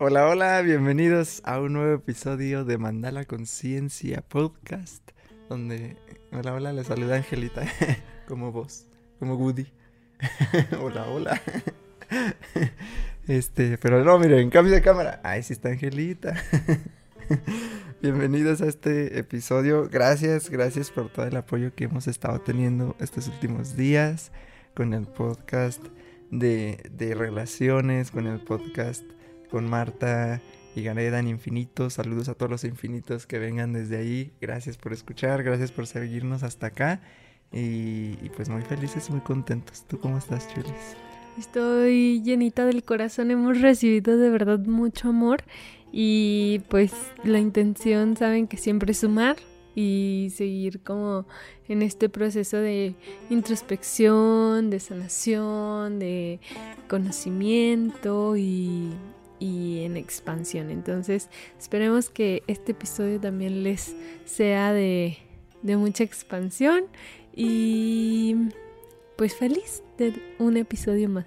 Hola, hola, bienvenidos a un nuevo episodio de Mandala Conciencia Podcast, donde, hola, hola, les saluda Angelita, como vos, como Woody. hola, hola. este, pero no, miren, cambio de cámara. Ahí sí está Angelita. Bienvenidos a este episodio. Gracias, gracias por todo el apoyo que hemos estado teniendo estos últimos días con el podcast de, de relaciones, con el podcast con Marta y Gareda en Infinito. Saludos a todos los infinitos que vengan desde ahí. Gracias por escuchar, gracias por seguirnos hasta acá. Y, pues muy felices, muy contentos. ¿Tú cómo estás, Chulis? Estoy llenita del corazón, hemos recibido de verdad mucho amor y pues la intención, saben que siempre es sumar y seguir como en este proceso de introspección, de sanación, de conocimiento y, y en expansión. Entonces esperemos que este episodio también les sea de, de mucha expansión y pues feliz de un episodio más.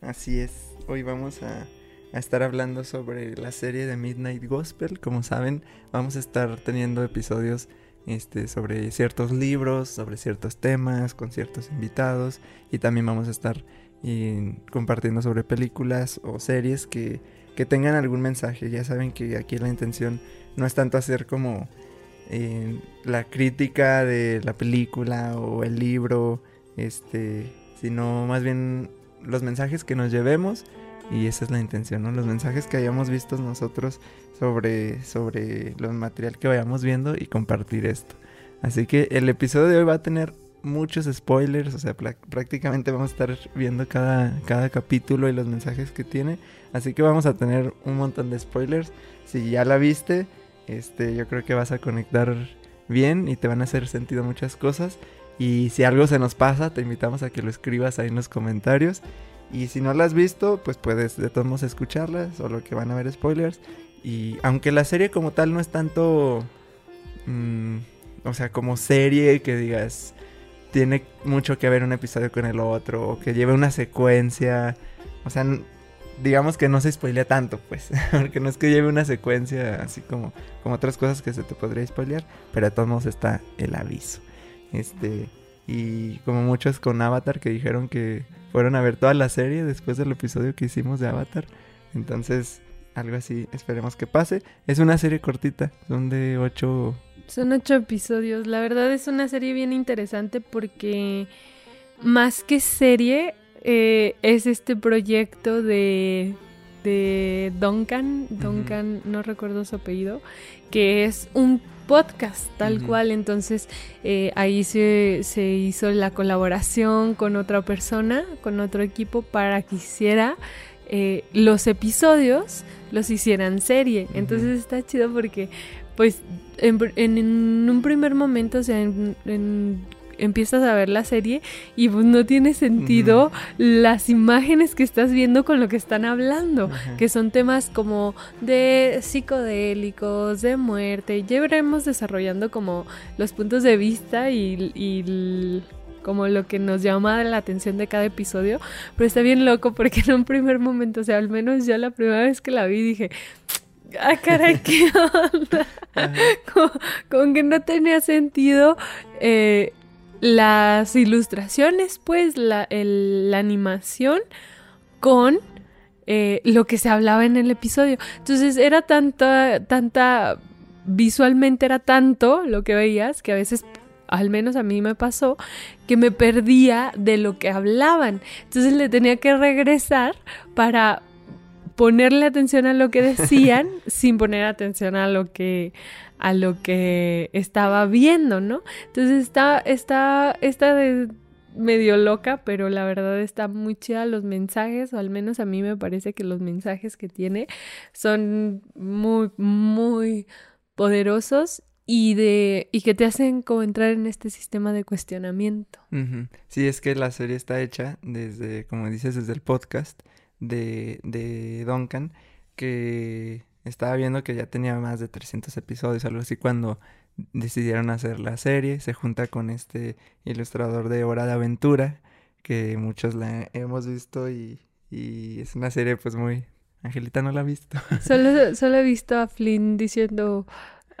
Así es, hoy vamos a, a, estar hablando sobre la serie de Midnight Gospel. Como saben, vamos a estar teniendo episodios este, sobre ciertos libros, sobre ciertos temas, con ciertos invitados y también vamos a estar y, compartiendo sobre películas o series que que tengan algún mensaje. Ya saben que aquí la intención no es tanto hacer como eh, la crítica de la película o el libro, este, sino más bien los mensajes que nos llevemos y esa es la intención, ¿no? Los mensajes que hayamos visto nosotros sobre, sobre los material que vayamos viendo y compartir esto. Así que el episodio de hoy va a tener muchos spoilers, o sea, prácticamente vamos a estar viendo cada, cada capítulo y los mensajes que tiene. Así que vamos a tener un montón de spoilers. Si ya la viste, este, yo creo que vas a conectar bien y te van a hacer sentido muchas cosas. Y si algo se nos pasa, te invitamos a que lo escribas ahí en los comentarios. Y si no la has visto, pues puedes de todos modos escucharla, solo que van a haber spoilers. Y aunque la serie como tal no es tanto... Mmm, o sea, como serie que digas tiene mucho que ver un episodio con el otro, o que lleve una secuencia. O sea, digamos que no se spoilea tanto, pues. Porque no es que lleve una secuencia así como, como otras cosas que se te podría spoilear. Pero de todos modos está el aviso. Este. Y como muchos con Avatar que dijeron que fueron a ver toda la serie después del episodio que hicimos de Avatar. Entonces, algo así esperemos que pase. Es una serie cortita, son de ocho son ocho episodios. La verdad es una serie bien interesante porque más que serie eh, es este proyecto de, de Duncan, Duncan, no recuerdo su apellido, que es un podcast tal cual. Entonces eh, ahí se, se, hizo la colaboración con otra persona, con otro equipo para que hiciera eh, los episodios, los hicieran serie. Entonces está chido porque pues en, un primer momento, o sea, empiezas a ver la serie y pues no tiene sentido las imágenes que estás viendo con lo que están hablando, que son temas como de psicodélicos, de muerte, ya veremos desarrollando como los puntos de vista y, y como lo que nos llama la atención de cada episodio, pero está bien loco porque en un primer momento, o sea, al menos yo la primera vez que la vi dije, ah, caray, ¿qué onda? Con, que no tenía sentido eh, las ilustraciones, pues, la, la animación con eh, lo que se hablaba en el episodio. Entonces era tanta, tanta, visualmente era tanto lo que veías que a veces al menos a mí me pasó, que me perdía de lo que hablaban. Entonces le tenía que regresar para ponerle atención a lo que decían sin poner atención a lo que a lo que estaba viendo, ¿no? Entonces está está está medio loca, pero la verdad está muy chida los mensajes, o al menos a mí me parece que los mensajes que tiene son muy muy poderosos y de y que te hacen como entrar en este sistema de cuestionamiento. Sí, es que la serie está hecha desde, como dices, desde el podcast de, de Duncan que estaba viendo que ya tenía más de 300 episodios, algo así, cuando decidieron hacer la serie. Se junta con este ilustrador de Hora de Aventura, que muchos la hemos visto y, y es una serie pues muy, Angelita no la ha visto. Solo, solo he visto a Flynn diciendo...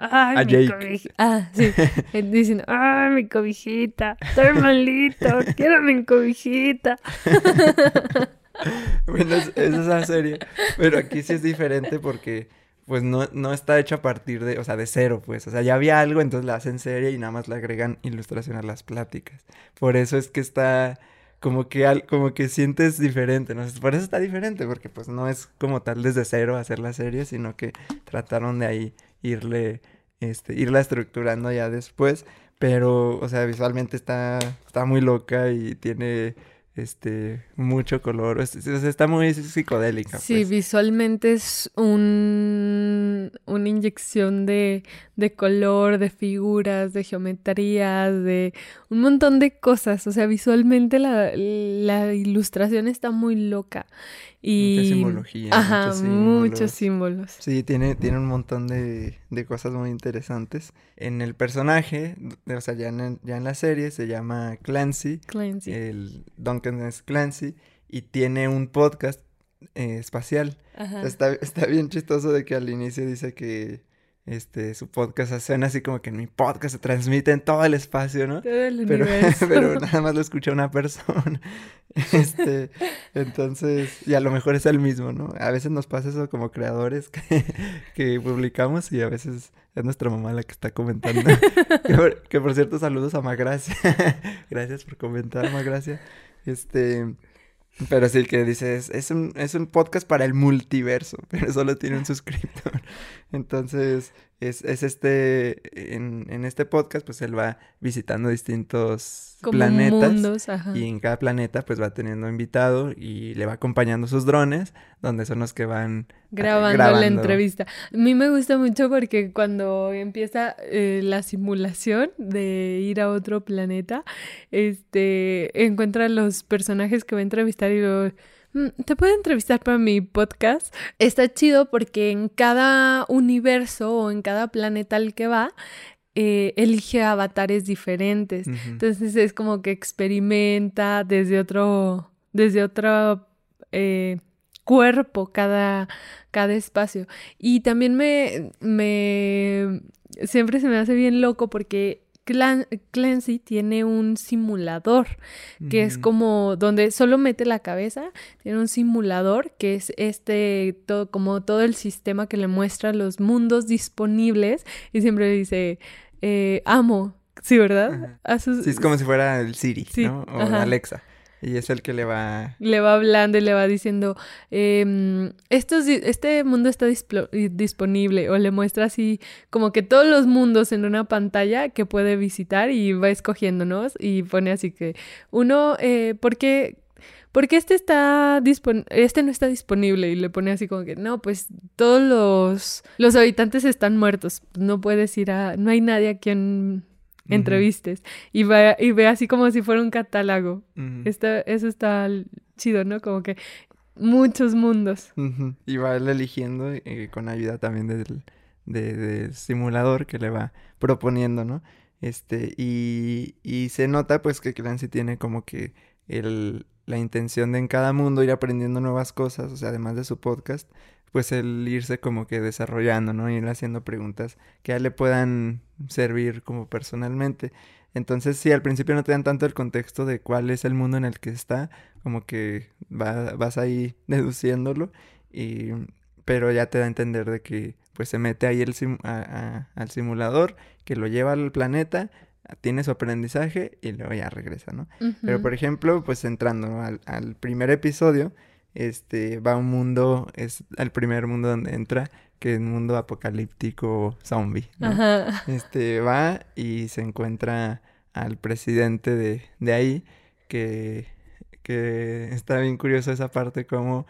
Ay, A mi Jake. cobij- Ah, sí. Eh, Diciendo, ay, mi cobijita, estoy malito, quiero mi cobijita. Bueno, es, es esa serie. Pero aquí sí es diferente porque pues no, no está hecha a partir de, o sea, de cero, pues. O sea, ya había algo, entonces la hacen serie y nada más le agregan ilustración a las pláticas. Por eso es que está como que al- como que sientes diferente, ¿no? Por eso está diferente, porque pues no es como tal desde cero hacer la serie, sino que trataron de ahí irle, este, irla estructurando ya después. Pero, o sea, visualmente está, está muy loca y tiene este mucho color. Es- es- está muy psicodélica. Sí, pues. visualmente es un, una inyección de, de color, de figuras, de geometrías, de un montón de cosas. O sea, visualmente la, la ilustración está muy loca. Mucha Y... simbología, Ajá, muchos muchos símbolos. símbolos. Sí, tiene, tiene un montón de, de cosas muy interesantes. En el personaje, o sea, ya en, ya en la serie se llama Clancy. Clancy. El Duncan es Clancy y tiene un podcast eh, espacial. Ajá. Está, está bien chistoso de que al inicio dice que este su podcast suena así como que en mi podcast se transmite en todo el espacio, ¿no? Todo el Pero, universo. pero nada más lo escucha una persona. Este, entonces, y a lo mejor es el mismo, ¿no? A veces nos pasa eso como creadores que, que publicamos y a veces es nuestra mamá la que está comentando. Que por, que por cierto, saludos a Magracia. Gracias por comentar, Magracia. Este, pero sí, que dice, es, es un, es un podcast para el multiverso, pero solo tiene un suscriptor. Entonces, es, es este, en, en este podcast, pues él va visitando distintos Como planetas. mundos, ajá. Y en cada planeta, pues va teniendo invitado y le va acompañando sus drones, donde son los que van ah, grabando, la entrevista. A mí me gusta mucho porque cuando empieza eh, la simulación de ir a otro planeta, este, encuentra los personajes que va a entrevistar y luego, "Mm, ¿te puedo entrevistar para mi podcast? Está chido porque en cada universo o en cada planeta al que va, eh, elige avatares diferentes. Entonces es como que experimenta desde otro, desde otro eh, cuerpo cada, cada espacio. Y también me, me, siempre se me hace bien loco porque Clancy tiene un simulador que es como donde solo mete la cabeza, tiene un simulador que es este, todo, como todo el sistema que le muestra los mundos disponibles y siempre dice, eh, amo, sí, ¿verdad? Sus- Sí, es como si fuera el Siri, Sí, ¿no? O ajá. Alexa. Y es el que le va... le va hablando y le va diciendo, em, estos este mundo está eh, disponible, o le muestra así como que todos los mundos en una pantalla que puede visitar y va escogiéndonos y pone así que uno, eh, ¿por qué? Porque este está este no está disponible y le pone así como que no, pues todos los los habitantes están muertos, no puedes ir a no hay nadie a quien Ujú. entrevistes y va y ve así como si fuera un catálogo. Está, eso está chido, ¿no? Como que muchos mundos. Y va él eligiendo eh, con ayuda también del, de- del simulador que le va proponiendo, ¿no? Este, y, y se nota pues que Clancy tiene como que el, la intención de en cada mundo ir aprendiendo nuevas cosas, o sea, además de su podcast, pues el irse como que desarrollando, ¿no? Ir haciendo preguntas que a él le puedan servir como personalmente. Entonces, sí, al principio no te dan tanto el contexto de cuál es el mundo en el que está, como que va- vas ahí deduciéndolo, y, pero ya te da a entender de que pues se mete ahí el sim- a- a- al simulador, que lo lleva al planeta, tiene su aprendizaje y luego ya regresa, ¿no? Pero por ejemplo, pues entrando al primer episodio, este va a un mundo, es el primer mundo donde entra, que es un mundo apocalíptico zombie, ¿no? Ajá. Este va y se encuentra al presidente de, de ahí, que, que está bien curioso esa parte, como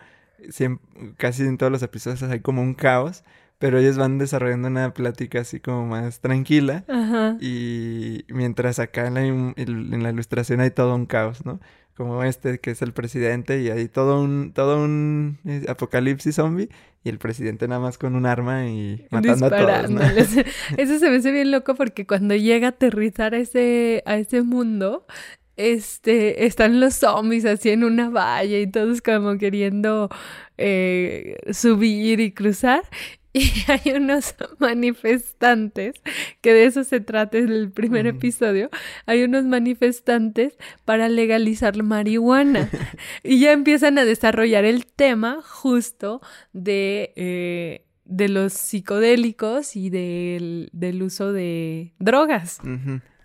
siem- casi en todos los episodios hay como un caos, pero ellos van desarrollando una plática así como más tranquila. Ajá. Y mientras acá en la, en la ilustración hay todo un caos, ¿no? Como este que es el presidente y hay todo un, todo un eh, apocalipsis zombie y el presidente nada más con un arma y matando a todos, ¿no? Eso se me hace bien loco porque cuando llega a aterrizar a ese, a ese mundo, este, están los zombies así en una valla y todos como queriendo eh, subir y cruzar. Y hay unos manifestantes, que de eso se trata en el primer episodio, hay unos manifestantes para legalizar la marihuana. y ya empiezan a desarrollar el tema justo de, eh, de los psicodélicos y del, del uso de drogas.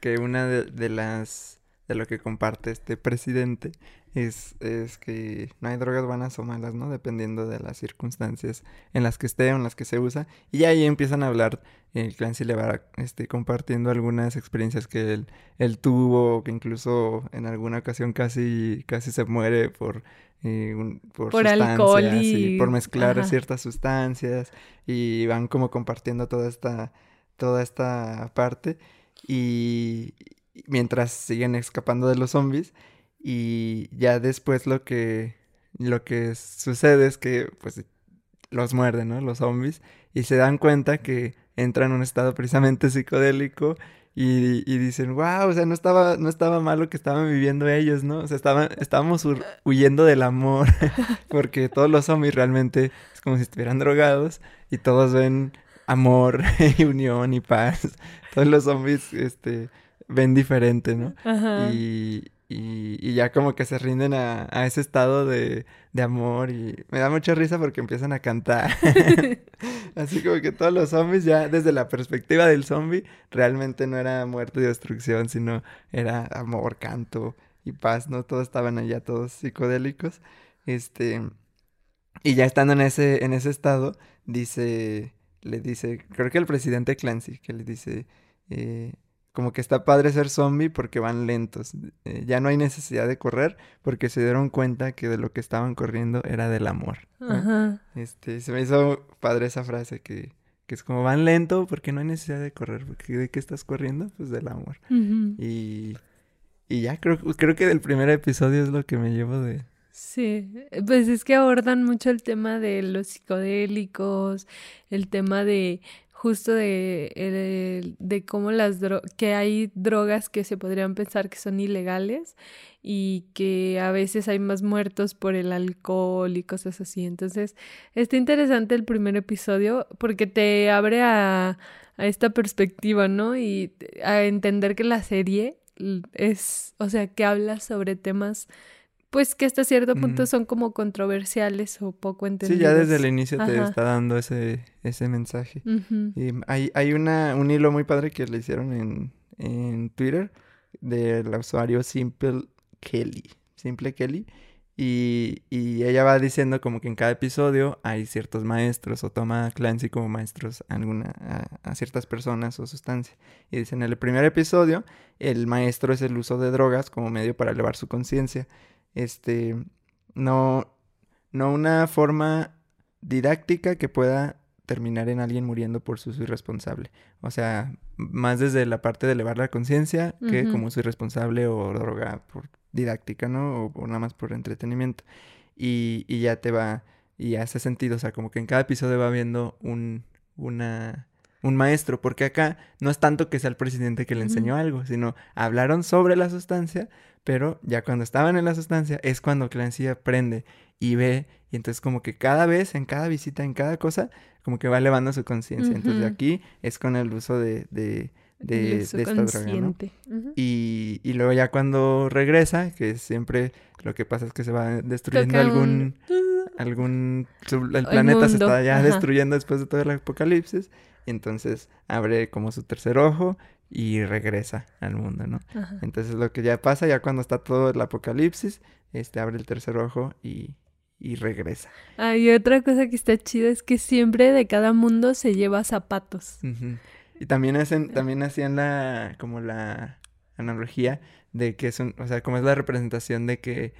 Que una de las de lo que comparte este presidente es, es que no hay drogas buenas o malas, ¿no? Dependiendo de las circunstancias en las que esté o en las que se usa. Y ahí empiezan a hablar, el Clancy le va este, compartiendo algunas experiencias que él, él, tuvo, que incluso en alguna ocasión casi, casi se muere por, eh, por, por alcohol y... por mezclar ciertas sustancias y van como compartiendo toda esta, toda esta parte y mientras siguen escapando de los zombies y ya después lo que lo que sucede es que pues los muerden, ¿no? Los zombies y se dan cuenta que entran en un estado precisamente psicodélico y, y, dicen, wow, o sea, no estaba, no estaba mal lo que estaban viviendo ellos, ¿no? O sea, estaban, estábamos huyendo del amor, porque todos los zombies realmente es como si estuvieran drogados y todos ven amor y unión y paz. Todos los zombies, este, ven diferente, ¿no? Y, y, ya como que se rinden a, a ese estado de, de, amor y me da mucha risa porque empiezan a cantar. Así como que todos los zombies ya desde la perspectiva del zombie realmente no era muerte y destrucción, sino era amor, canto y paz, ¿no? Todos estaban allá todos psicodélicos. Este y ya estando en ese en ese estado dice le dice, creo que el presidente Clancy que le dice eh, como que está padre ser zombie porque van lentos. Eh, ya no hay necesidad de correr porque se dieron cuenta que de lo que estaban corriendo era del amor. Ajá. Este, se me hizo padre esa frase que, que es como van lento porque no hay necesidad de correr. Porque ¿De qué estás corriendo? Pues del amor. y, y ya creo, creo que del primer episodio es lo que me llevo de, Sí, pues es que abordan mucho el tema de los psicodélicos, el tema de justo de, de cómo las que hay drogas que se podrían pensar que son ilegales y que a veces hay más muertos por el alcohol y cosas así. Entonces, está interesante el primer episodio porque te abre a, a esta perspectiva, ¿no? Y a entender que la serie es, o sea, que habla sobre temas pues que hasta cierto punto son como controversiales o poco entendidos. Sí, ya desde el inicio te está dando ese, ese mensaje. y hay, hay una, un hilo muy padre que le hicieron en, en Twitter del usuario Simple Kelly. Simple Kelly. Y, y, ella va diciendo como que en cada episodio hay ciertos maestros o toma Clancy como maestros a, alguna, a, a, ciertas personas o sustancias. Y dice, en el primer episodio, el maestro es el uso de drogas como medio para elevar su conciencia este, no, no una forma didáctica que pueda terminar en alguien muriendo por su irresponsable. O sea, más desde la parte de elevar la conciencia que como uso irresponsable o droga por didáctica, ¿no? O, nada más por entretenimiento. Y, y, ya te va, y hace sentido, o sea, como que en cada episodio va viendo un, una, un maestro, porque acá no es tanto que sea el presidente que le enseñó algo, sino hablaron sobre la sustancia, pero ya cuando estaban en la sustancia es cuando Clancy aprende y ve, y entonces como que cada vez, en cada visita, en cada cosa, como que va elevando su conciencia. Entonces aquí es con el uso de, de, de, esta droga, ¿no? y, y, luego ya cuando regresa, que siempre lo que pasa es que se va destruyendo algún... algún el planeta se está ya destruyendo después de todo el apocalipsis. Entonces abre como su tercer ojo y regresa al mundo, ¿no? Entonces lo que ya pasa, ya cuando está todo el apocalipsis, este abre el tercer ojo y, y regresa. Ah, y otra cosa que está chida es que siempre de cada mundo se lleva zapatos. Y también hacen, también hacían la, como la analogía de que es un, o sea, como es la representación de que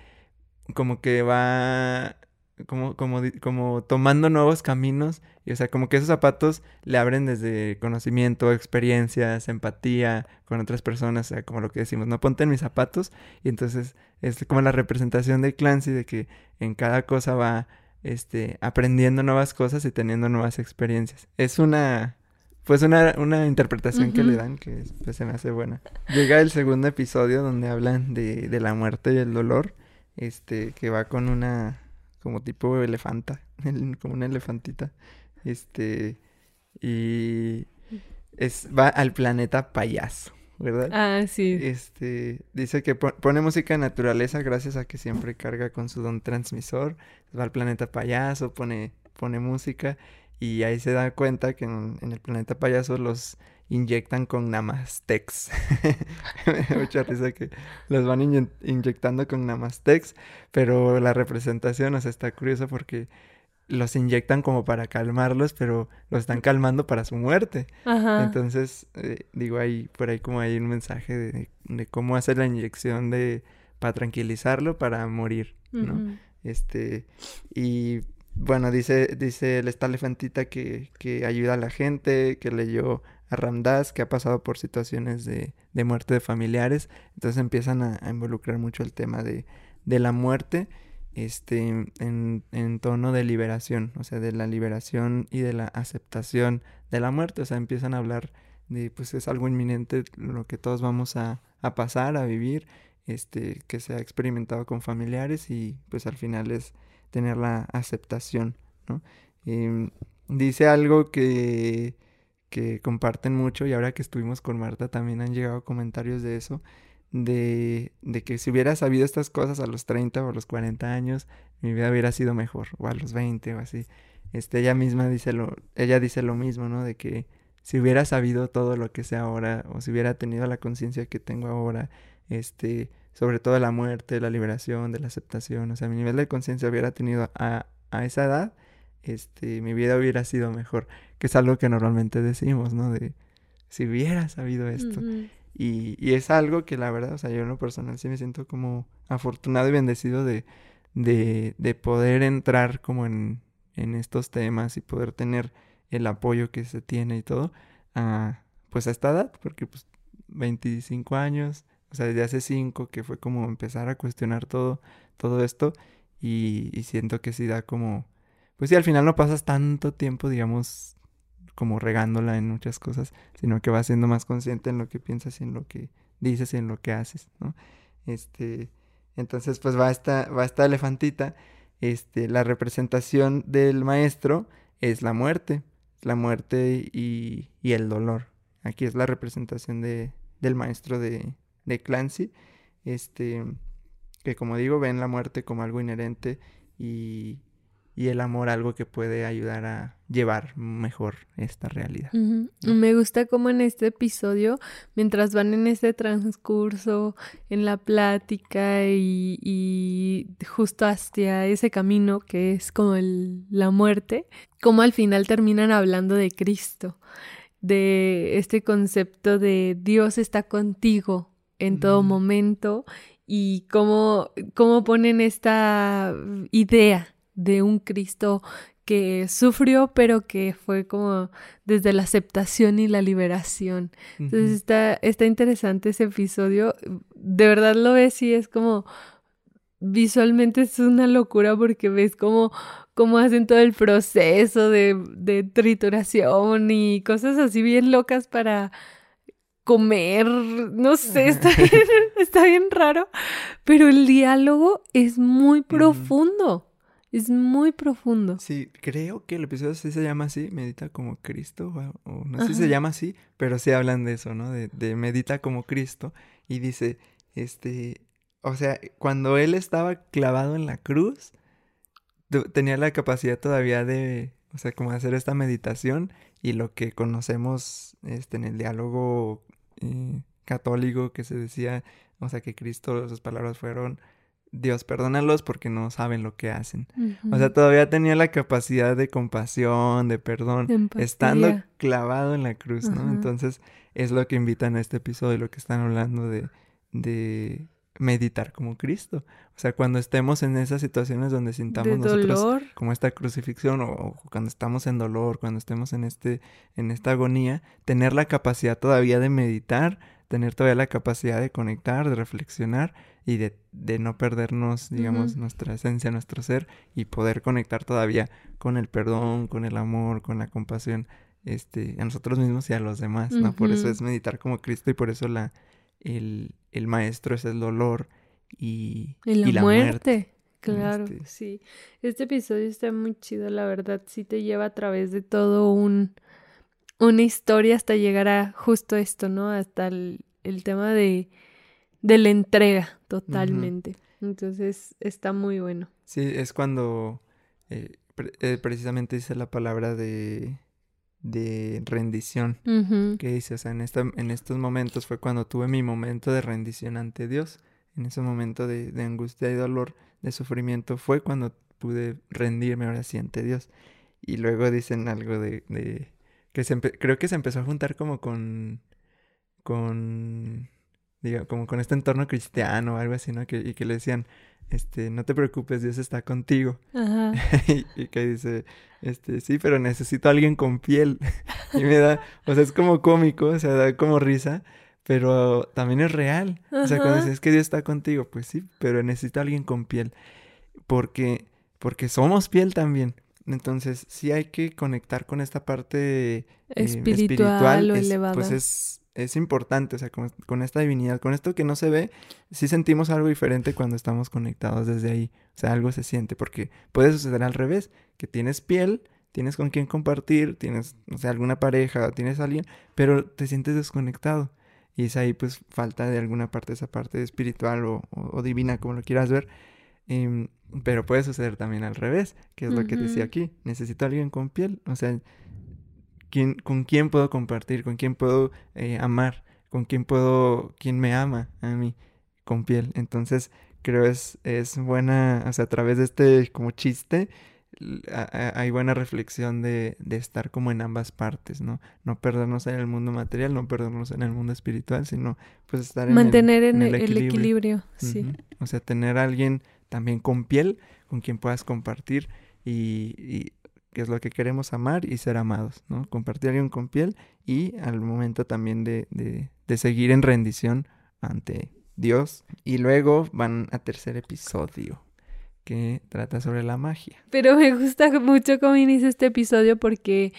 como que va como, como, como tomando nuevos caminos. Y o sea, como que esos zapatos le abren desde conocimiento, experiencias, empatía con otras personas, o sea, como lo que decimos, no ponte en mis zapatos. Y entonces es como la representación de Clancy de que en cada cosa va este, aprendiendo nuevas cosas y teniendo nuevas experiencias. Es una pues una, una interpretación que le dan que pues, se me hace buena. Llega el segundo episodio donde hablan de, de la muerte y el dolor, este, que va con una, como tipo elefanta, como una elefantita, este, y es, va al planeta payaso. ¿verdad? Ah, sí. Este, dice que pone música de naturaleza gracias a que siempre carga con su don transmisor. Va al planeta payaso, pone, pone música y ahí se da cuenta que en, el planeta payaso los inyectan con namastex. mucha risa que los van inyectando con namastex, pero la representación, o sea, está curiosa porque los inyectan como para calmarlos, pero los están calmando para su muerte. Entonces, eh, digo, ahí, por ahí como hay un mensaje de, de, cómo hacer la inyección de, para tranquilizarlo, para morir, ¿no? Este, y bueno, dice, dice esta elefantita que, que ayuda a la gente, que leyó a Ramdas, que ha pasado por situaciones de, de muerte de familiares. Entonces empiezan a, a involucrar mucho el tema de, de la muerte este, en, en, tono de liberación, o sea, de la liberación y de la aceptación de la muerte, o sea, empiezan a hablar de, pues es algo inminente lo que todos vamos a, a pasar, a vivir, este, que se ha experimentado con familiares y pues al final es tener la aceptación, ¿no? Em, dice algo que, que comparten mucho y ahora que estuvimos con Marta también han llegado comentarios de eso, de, de, que si hubiera sabido estas cosas a los 30 o a los 40 años, mi vida hubiera sido mejor, o a los 20 o así. Este, ella misma dice lo, ella dice lo mismo, ¿no? De que si hubiera sabido todo lo que sé ahora, o si hubiera tenido la conciencia que tengo ahora, este, sobre todo la muerte, la liberación, de la aceptación, o sea, mi nivel de conciencia hubiera tenido a, a esa edad, este, mi vida hubiera sido mejor, que es algo que normalmente decimos, ¿no? De si hubiera sabido esto. Y, y, es algo que la verdad, o sea, yo en lo personal sí me siento como afortunado y bendecido de, de, de poder entrar como en, en, estos temas y poder tener el apoyo que se tiene y todo, a, pues a esta edad, porque pues 25 años, o sea, desde hace 5 que fue como empezar a cuestionar todo, todo esto y, y siento que sí da como, pues sí, al final no pasas tanto tiempo, digamos, como regándola en muchas cosas, sino que vas siendo más consciente en lo que piensas en lo que dices en lo que haces, ¿no? Este, entonces pues va esta, va esta elefantita, este, la representación del maestro es la muerte, la muerte y, y el dolor. Aquí es la representación de, del maestro de, de Clancy, este, que como digo, ven la muerte como algo inherente y, y el amor algo que puede ayudar a llevar mejor esta realidad. Me gusta como en este episodio, mientras van en este transcurso, en la plática y, y justo hacia ese camino que es como el, la muerte, como al final terminan hablando de Cristo, de este concepto de Dios está contigo en todo momento y cómo, cómo ponen esta idea de un Cristo que sufrió, pero que fue como desde la aceptación y la liberación. Entonces está, está interesante ese episodio. De verdad lo ves y es como visualmente es una locura porque ves cómo, cómo hacen todo el proceso de, de trituración y cosas así bien locas para comer, no sé, está bien, está bien raro, pero el diálogo es muy profundo. Es muy profundo. Sí, creo que el episodio sí se llama así, Medita como Cristo, o, no sé si se llama así, pero sí hablan de eso, ¿no? De, de, Medita como Cristo. Y dice, este, o sea, cuando él estaba clavado en la cruz, tenía la capacidad todavía de, o sea, como hacer esta meditación y lo que conocemos este, en el diálogo eh, católico que se decía, o sea, que Cristo, sus palabras fueron Dios, perdónalos porque no saben lo que hacen. O sea, todavía tenía la capacidad de compasión, de perdón, estando clavado en la cruz, ¿no? Entonces, es lo que invitan a este episodio, lo que están hablando de, de meditar como Cristo. O sea, cuando estemos en esas situaciones donde sintamos nosotros como esta crucifixión o, o, cuando estamos en dolor, cuando estemos en este en esta agonía, tener la capacidad todavía de meditar, tener todavía la capacidad de conectar, de reflexionar y de, de no perdernos, digamos, nuestra esencia, nuestro ser y poder conectar todavía con el perdón, con el amor, con la compasión este, a nosotros mismos y a los demás, ¿no? Por eso es meditar como Cristo y por eso la, el, el maestro es el dolor y, la, muerte. Claro, este sí. Este episodio está muy chido, la verdad. Sí te lleva a través de todo un una historia hasta llegar a justo esto, ¿no? Hasta el, tema de, de la entrega totalmente. Entonces está muy bueno. Sí, es cuando eh, eh, precisamente dice la palabra de, de rendición. Que dice, o sea, en, esta, en estos momentos fue cuando tuve mi momento de rendición ante Dios. En ese momento de, de angustia y dolor, de sufrimiento, fue cuando pude rendirme ahora sí ante Dios. Y luego dicen algo de, de que se creo que se empezó a juntar como con, con, digo, como con este entorno cristiano o algo así, ¿no? Que, y que le decían, este, no te preocupes, Dios está contigo. Ajá. y, que dice, este, sí, pero necesito a alguien con piel. y me da, o sea, es como cómico, o sea, da como risa, pero también es real. O sea, cuando dices que Dios está contigo, pues sí, pero necesito a alguien con piel. Porque, porque somos piel también. Entonces, sí hay que conectar con esta parte eh, espiritual, o elevada. Pues es, es importante, o sea, con, esta divinidad, con esto que no se ve, sí sentimos algo diferente cuando estamos conectados desde ahí. O sea, algo se siente, porque puede suceder al revés, que tienes piel, tienes con quien compartir, tienes, no sé, alguna pareja, tienes alguien, pero te sientes desconectado. Y es ahí, pues, falta de alguna parte esa parte espiritual o, o divina, como lo quieras ver. Em, pero puede suceder también al revés, que es lo que decía aquí. Necesito a alguien con piel. O sea, ¿quién, ¿con quién puedo compartir? ¿Con quién puedo eh, amar? ¿Con quién puedo, quién me ama a mí con piel? Entonces, creo es, es buena, o sea, a través de este como chiste, hay buena reflexión de, de, estar como en ambas partes, ¿no? No perdernos en el mundo material, no perdernos en el mundo espiritual, sino pues estar en Mantener en, el, equilibrio. el equilibrio sí. O sea, tener a alguien también con piel, con quien puedas compartir y, que es lo que queremos amar y ser amados, ¿no? Compartir a alguien con piel y al momento también de, de, seguir en rendición ante Dios. Y luego van a tercer episodio que trata sobre la magia. Pero me gusta mucho cómo inicia este episodio porque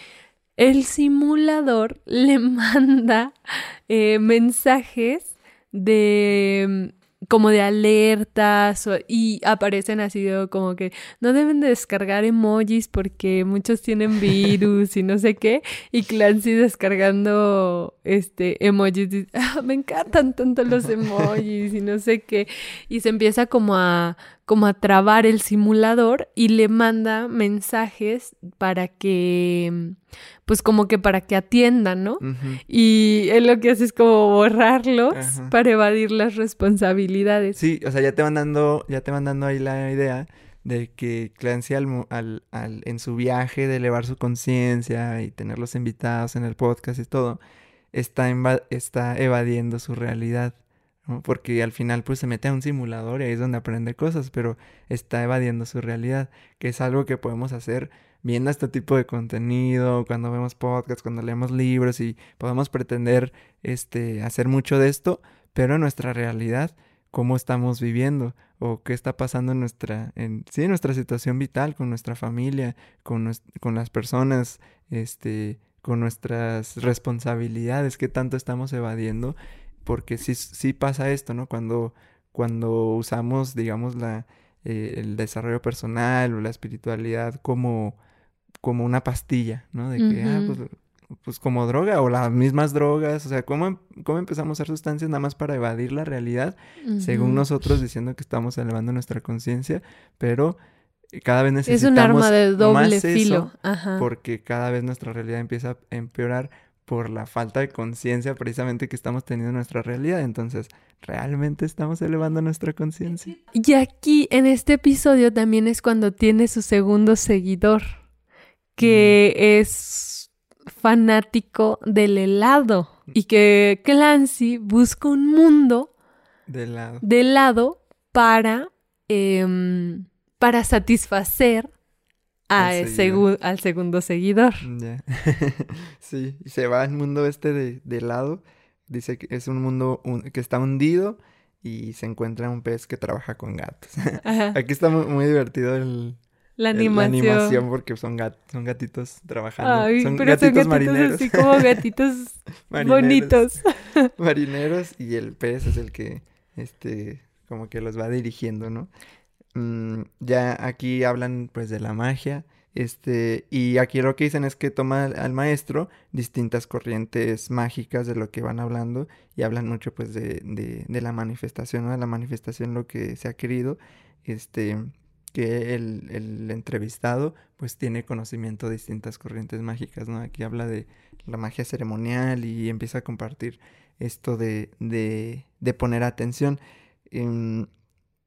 el simulador le manda eh, mensajes de como de alertas y aparecen así como que no deben de descargar emojis porque muchos tienen virus y no sé qué y Clancy descargando este emojis. Ah, me encantan tanto los emojis y no sé qué. Y se empieza como a como a trabar el simulador y le manda mensajes para que, pues como que para que atiendan, ¿no? Y él lo que hace es como borrarlos para evadir las responsabilidades. Sí, o sea, ya te van dando, ya te van dando ahí la idea de que Clancy al, al, al en su viaje de elevar su conciencia y tenerlos invitados en el podcast y todo, está, está evadiendo su realidad. Porque al final pues se mete a un simulador y ahí es donde aprende cosas, pero está evadiendo su realidad, que es algo que podemos hacer viendo este tipo de contenido, cuando vemos podcasts, cuando leemos libros y podemos pretender este hacer mucho de esto, pero en nuestra realidad cómo estamos viviendo o qué está pasando en nuestra en sí, nuestra situación vital con nuestra familia, con con las personas, este con nuestras responsabilidades, qué tanto estamos evadiendo porque sí, sí pasa esto, ¿no? Cuando, cuando usamos, digamos, la, eh, el desarrollo personal o la espiritualidad como, como una pastilla, ¿no? De que, ah, pues, pues, como droga o las mismas drogas, o sea, ¿cómo, cómo empezamos a usar sustancias nada más para evadir la realidad, según nosotros diciendo que estamos elevando nuestra conciencia, pero cada vez necesitamos es un arma de doble filo, porque cada vez nuestra realidad empieza a empeorar por la falta de conciencia precisamente que estamos teniendo en nuestra realidad. Entonces, ¿realmente estamos elevando nuestra conciencia? Y aquí en este episodio también es cuando tiene su segundo seguidor, que es fanático del helado y que Clancy busca un mundo de helado, de helado para, em, para satisfacer al, al segundo seguidor. sí, se va al mundo este de, de lado. Dice que es un mundo que está hundido y se encuentra un pez que trabaja con gatos. Aquí está muy, divertido el, La animación. La animación porque son, son gatitos trabajando. Ay, son pero gatitos son gatitos marineros. así como gatitos bonitos. marineros y el pez es el que, este, como que los va dirigiendo, ¿no? Mm, ya aquí hablan pues de la magia, este, y aquí lo que dicen es que toma al maestro distintas corrientes mágicas de lo que van hablando y hablan mucho pues de, de, de la manifestación, ¿no? De la manifestación lo que se ha querido, este, que el, el, entrevistado pues tiene conocimiento de distintas corrientes mágicas, ¿no? Aquí habla de la magia ceremonial y empieza a compartir esto de, de, de poner atención. Um,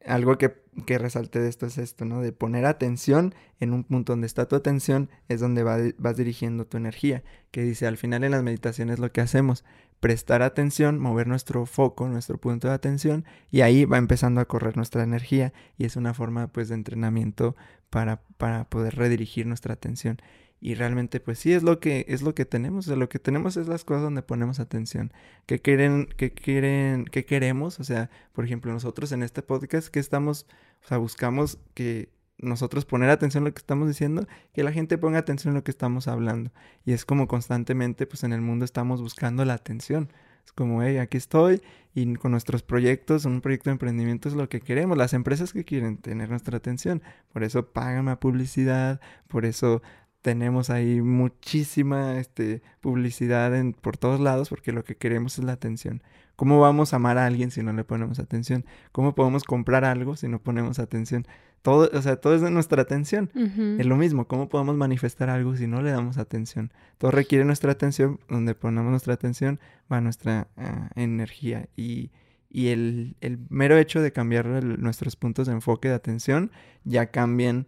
algo que, que, resalte de esto es esto, ¿no? De poner atención en un punto donde está tu atención es donde va, vas dirigiendo tu energía. Que dice, al final en las meditaciones lo que hacemos, prestar atención, mover nuestro foco, nuestro punto de atención y ahí va empezando a correr nuestra energía y es una forma pues de entrenamiento para, para poder redirigir nuestra atención. Y realmente, pues sí, es lo que, es lo que tenemos. O lo que tenemos es las cosas donde ponemos atención. ¿Qué quieren, qué quieren, qué queremos? O sea, por ejemplo, nosotros en este podcast, que estamos, o sea, buscamos que nosotros poner atención a lo que estamos diciendo, que la gente ponga atención a lo que estamos hablando. Y es como constantemente, pues en el mundo estamos buscando la atención. Es como, hey, aquí estoy y con nuestros proyectos, un proyecto de emprendimiento es lo que queremos. Las empresas que quieren tener nuestra atención. Por eso pagan a publicidad, por eso tenemos ahí muchísima este, publicidad en, por todos lados porque lo que queremos es la atención. ¿Cómo vamos a amar a alguien si no le ponemos atención? ¿Cómo podemos comprar algo si no ponemos atención? Todo, o sea, todo es de nuestra atención. Es lo mismo, ¿cómo podemos manifestar algo si no le damos atención? Todo requiere nuestra atención, donde ponemos nuestra atención va nuestra uh, energía y, y el, el, mero hecho de cambiar el, nuestros puntos de enfoque de atención ya cambian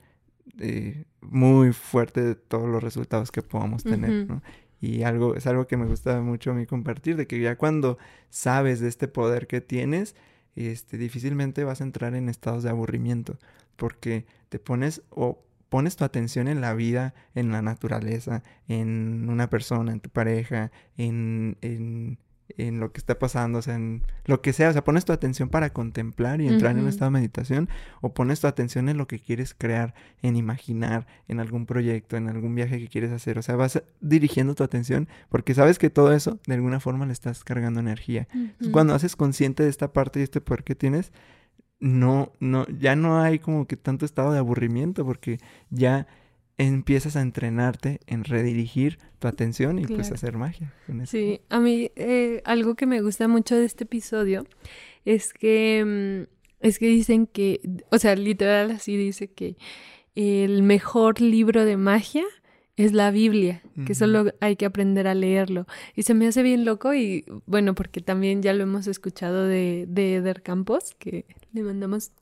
eh, muy fuerte de todos los resultados que podamos tener, ¿no? Y algo, es algo que me gusta mucho a mí compartir, de que ya cuando sabes de este poder que tienes, este, difícilmente vas a entrar en estados de aburrimiento, porque te pones o pones tu atención en la vida, en la naturaleza, en una persona, en tu pareja, en, en en lo que está pasando, o sea, en lo que sea, o sea, pones tu atención para contemplar y entrar uh -huh. en un estado de meditación o pones tu atención en lo que quieres crear, en imaginar, en algún proyecto, en algún viaje que quieres hacer, o sea, vas dirigiendo tu atención porque sabes que todo eso de alguna forma le estás cargando energía. Uh -huh. Cuando haces consciente de esta parte y este poder que tienes, no, no, ya no hay como que tanto estado de aburrimiento porque ya empiezas a entrenarte en redirigir tu atención y claro. pues hacer magia. Con eso. Sí, a mí eh, algo que me gusta mucho de este episodio es que mm, es que dicen que, o sea, literal así dice que el mejor libro de magia es la Biblia, que uh -huh. solo hay que aprender a leerlo. Y se me hace bien loco y bueno, porque también ya lo hemos escuchado de, de Eder Campos, que le mandamos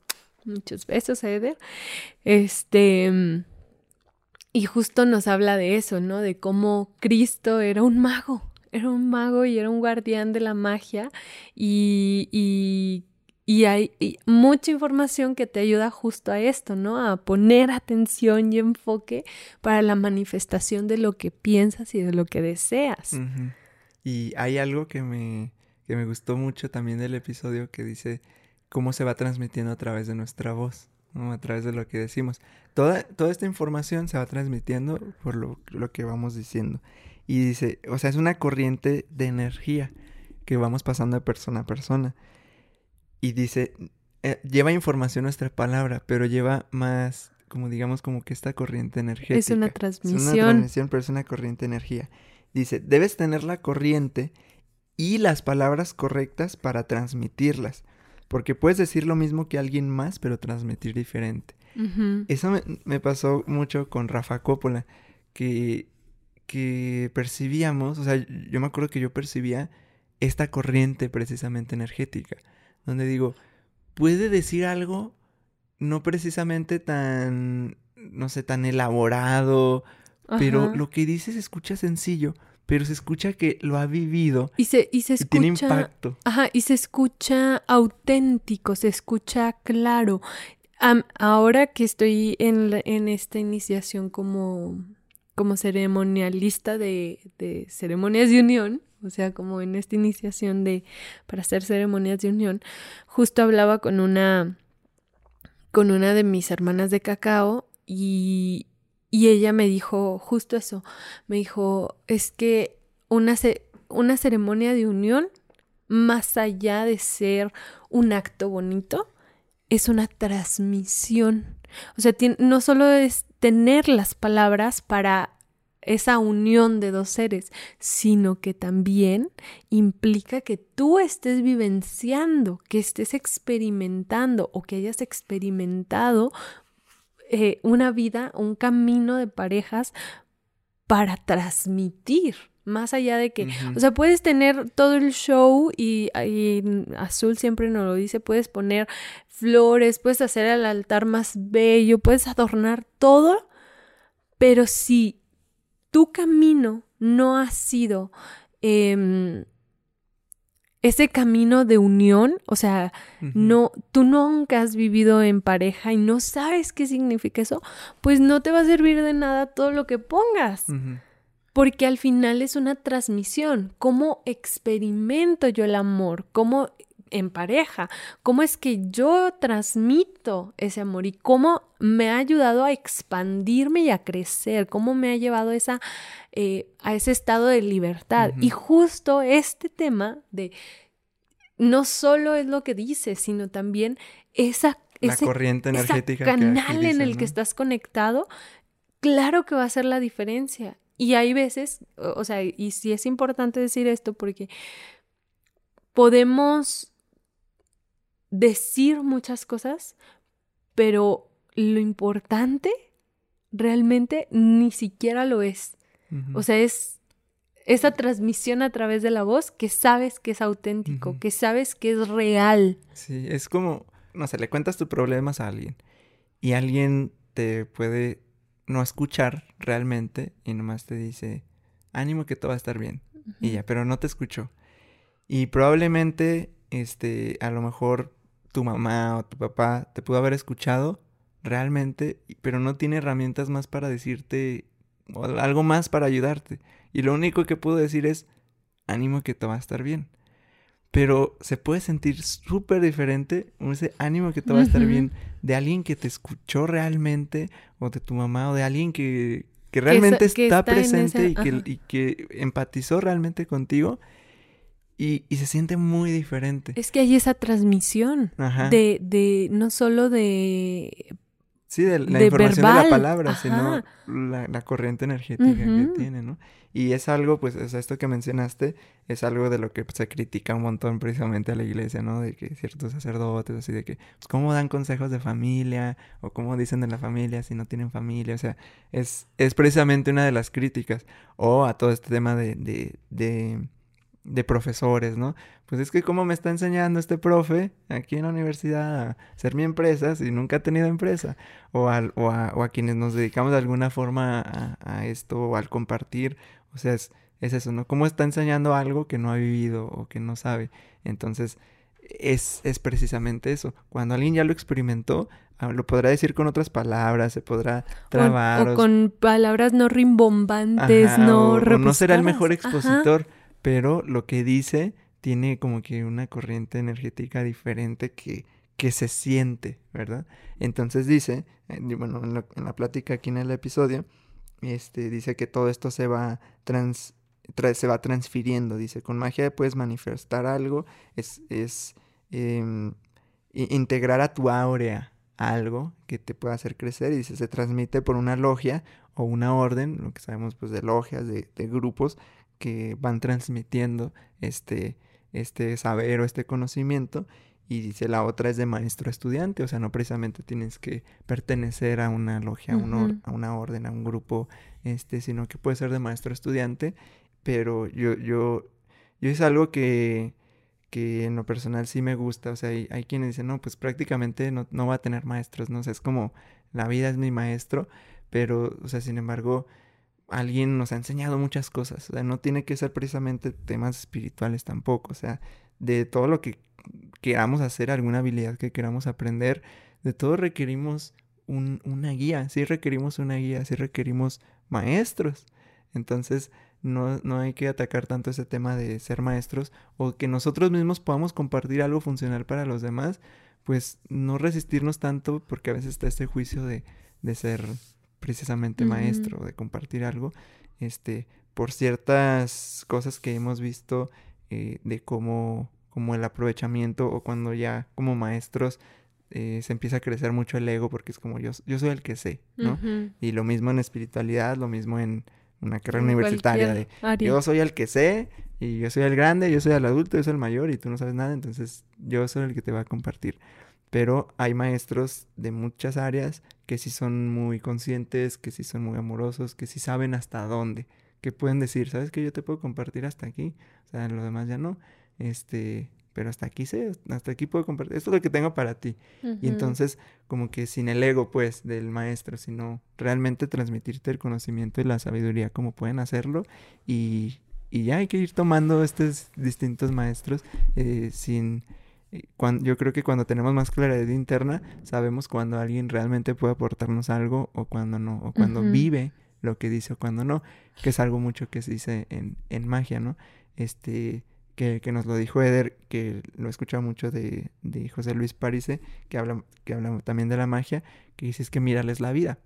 muchos besos a Eder. Este y justo nos habla de eso, ¿no? De cómo Cristo era un mago, era un mago y era un guardián de la magia y, y, y hay y mucha información que te ayuda justo a esto, ¿no? A poner atención y enfoque para la manifestación de lo que piensas y de lo que deseas. Y hay algo que me, que me gustó mucho también del episodio que dice cómo se va transmitiendo a través de nuestra voz. ¿No? a través de lo que decimos. Toda, toda esta información se va transmitiendo por lo, lo, que vamos diciendo. Y dice, o sea, es una corriente de energía que vamos pasando de persona a persona. Y dice, eh, lleva información nuestra palabra, pero lleva más, como digamos, como que esta corriente energética. Es una transmisión. Es una transmisión, pero es una corriente de energía. Dice, debes tener la corriente y las palabras correctas para transmitirlas. Porque puedes decir lo mismo que alguien más, pero transmitir diferente. Uh -huh. Eso me, me, pasó mucho con Rafa Coppola, que, que percibíamos, o sea, yo me acuerdo que yo percibía esta corriente precisamente energética, donde digo, puede decir algo no precisamente tan, no sé, tan elaborado, Ajá. pero lo que dice se escucha sencillo, pero se escucha que lo ha vivido y se, y se escucha, tiene impacto. Ajá, y se escucha auténtico, se escucha claro. Um, ahora que estoy en, la, en esta iniciación como, como ceremonialista de, de ceremonias de unión, o sea, como en esta iniciación de para hacer ceremonias de unión, justo hablaba con una con una de mis hermanas de cacao y, y ella me dijo justo eso, me dijo, es que una, una ceremonia de unión, más allá de ser un acto bonito, es una transmisión. O sea, no solo es tener las palabras para esa unión de dos seres, sino que también implica que tú estés vivenciando, que estés experimentando o que hayas experimentado eh, una vida, un camino de parejas para transmitir. Más allá de que, o sea, puedes tener todo el show y, Azul siempre nos lo dice, puedes poner flores, puedes hacer el altar más bello, puedes adornar todo, pero si tu camino no ha sido em, ese camino de unión, o sea, no, tú nunca has vivido en pareja y no sabes qué significa eso, pues no te va a servir de nada todo lo que pongas. Porque al final es una transmisión. ¿Cómo experimento yo el amor? ¿Cómo en pareja? ¿Cómo es que yo transmito ese amor? ¿Y cómo me ha ayudado a expandirme y a crecer? ¿Cómo me ha llevado esa, eh, a ese estado de libertad? Y justo este tema de no solo es lo que dices, sino también esa... La corriente energética. canal en el que estás conectado, claro que va a ser la diferencia. Y hay veces, o sea, y sí es importante decir esto porque podemos decir muchas cosas, pero lo importante realmente ni siquiera lo es. O sea, es esa transmisión a través de la voz que sabes que es auténtico, que sabes que es real. Sí, es como, no sé, le cuentas tus problemas a alguien y alguien te puede no escuchar realmente y nomás te dice, ánimo que todo va a estar bien. Y ya, pero no te escuchó. Y probablemente, este, a lo mejor tu mamá o tu papá te pudo haber escuchado realmente, pero no tiene herramientas más para decirte o algo más para ayudarte. Y lo único que puedo decir es, ánimo que todo va a estar bien. Pero se puede sentir súper diferente ese ánimo que todo va a estar bien de alguien que te escuchó realmente o de tu mamá o de alguien que, que realmente está, presente y, que, y que empatizó realmente contigo y, se siente muy diferente. Es que hay esa transmisión De, de, no solo de... Sí, de la información de la palabra, sino la, corriente energética que tiene, ¿no? Y es algo, pues, o sea, esto que mencionaste es algo de lo que se critica un montón precisamente a la iglesia, ¿no? De que ciertos sacerdotes, así de que, pues, ¿cómo dan consejos de familia? O cómo dicen de la familia si no tienen familia, o sea, es, es precisamente una de las críticas. O a todo este tema de, de de profesores, ¿no? Pues es que cómo me está enseñando este profe aquí en la universidad a ser mi empresa si nunca ha tenido empresa, o, a, o, a, quienes nos dedicamos de alguna forma a, esto, o al compartir, o sea, es, es, eso, ¿no? ¿Cómo está enseñando algo que no ha vivido o que no sabe? Entonces, es, es precisamente eso. Cuando alguien ya lo experimentó, ah, lo podrá decir con otras palabras, se podrá trabar. O, con palabras no rimbombantes, no o, no será el mejor expositor pero lo que dice tiene como que una corriente energética diferente que, que se siente, ¿verdad? Entonces dice, eh, bueno, en, la plática aquí en el episodio, este, dice que todo esto se va, trans, se va transfiriendo, dice, con magia puedes manifestar algo, es, es em, integrar a tu áurea algo que te pueda hacer crecer y dice, se transmite por una logia o una orden, lo que sabemos pues de logias, de, de grupos, que van transmitiendo este, este saber o este conocimiento. Y dice la otra es de maestro estudiante, o sea, no precisamente tienes que pertenecer a una logia, a, una orden, a un grupo, este, sino que puede ser de maestro estudiante. Pero yo, yo, yo es algo que, que en lo personal sí me gusta. O sea, hay, hay quienes dicen, no, pues prácticamente no, no va a tener maestros, ¿no? O sea, es como la vida es mi maestro, pero, o sea, sin embargo, alguien nos ha enseñado muchas cosas. O sea, no tiene que ser precisamente temas espirituales tampoco. O sea, de todo lo que queramos hacer, alguna habilidad que queramos aprender, de todo requerimos una guía. Sí requerimos una guía, sí requerimos maestros. Entonces, no, no hay que atacar tanto ese tema de ser maestros o que nosotros mismos podamos compartir algo funcional para los demás, pues no resistirnos tanto porque a veces está este juicio de de ser precisamente maestro, de compartir algo, este, por ciertas cosas que hemos visto eh, de cómo, como el aprovechamiento o cuando ya como maestros eh, se empieza a crecer mucho el ego porque es como yo, yo soy el que sé, ¿no? Y lo mismo en espiritualidad, lo mismo en una carrera universitaria de yo soy el que sé y yo soy el grande, yo soy el adulto, yo soy el mayor y tú no sabes nada, entonces yo soy el que te va a compartir. Pero hay maestros de muchas áreas que sí son muy conscientes, que sí son muy amorosos, que sí saben hasta dónde, que pueden decir, ¿sabes que yo te puedo compartir hasta aquí? O sea, lo demás ya no. Este, pero hasta aquí sé, hasta aquí puedo compartir, esto es lo que tengo para ti. Y entonces, como que sin el ego, pues, del maestro, sino realmente transmitirte el conocimiento y la sabiduría como pueden hacerlo y, y ya hay que ir tomando estos distintos maestros eh, sin... Cuando, yo creo que cuando tenemos más claridad interna, sabemos cuando alguien realmente puede aportarnos algo o cuando no, o cuando vive lo que dice o cuando no, que es algo mucho que se dice en, en magia, ¿no? Este, que, nos lo dijo Eder, que lo he escuchado mucho de, José Luis Parise, que habla, que habla también de la magia, que dice es que mírales la vida.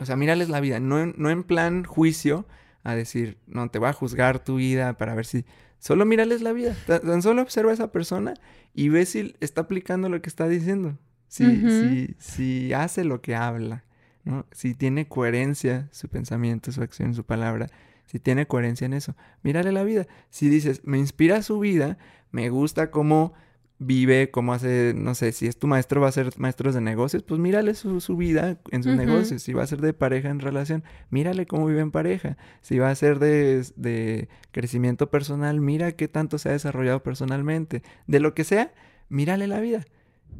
O sea, mírales la vida, no, no en plan juicio, a decir, no, te va a juzgar tu vida para ver si... Solo mírales la vida, tan, solo observa a esa persona y ve si está aplicando lo que está diciendo, si, si, si hace lo que habla, ¿no? Si tiene coherencia su pensamiento, su acción, su palabra, si tiene coherencia en eso. Mírale la vida. Si dices, me inspira su vida, me gusta cómo vive, cómo hace, no sé, si es tu maestro, va a ser maestro de negocios, pues mírale su, su vida en sus negocios. Si va a ser de pareja en relación, mírale cómo vive en pareja. Si va a ser de, de crecimiento personal, mira qué tanto se ha desarrollado personalmente. De lo que sea, mírale la vida.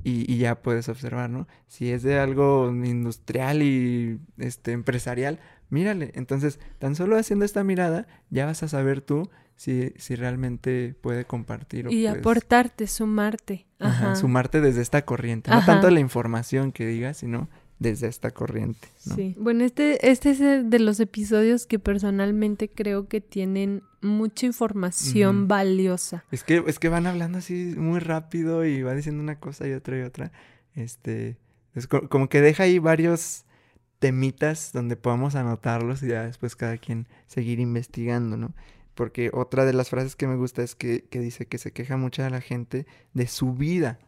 Y, y, ya puedes observar, ¿no? Si es de algo industrial y este empresarial, mírale. Entonces, tan solo haciendo esta mirada, ya vas a saber tú si, si realmente puede compartir. y aportarte, sumarte. Ajá. Sumarte desde esta corriente. No tanto la información que digas, sino desde esta corriente. Sí. Bueno, este, este es de los episodios que personalmente creo que tienen mucha información valiosa. Es que, es que van hablando así muy rápido y va diciendo una cosa y otra y otra. Este, es como que deja ahí varios temitas donde podamos anotarlos y ya después cada quien seguir investigando, ¿no? Porque otra de las frases que me gusta es que, dice que se queja mucha de la gente de su vida,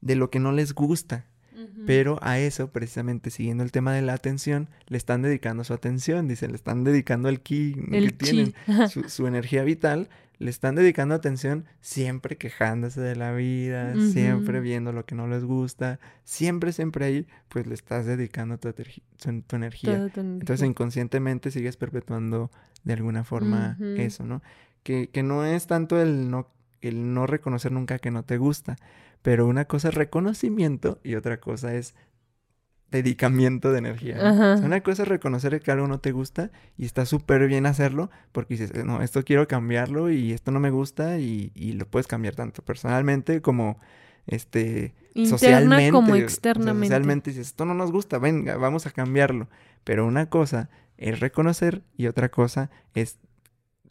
de lo que no les gusta. Pero a eso, precisamente siguiendo el tema de la atención, le están dedicando su atención, dice, le están dedicando el ki que tienen, su, su, energía vital, le están dedicando atención siempre quejándose de la vida, siempre viendo lo que no les gusta, siempre, siempre ahí, pues le estás dedicando tu, energía. Entonces inconscientemente sigues perpetuando de alguna forma eso, ¿no? Que, que no es tanto el no, el no reconocer nunca que no te gusta, pero una cosa es reconocimiento y otra cosa es dedicamiento de energía. una cosa es reconocer que algo no te gusta y está súper bien hacerlo porque dices, no, esto quiero cambiarlo y esto no me gusta y, lo puedes cambiar tanto personalmente como este socialmente como externamente. socialmente dices, esto no nos gusta, venga, vamos a cambiarlo. Pero una cosa es reconocer y otra cosa es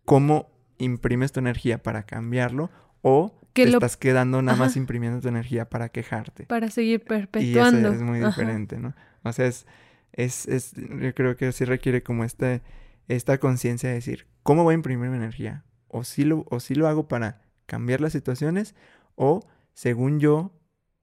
cómo imprimes tu energía para cambiarlo o que te estás quedando nada más imprimiendo tu energía para quejarte. Para seguir perpetuando. Y eso es muy diferente, ¿no? O sea, es, es, es, yo creo que sí requiere como este, esta conciencia de decir, ¿cómo voy a imprimir mi energía? O si, lo, o si lo hago para cambiar las situaciones, o según yo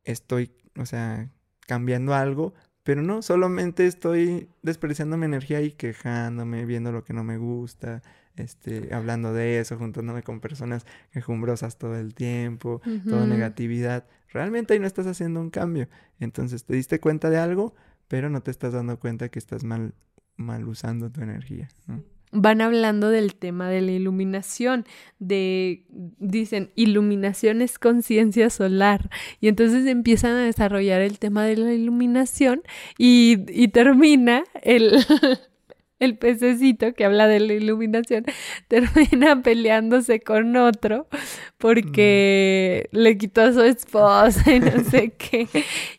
estoy, o sea, cambiando algo, pero no, solamente estoy desperdiciando mi energía y quejándome, viendo lo que no me gusta, este, hablando de eso, juntándome con personas quejumbrosas todo el tiempo, toda negatividad. Realmente ahí no estás haciendo un cambio. Entonces te diste cuenta de algo, pero no te estás dando cuenta que estás mal, mal usando tu energía. Van hablando del tema de la iluminación, de, dicen, iluminación es conciencia solar, y entonces empiezan a desarrollar el tema de la iluminación y, y termina el, el pececito que habla de la iluminación termina peleándose con otro porque mm. le quitó a su esposa y no sé qué.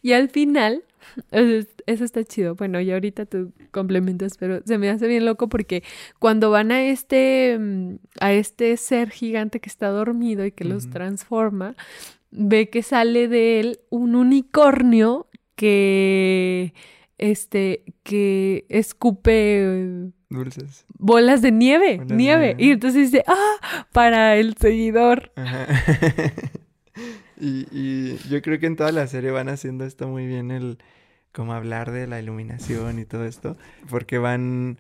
Y al final, eso está chido. Bueno, y ahorita tú complementas, pero se me hace bien loco porque cuando van a este, mm, a este ser gigante que está dormido y que los transforma, ve que sale de él un unicornio que este, que escupe Dulces. bolas de nieve, Bolas de nieve. Y entonces dice, ah, para el seguidor. Ajá. y, y yo creo que en toda la serie van haciendo esto muy bien, el como hablar de la iluminación y todo esto, porque van,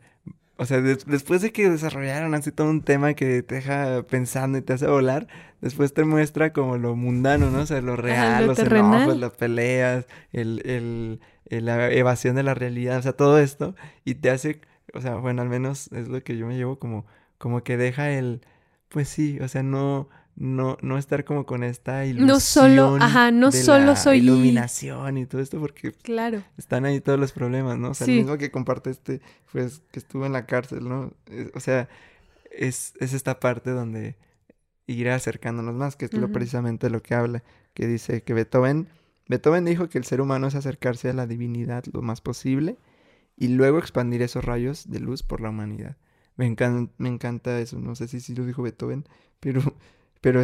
o sea, des- después de que desarrollaron así todo un tema que te deja pensando y te hace volar, después te muestra como lo mundano, ¿no? O sea, lo real, lo los terrenal. enojos, las peleas, el, el, el- la evasión de la realidad, o sea, todo esto, y te hace, o sea, bueno, al menos es lo que yo me llevo como, como que deja el, pues sí, o sea, no, no, no estar como con esta ilusión. No solo- ajá, no de solo la soy- iluminación y todo esto, porque Claro. están ahí todos los problemas, ¿no? O sea, Sí. el mismo que comparte este, pues, que estuvo en la cárcel, ¿no? Es- o sea, es, es esta parte donde ir acercándonos más, que es lo precisamente lo que habla, que dice que Beethoven, Beethoven dijo que el ser humano es acercarse a la divinidad lo más posible y luego expandir esos rayos de luz por la humanidad. Me, encan- me encanta eso, no sé si sí lo dijo Beethoven, pero, pero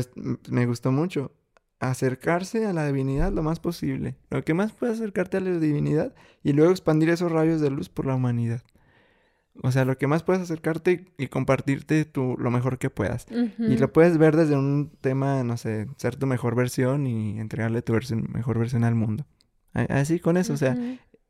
me gustó mucho. Acercarse a la divinidad lo más posible. Lo que más puede acercarte a la divinidad y luego expandir esos rayos de luz por la humanidad. O sea, lo que más puedes acercarte y compartirte tu, lo mejor que puedas. Y lo puedes ver desde un tema, no sé, ser tu mejor versión y entregarle tu versión- mejor versión al mundo. Así con eso, o sea,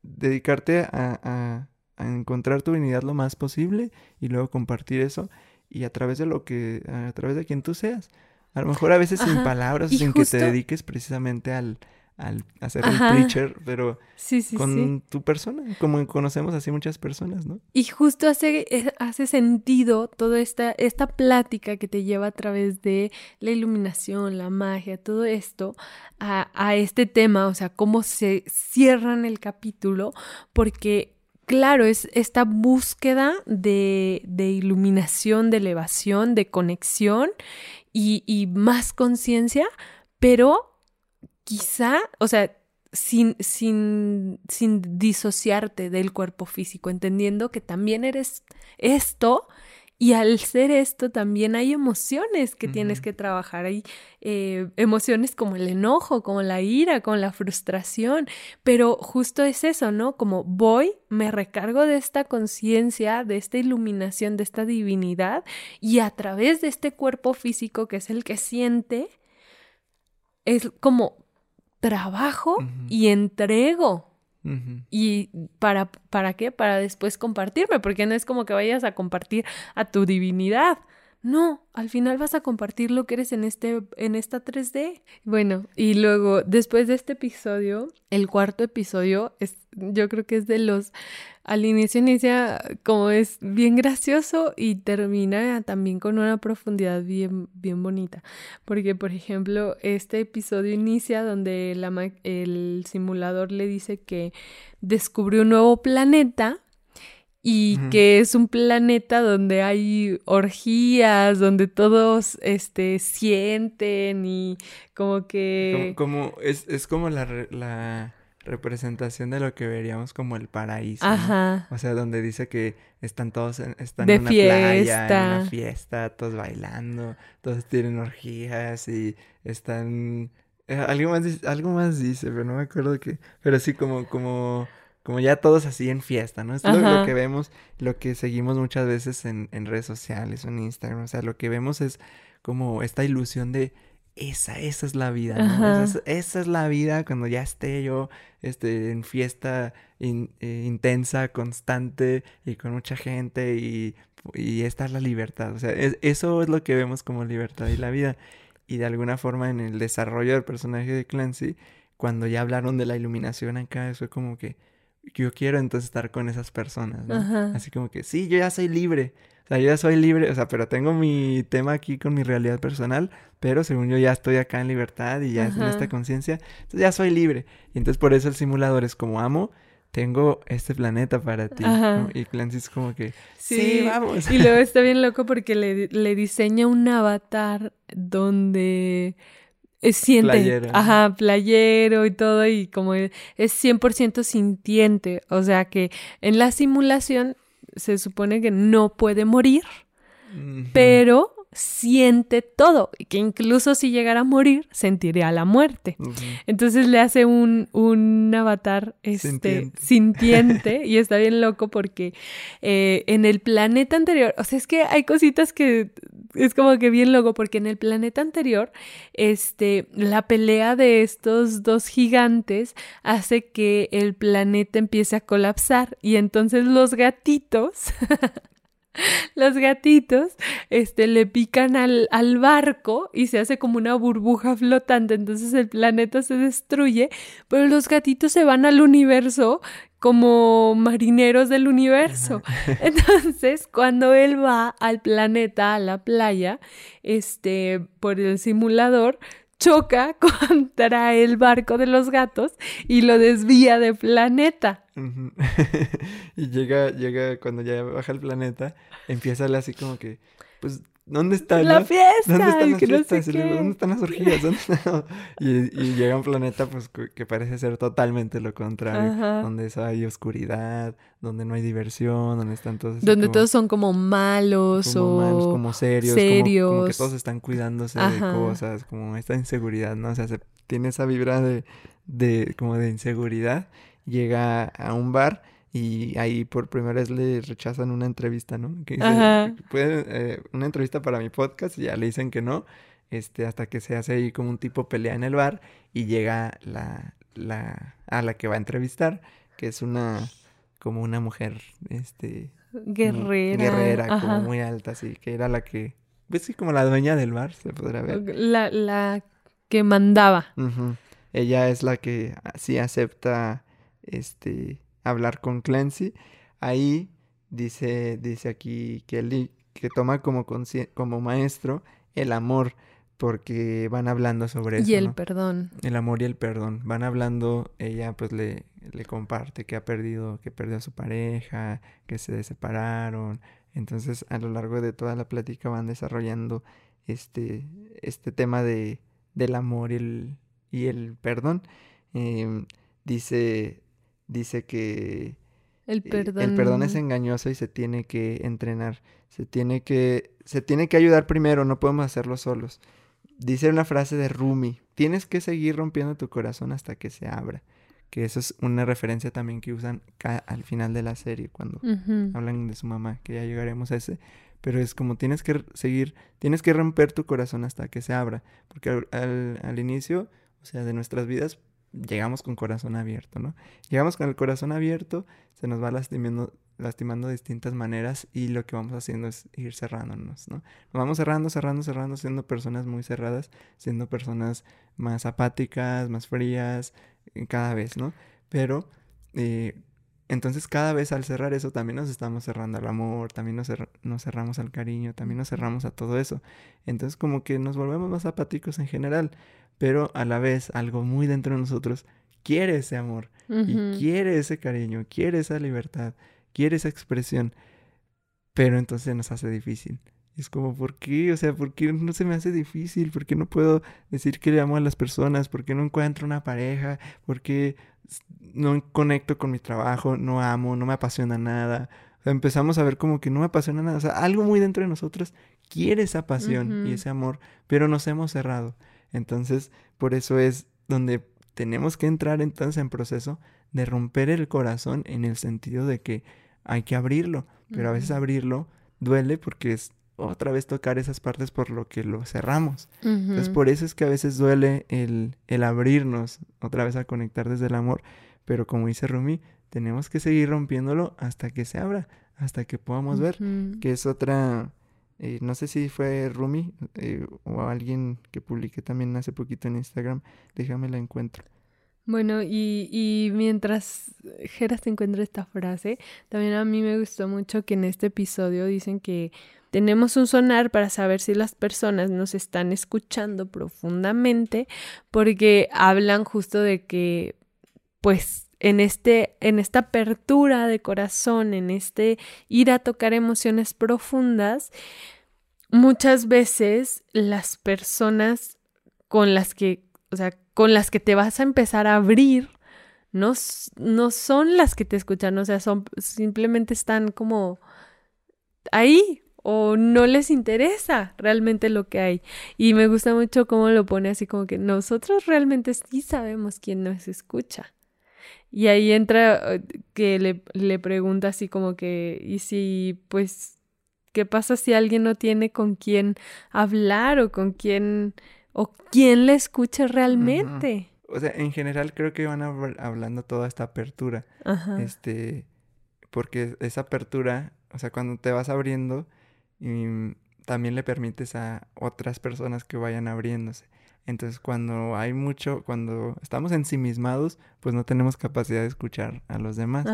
dedicarte a, a- a encontrar tu divinidad lo más posible y luego compartir eso y a través de lo que, a través de quien tú seas. A lo mejor a veces sin palabras, y sin que te dediques precisamente al, al hacer Ajá. el preacher, pero Sí, sí, con sí. tu persona, como conocemos así muchas personas, ¿no? Y justo hace, hace sentido toda esta, esta plática que te lleva a través de la iluminación, la magia, todo esto, a, a este tema, o sea, cómo se cierran el capítulo, porque, claro, es esta búsqueda de, de iluminación, de elevación, de conexión y, y más conciencia, pero quizá, o sea, sin, sin, sin disociarte del cuerpo físico, entendiendo que también eres esto y al ser esto también hay emociones que tienes que trabajar. Hay eh, emociones como el enojo, como la ira, como la frustración, pero justo es eso, ¿no? Como voy, me recargo de esta conciencia, de esta iluminación, de esta divinidad y a través de este cuerpo físico que es el que siente, es como trabajo y entrego. ¿Y para, para qué? Para después compartirme, porque no es como que vayas a compartir a tu divinidad. No, al final vas a compartir lo que eres en, este, en esta 3D. Bueno, y luego, después de este episodio, el cuarto episodio, es, yo creo que es de los, al inicio inicia como es bien gracioso y termina también con una profundidad bien, bien bonita. Porque, por ejemplo, este episodio inicia donde la el simulador le dice que descubrió un nuevo planeta y que es un planeta donde hay orgías, donde todos este, sienten y como que... Como, como- es, es como la, la representación de lo que veríamos como el paraíso. ¿no? Ajá. O sea, donde dice que están todos en, están De en una playa, en fiesta. una fiesta, todos bailando, todos tienen orgías y están eh, algo más dice, algo más dice, pero no me acuerdo qué, pero sí como como como ya todos así en fiesta, ¿no? Es lo, que vemos, lo que seguimos muchas veces en, en redes sociales o en Instagram, o sea, lo que vemos es como esta ilusión de esa, esa es la vida, ¿no? Esa, es- esa es la vida cuando ya esté yo este, en fiesta in- eh, intensa, constante y con mucha gente y, y esta es la libertad. O sea, es- eso es lo que vemos como libertad y la vida. Y de alguna forma en el desarrollo del personaje de Clancy, cuando ya hablaron de la iluminación acá, fue como que yo quiero entonces estar con esas personas, ¿no? Ajá. Así como que sí, yo ya soy libre. O sea, yo ya soy libre, o sea, pero tengo mi tema aquí con mi realidad personal, pero según yo ya estoy acá en libertad y ya en Ajá. esta conciencia, entonces ya soy libre. Y entonces por eso el simulador es como amo, tengo este planeta para ti. Y Clancy es como que, sí, Sí, vamos. Y luego está bien loco porque le, le diseña un avatar donde siente, Playero. ajá, playero y todo, y como es 100% sintiente, o sea que en la simulación se supone que no puede morir, pero siente todo, y que incluso si llegara a morir, sentiría la muerte. Entonces le hace un, un avatar este, sintiente. y está bien loco porque eh, en el planeta anterior, o sea, es que hay cositas que es como que bien loco porque en el planeta anterior, este, la pelea de estos dos gigantes hace que el planeta empiece a colapsar y entonces los gatitos los gatitos este, le pican al, al, barco y se hace como una burbuja flotante, entonces el planeta se destruye, pero los gatitos se van al universo como marineros del universo. Entonces, cuando él va al planeta, a la playa, este, por el simulador, choca contra el barco de los gatos y lo desvía de planeta. y llega, llega, cuando ya baja el planeta, empieza a así como que, pues ¿Dónde está la fiesta? ¿Dónde están las fiestas? ¿Dónde están las orgías? y, llega un planeta pues que parece ser totalmente lo contrario, donde hay oscuridad, donde no hay diversión, donde están todos donde todos son como malos como o malos, como serios, Como, que todos están cuidándose de cosas, como esta inseguridad, ¿no? O sea, se, tiene esa vibra de, de como de inseguridad, llega a un bar y ahí por primera vez le rechazan una entrevista, ¿no? Que dice, eh, una entrevista para mi podcast y ya le dicen que no, este, hasta que se hace ahí como un tipo pelea en el bar y llega la, la, a la que va a entrevistar, que es una, como una mujer, este... Guerrera. Guerrera, como muy alta, así, que era la que, pues sí, como la dueña del bar, se podrá ver. La, la que mandaba. Ella es la que sí acepta, este hablar con Clancy. Ahí dice, dice aquí Kelly que toma como, como maestro el amor, porque van hablando sobre eso. Y el perdón. El amor y el perdón. Van hablando, ella pues le, le comparte que ha perdido, que perdió a su pareja, que se separaron. Entonces a lo largo de toda la plática van desarrollando este, este tema de, del amor y el, y el perdón. Em, dice, dice que el perdón. el perdón es engañoso y se tiene que entrenar. Se tiene que, se tiene que ayudar primero, no podemos hacerlo solos. Dice una frase de Rumi, tienes que seguir rompiendo tu corazón hasta que se abra. Que eso es una referencia también que usan al final de la serie, cuando hablan de su mamá, que ya llegaremos a ese. Pero es como tienes que seguir, tienes que romper tu corazón hasta que se abra. Porque al, al inicio, o sea, de nuestras vidas, llegamos con corazón abierto, ¿no? Llegamos con el corazón abierto, se nos va lastimando, lastimando de distintas maneras y lo que vamos haciendo es ir cerrándonos, ¿no? Nos vamos cerrando, cerrando, cerrando, siendo personas muy cerradas, siendo personas más apáticas, más frías, eh, cada vez, ¿no? Pero, eh, entonces cada vez al cerrar eso también nos estamos cerrando al amor, también nos, nos cerramos al cariño, también nos cerramos a todo eso. Entonces como que nos volvemos más apáticos en general pero a la vez algo muy dentro de nosotros quiere ese amor y quiere ese cariño, quiere esa libertad, quiere esa expresión, pero entonces nos hace difícil. es como, ¿por qué? O sea, ¿por qué no se me hace difícil? ¿Por qué no puedo decir que le amo a las personas? ¿Por qué no encuentro una pareja? ¿Por qué no conecto con mi trabajo? No amo, no me apasiona nada. O sea, empezamos a ver como que no me apasiona nada. O sea, algo muy dentro de nosotros quiere esa pasión y ese amor, pero nos hemos cerrado. Entonces, por eso es donde tenemos que entrar entonces en proceso de romper el corazón en el sentido de que hay que abrirlo, pero a veces abrirlo duele porque es otra vez tocar esas partes por lo que lo cerramos. Entonces por eso es que a veces duele el, el abrirnos otra vez a conectar desde el amor, pero como dice Rumi, tenemos que seguir rompiéndolo hasta que se abra, hasta que podamos ver, que es otra eh, no sé si fue Rumi eh, o alguien que publiqué también hace poquito en Instagram. Déjame la encuentro. Bueno, y, y mientras Geras te encuentra esta frase, también a mí me gustó mucho que en este episodio dicen que tenemos un sonar para saber si las personas nos están escuchando profundamente, porque hablan justo de que, pues, en, este, en esta apertura de corazón, en este ir a tocar emociones profundas, muchas veces las personas con las que, o sea, con las que te vas a empezar a abrir, no, no son las que te escuchan, o sea, son, simplemente están como ahí, o no les interesa realmente lo que hay. Y me gusta mucho cómo lo pone así como que nosotros realmente sí sabemos quién nos escucha. Y ahí entra eh, que le, le pregunta así como que, ¿y si pues qué pasa si alguien no tiene con quién hablar o con quién o quién le escucha realmente? O sea, en general creo que van hablando toda esta apertura. Ajá. Este, porque esa apertura, o sea, cuando te vas abriendo, y también le permites a otras personas que vayan abriéndose. Entonces, cuando hay mucho, cuando estamos ensimismados, pues no tenemos capacidad de escuchar a los demás.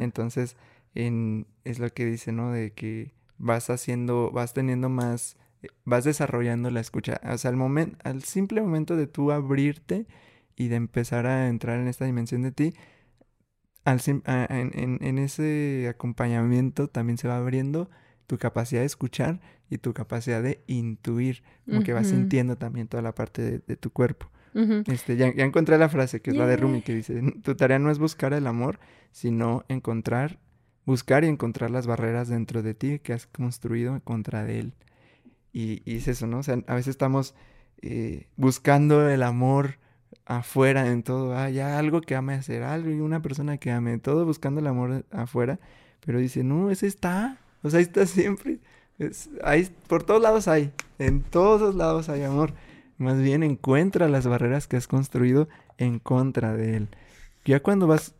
Entonces, en, es lo que dice, ¿no? De que vas haciendo, vas teniendo más, eh, vas desarrollando la escucha. O sea, al momento, al simple momento de tú abrirte y de empezar a entrar en esta dimensión de ti, al, en, en ese acompañamiento también se va abriendo tu capacidad de escuchar y tu capacidad de intuir, como que vas sintiendo también toda la parte de, tu cuerpo. este, ya, encontré la frase que es la de Rumi que dice, tu tarea no es buscar el amor, sino encontrar, buscar y encontrar las barreras dentro de ti que has construido contra de él. Y, y es eso, ¿no? O sea, a veces estamos eh, buscando el amor afuera en todo, ah, ya algo que ame hacer, algo y una persona que ame, todo buscando el amor afuera, pero dice, no, ese está, o sea, ahí está siempre. Ahí, por todos lados hay. En todos lados hay amor. Más bien encuentra las barreras que has construido en contra de él. Ya cuando vas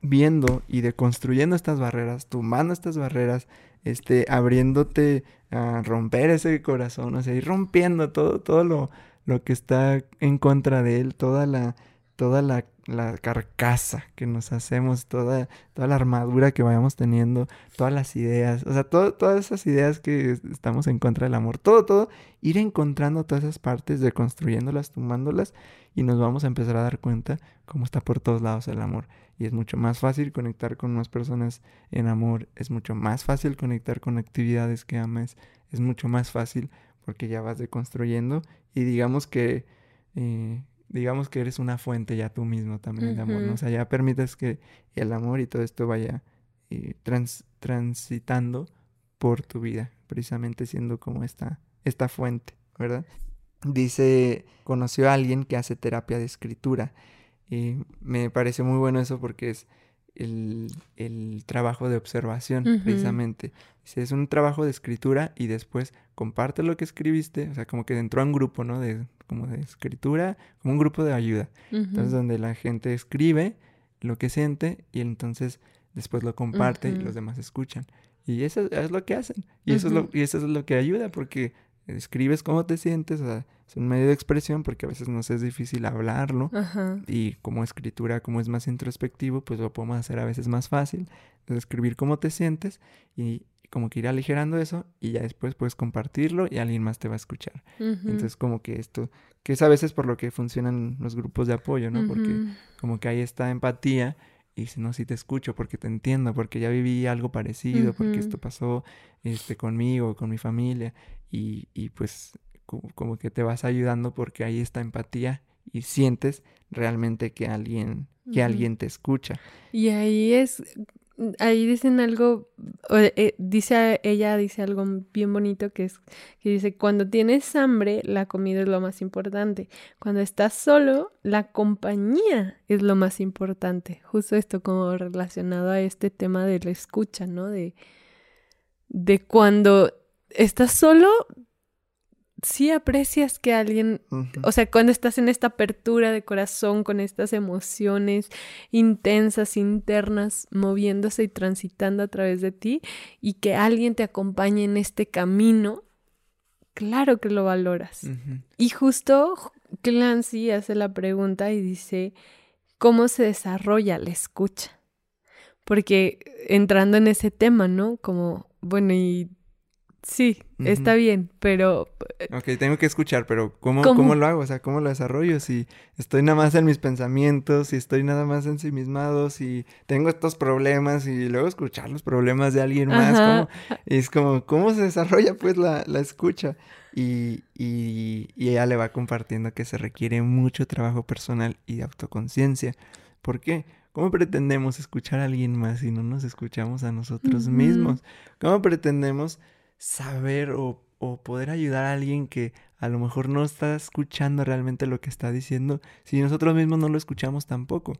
viendo y deconstruyendo estas barreras, tomando estas barreras, este, abriéndote a romper ese corazón, o sea, ir rompiendo todo, todo lo, lo que está en contra de él, toda la, toda la la carcasa que nos hacemos, toda, toda la armadura que vayamos teniendo, todas las ideas, o sea, todas esas ideas que estamos en contra del amor, todo, todo, ir encontrando todas esas partes, deconstruyéndolas, tomándolas y nos vamos a empezar a dar cuenta cómo está por todos lados el amor. Y es mucho más fácil conectar con más personas en amor, es mucho más fácil conectar con actividades que ames, es mucho más fácil porque ya vas deconstruyendo y digamos que... Eh, digamos que eres una fuente ya tú mismo también de amor, ¿no? O sea, ya permites que el amor y todo esto vaya eh, transitando por tu vida, precisamente siendo como esta, esta fuente, ¿verdad? Dice, conoció a alguien que hace terapia de escritura. Y me parece muy bueno eso porque es el, el trabajo de observación, precisamente. Dice, es un trabajo de escritura y después comparte lo que escribiste, o sea, como que entró a un grupo, ¿no? De como de escritura, como un grupo de ayuda. Entonces, donde la gente escribe lo que siente y entonces después lo comparte y los demás escuchan. Y eso es lo que hacen. Y, eso, es lo, y eso es lo que ayuda porque escribes cómo te sientes, o sea, es un medio de expresión porque a veces nos es difícil hablarlo y como escritura, como es más introspectivo, pues lo podemos hacer a veces más fácil, escribir cómo te sientes y, como que ir aligerando eso y ya después puedes compartirlo y alguien más te va a escuchar. Entonces como que esto, que es a veces por lo que funcionan los grupos de apoyo, ¿no? Porque como que hay esta empatía y si no, si te escucho porque te entiendo, porque ya viví algo parecido, porque esto pasó este, conmigo, con mi familia y, y pues como, que te vas ayudando porque hay esta empatía y sientes realmente que alguien, que alguien te escucha. Y ahí es ahí dicen algo, eh, dice ella, dice algo bien bonito que es, que dice, cuando tienes hambre, la comida es lo más importante. Cuando estás solo, la compañía es lo más importante. Justo esto como relacionado a este tema de la escucha, ¿no? De, de cuando estás solo, sí aprecias que alguien, o sea, cuando estás en esta apertura de corazón, con estas emociones intensas, internas, moviéndose y transitando a través de ti, y que alguien te acompañe en este camino, claro que lo valoras. Y justo Clancy hace la pregunta y dice, ¿cómo se desarrolla la escucha? Porque entrando en ese tema, ¿no? Como, bueno, y Sí, está bien, pero... Eh, ok, tengo que escuchar, pero ¿cómo, ¿cómo, lo hago? O sea, ¿cómo lo desarrollo? Si estoy nada más en mis pensamientos, si estoy nada más ensimismado, si tengo estos problemas y luego escuchar los problemas de alguien más, ¿cómo? es como, ¿cómo se desarrolla pues la, la escucha? Y, y, y, ella le va compartiendo que se requiere mucho trabajo personal y de autoconciencia. ¿Por qué? ¿Cómo pretendemos escuchar a alguien más si no nos escuchamos a nosotros mismos? ¿Cómo pretendemos saber o, o poder ayudar a alguien que a lo mejor no está escuchando realmente lo que está diciendo si nosotros mismos no lo escuchamos tampoco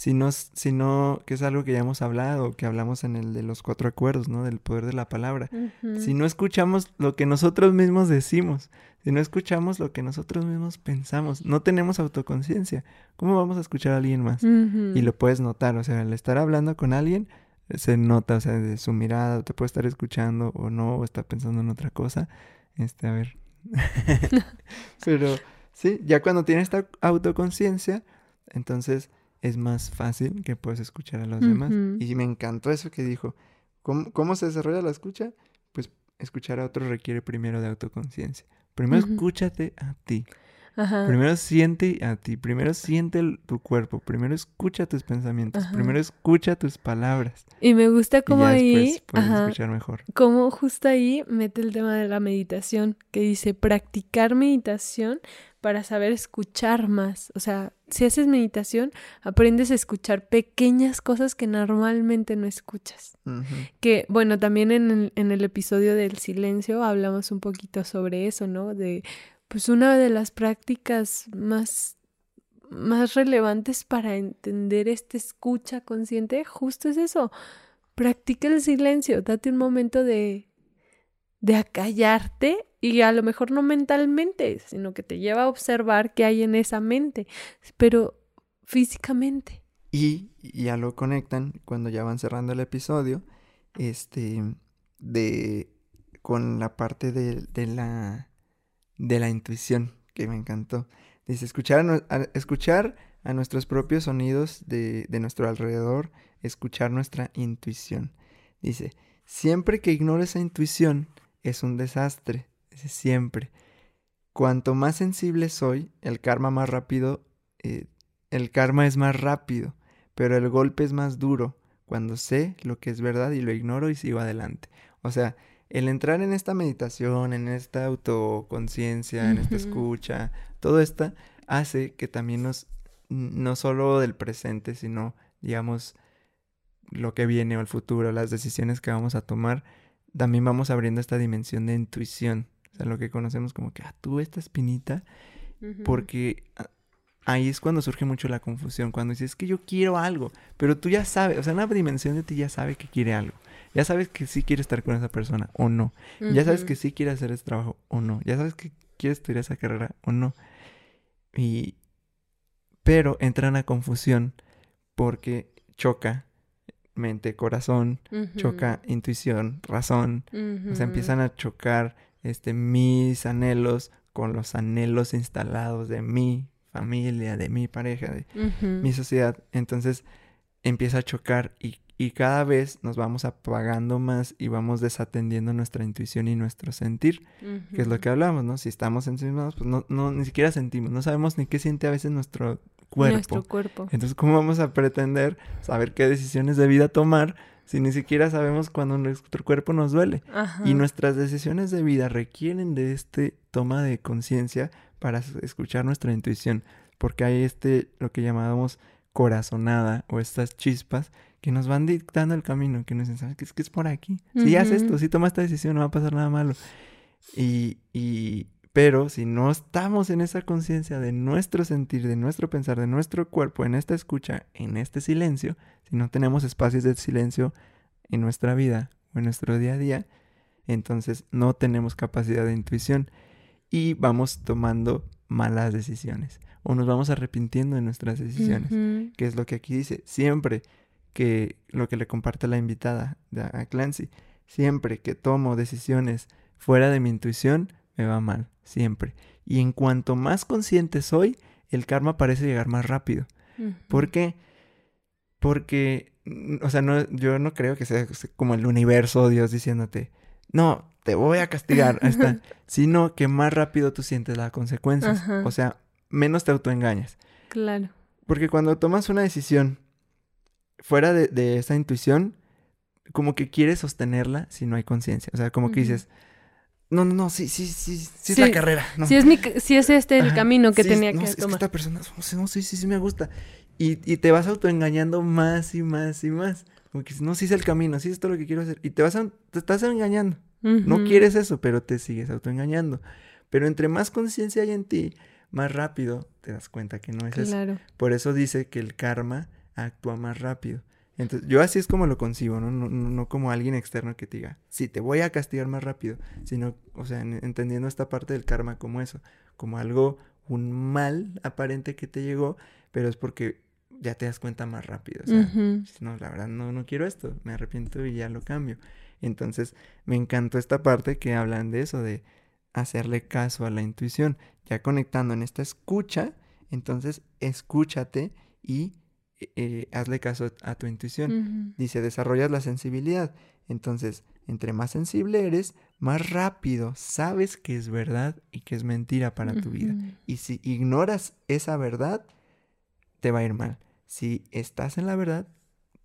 sino, sino que es algo que ya hemos hablado, que hablamos en el de los cuatro acuerdos, ¿no? Del poder de la palabra. Si no escuchamos lo que nosotros mismos decimos, si no escuchamos lo que nosotros mismos pensamos, no tenemos autoconciencia, ¿cómo vamos a escuchar a alguien más? Y lo puedes notar, o sea, al estar hablando con alguien, se nota, o sea, de su mirada, te puede estar escuchando o no, o está pensando en otra cosa. Este, a ver. Pero sí, ya cuando tienes esta autoconciencia, entonces es más fácil que puedas escuchar a los demás. Y me encantó eso que dijo. ¿Cómo, se desarrolla la escucha? Pues escuchar a otro requiere primero de autoconciencia. Primero escúchate a ti. Primero siente a ti, primero siente tu cuerpo, primero escucha tus pensamientos, primero escucha tus palabras. Y me gusta cómo ahí, puedes escuchar mejor. Como justo ahí mete el tema de la meditación, que dice practicar meditación para saber escuchar más. O sea, si haces meditación, aprendes a escuchar pequeñas cosas que normalmente no escuchas. Que, bueno, también en el, en el episodio del silencio hablamos un poquito sobre eso, ¿no? De, pues una de las prácticas más más relevantes para entender esta escucha consciente, justo es eso. Practica el silencio, date un momento de, de acallarte y a lo mejor no mentalmente, sino que te lleva a observar qué hay en esa mente, pero físicamente. Y ya lo conectan cuando ya van cerrando el episodio, este, de, con la parte de, de la, de la intuición, que me encantó. Dice, escuchar a, escuchar a nuestros propios sonidos de, de nuestro alrededor, escuchar nuestra intuición. Dice, siempre que ignore esa intuición, es un desastre siempre. Cuanto más sensible soy, el karma más rápido, eh, el karma es más rápido, pero el golpe es más duro cuando sé lo que es verdad y lo ignoro y sigo adelante. O sea, el entrar en esta meditación, en esta autoconciencia, en esta escucha, todo esto hace que también nos, no solo del presente, sino, digamos, lo que viene o el futuro, las decisiones que vamos a tomar, también vamos abriendo esta dimensión de intuición, lo que conocemos como que, ah, tú esta espinita, porque ah, ahí es cuando surge mucho la confusión, cuando dices, es que yo quiero algo, pero tú ya sabes, o sea, una dimensión de ti ya sabe que quiere algo. Ya sabes que sí quiere estar con esa persona o no. Ya sabes que sí quiere hacer ese trabajo o no. Ya sabes que quiere estudiar esa carrera o no. Y... Pero entra en la confusión porque choca mente, corazón, choca intuición, razón. O sea, empiezan a chocar este, mis anhelos con los anhelos instalados de mi familia, de mi pareja, de mi sociedad. Entonces empieza a chocar y, y, cada vez nos vamos apagando más y vamos desatendiendo nuestra intuición y nuestro sentir, que es lo que hablamos, ¿no? Si estamos ensimismados, pues no, no, ni siquiera sentimos, no sabemos ni qué siente a veces nuestro cuerpo. Nuestro cuerpo. Entonces, ¿cómo vamos a pretender saber qué decisiones de vida tomar si ni siquiera sabemos cuando nuestro cuerpo nos duele. Y nuestras decisiones de vida requieren de este toma de conciencia para escuchar nuestra intuición, porque hay este, lo que llamamos corazonada o estas chispas que nos van dictando el camino, que nos dicen, ¿sabes qué es que es por aquí? Si haces esto, si tomas esta decisión, no va a pasar nada malo. Y, y, pero si no estamos en esa conciencia de nuestro sentir, de nuestro pensar, de nuestro cuerpo, en esta escucha, en este silencio, si no tenemos espacios de silencio en nuestra vida o en nuestro día a día, entonces no tenemos capacidad de intuición y vamos tomando malas decisiones o nos vamos arrepintiendo de nuestras decisiones, que es lo que aquí dice, siempre que lo que le comparte la invitada a Clancy, siempre que tomo decisiones fuera de mi intuición, me va mal, siempre. Y en cuanto más consciente soy, el karma parece llegar más rápido. ¿Por qué? Porque, o sea, no, yo no creo que sea como el universo, Dios diciéndote, no, te voy a castigar, está. sino que más rápido tú sientes las consecuencias. O sea, menos te autoengañas. Claro. Porque cuando tomas una decisión fuera de, de esa intuición, como que quieres sostenerla si no hay conciencia. O sea, como que dices, no, no, no, sí, sí, sí, sí, es la carrera. No. Sí, es mi, sí es este el camino que tenía que tomar. Que esta persona, no, sí, sí, sí me gusta. Y, y te vas autoengañando más y más y más. Como que no, sí es el camino, sí es todo lo que quiero hacer. Y te vas a, te estás engañando. No quieres eso, pero te sigues autoengañando. Pero entre más conciencia hay en ti, más rápido te das cuenta que no es eso. Por eso dice que el karma actúa más rápido. Entonces, yo así es como lo concibo, ¿no? No, no como alguien externo que te diga, sí, te voy a castigar más rápido, sino, o sea, entendiendo esta parte del karma como eso, como algo, un mal aparente que te llegó, pero es porque ya te das cuenta más rápido. O sea, no, la verdad no, no quiero esto, me arrepiento y ya lo cambio. Entonces, me encantó esta parte que hablan de eso, de hacerle caso a la intuición, ya conectando en esta escucha, entonces escúchate y eh, hazle caso a tu intuición. Dice, desarrollas la sensibilidad. Entonces, entre más sensible eres, más rápido sabes que es verdad y que es mentira para tu vida. Y si ignoras esa verdad, te va a ir mal. Si estás en la verdad,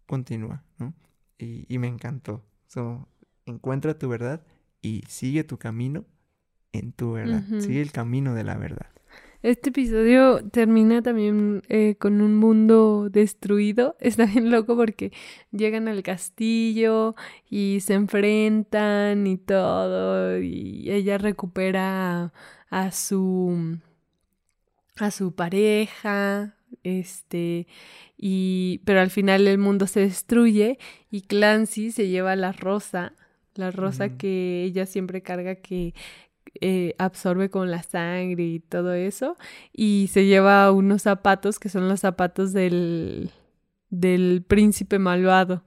continúa, ¿no? Y, me encantó. encuentra tu verdad y sigue tu camino en tu verdad. Sigue el camino de la verdad. Este episodio termina también eh, con un mundo destruido. Está bien loco porque llegan al castillo y se enfrentan y todo. Y ella recupera a su a su pareja. Este. Y. Pero al final el mundo se destruye. Y Clancy se lleva la rosa. La rosa que ella siempre carga que eh, absorbe con la sangre y todo eso. Y se lleva unos zapatos que son los zapatos del, del príncipe malvado.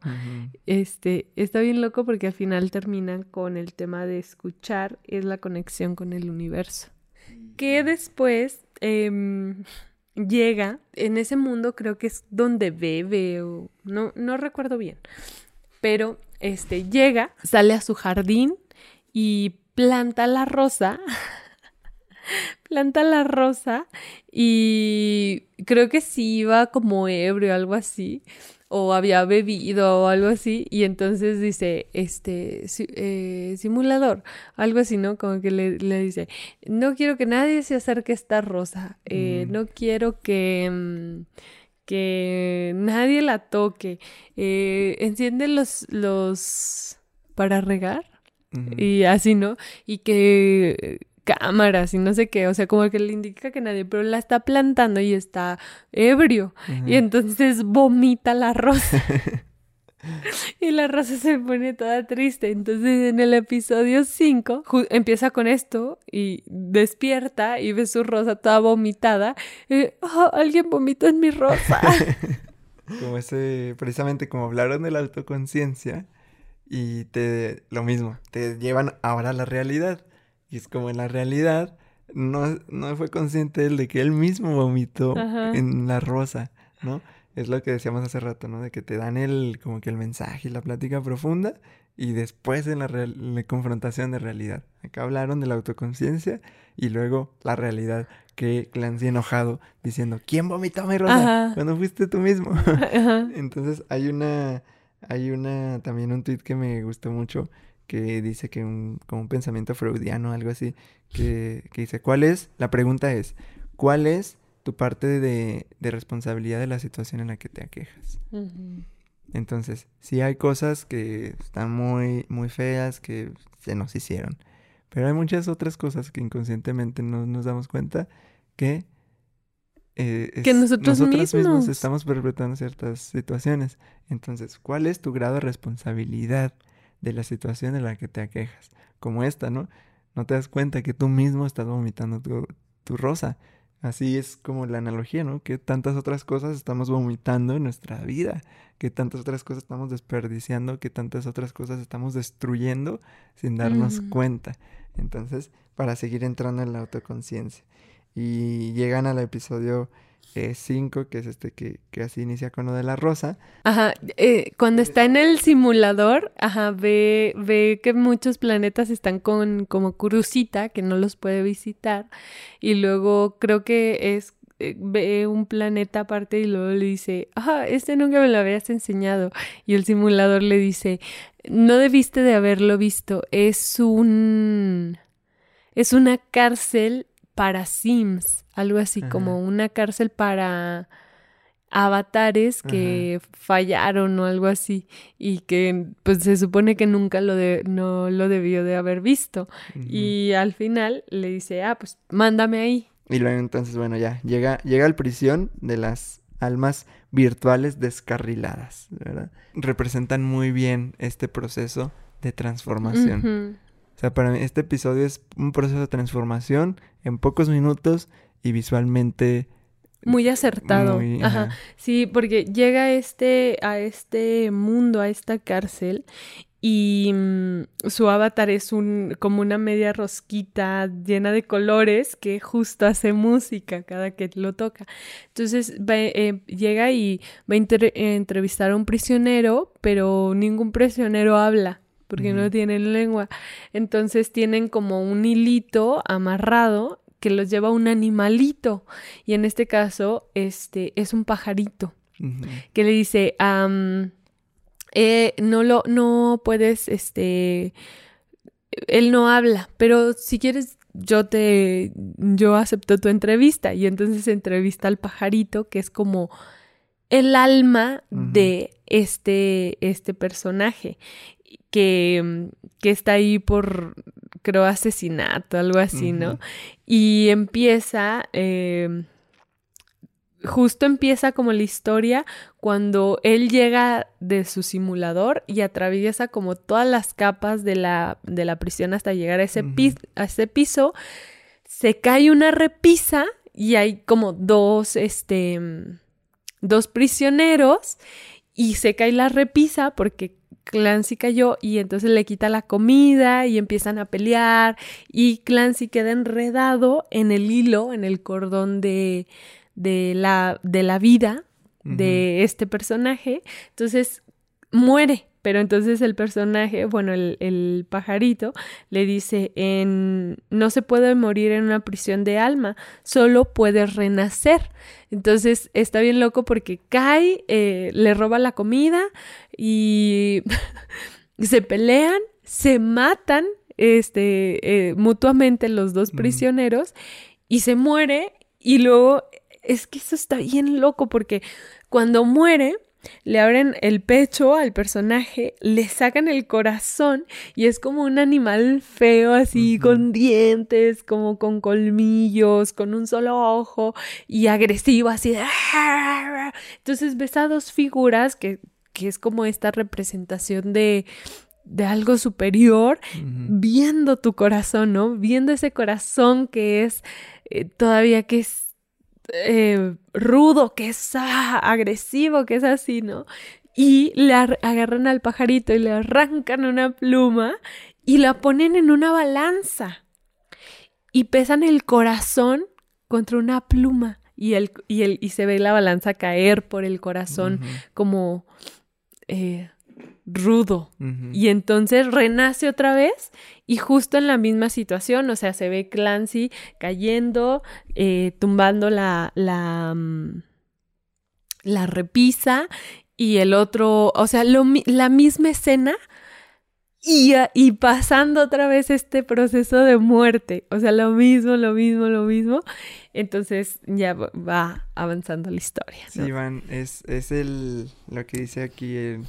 Este, está bien loco porque al final terminan con el tema de escuchar, es la conexión con el universo. Que después em, llega, en ese mundo creo que es donde bebe o no, no recuerdo bien. Pero este llega, sale a su jardín y planta la rosa. planta la rosa y creo que sí iba como ebrio o algo así o había bebido o algo así y entonces dice este eh, simulador algo así no como que le, dice no quiero que nadie se acerque a esta rosa eh, no quiero que mm, que nadie la toque eh, enciende los los para regar y así, ¿no? Y que cámaras y no sé qué, o sea, como que le indica que nadie, pero la está plantando y está ebrio. Y entonces vomita la rosa. y la rosa se pone toda triste. Entonces en el episodio 5 empieza con esto y despierta y ve su rosa toda vomitada. Y, oh, alguien vomitó en mi rosa. como ese, precisamente como hablaron de la autoconciencia y te lo mismo, te llevan ahora a la realidad. Y es como en la realidad no, no fue consciente él de que él mismo vomitó en la rosa, ¿no? Es lo que decíamos hace rato, ¿no? De que te dan el, como que el mensaje y la plática profunda y después en la, la confrontación de realidad. Acá hablaron de la autoconciencia y luego la realidad que Clancy enojado diciendo, ¿quién vomitó mi rosa? Cuando fuiste tú mismo. Entonces hay una hay una, también un tweet que me gustó mucho que dice que un, como un pensamiento freudiano, algo así, que, que dice, ¿cuál es? La pregunta es, ¿cuál es tu parte de, de responsabilidad de la situación en la que te aquejas? Entonces, sí hay cosas que están muy, muy feas, que se nos hicieron, pero hay muchas otras cosas que inconscientemente no nos damos cuenta que eh, que nosotros, mismos. estamos perpetuando ciertas situaciones. Entonces, ¿cuál es tu grado de responsabilidad de la situación en la que te aquejas? Como esta, ¿no? No te das cuenta que tú mismo estás vomitando tu, tu rosa. Así es como la analogía, ¿no? Que tantas otras cosas estamos vomitando en nuestra vida, que tantas otras cosas estamos desperdiciando, que tantas otras cosas estamos destruyendo sin darnos cuenta. Entonces, para seguir entrando en la autoconciencia y llegan al episodio 5, eh, que es este que, que, así inicia con lo de la rosa. Ajá, eh, cuando está en el simulador, ajá, ve, ve que muchos planetas están con como crucita, que no los puede visitar, y luego creo que es eh, ve un planeta aparte y luego le dice, ajá, este nunca me lo habías enseñado. Y el simulador le dice, no debiste de haberlo visto, es un... Es una cárcel para Sims, algo así como una cárcel para avatares que fallaron o algo así y que pues se supone que nunca lo de, no lo debió de haber visto. Y al final le dice ah pues mándame ahí y luego entonces bueno ya llega llega al prisión de las almas virtuales descarriladas verdad representan muy bien este proceso de transformación o sea para mí este episodio es un proceso de transformación en pocos minutos y visualmente muy acertado. ajá. Sí, porque llega este, a este mundo, a esta cárcel, y mm, su avatar es un como una media rosquita llena de colores que justo hace música cada que lo toca. Entonces eh, llega y va a entrevistar a un prisionero, pero ningún prisionero habla porque no tienen lengua. Entonces tienen como un hilito amarrado que los lleva un animalito. Y en este caso, este es un pajarito. Que le dice, eh, no lo, no puedes, este, él no habla, pero si quieres, yo te, yo acepto tu entrevista. Y entonces entrevista al pajarito, que es como el alma de este, este personaje que, que está ahí por, creo, asesinato, algo así, ¿no? Y empieza, em, justo empieza como la historia cuando él llega de su simulador y atraviesa como todas las capas de la, de la prisión hasta llegar a ese, a ese piso, se cae una repisa y hay como dos, este, dos prisioneros y se cae la repisa porque Clancy cayó y entonces le quita la comida y empiezan a pelear y Clancy queda enredado en el hilo, en el cordón de, de, la, de la vida de este personaje. Entonces muere pero entonces el personaje, bueno, el, pajarito, le dice, en, no se puede morir en una prisión de alma, solo puede renacer. Entonces está bien loco porque cae, eh, le roba la comida y se pelean, se matan este, eh, mutuamente los dos prisioneros y se muere y luego es que eso está bien loco porque cuando muere le abren el pecho al personaje, le sacan el corazón y es como un animal feo así, con dientes, como con colmillos, con un solo ojo y agresivo así de... Entonces ves a dos figuras que, que es como esta representación de de algo superior, viendo tu corazón, ¿no? Viendo ese corazón que es eh, todavía que es eh, rudo, que es ah, agresivo, que es así, ¿no? Y le agarran al pajarito y le arrancan una pluma y la ponen en una balanza y pesan el corazón contra una pluma y, el, y, el, y se ve la balanza caer por el corazón como eh, rudo. Y entonces renace otra vez y justo en la misma situación, o sea, se ve Clancy cayendo, eh, tumbando la, la, mm, la repisa y el otro, o sea, la misma escena y, y pasando otra vez este proceso de muerte, o sea, lo mismo, lo mismo, lo mismo. Entonces ya va avanzando la historia. Sí, Iván, es, es el, lo que dice aquí el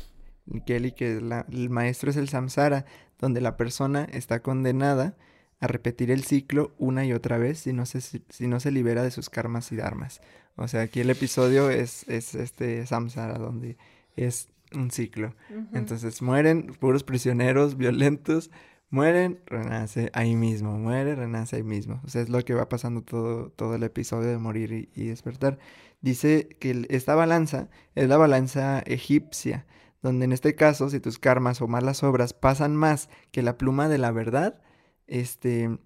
Kelly, que el maestro es el samsara, donde la persona está condenada a repetir el ciclo una y otra vez si no se, si no se libera de sus karmas y dharmas. O sea, aquí el episodio es, es este samsara, donde es un ciclo. Entonces mueren puros prisioneros violentos, mueren, renace ahí mismo, muere, renace ahí mismo. O sea, es lo que va pasando todo, todo el episodio de morir y, y despertar. Dice que esta balanza es la balanza egipcia donde en este caso, si tus karmas o malas obras pasan más que la pluma de la verdad, este,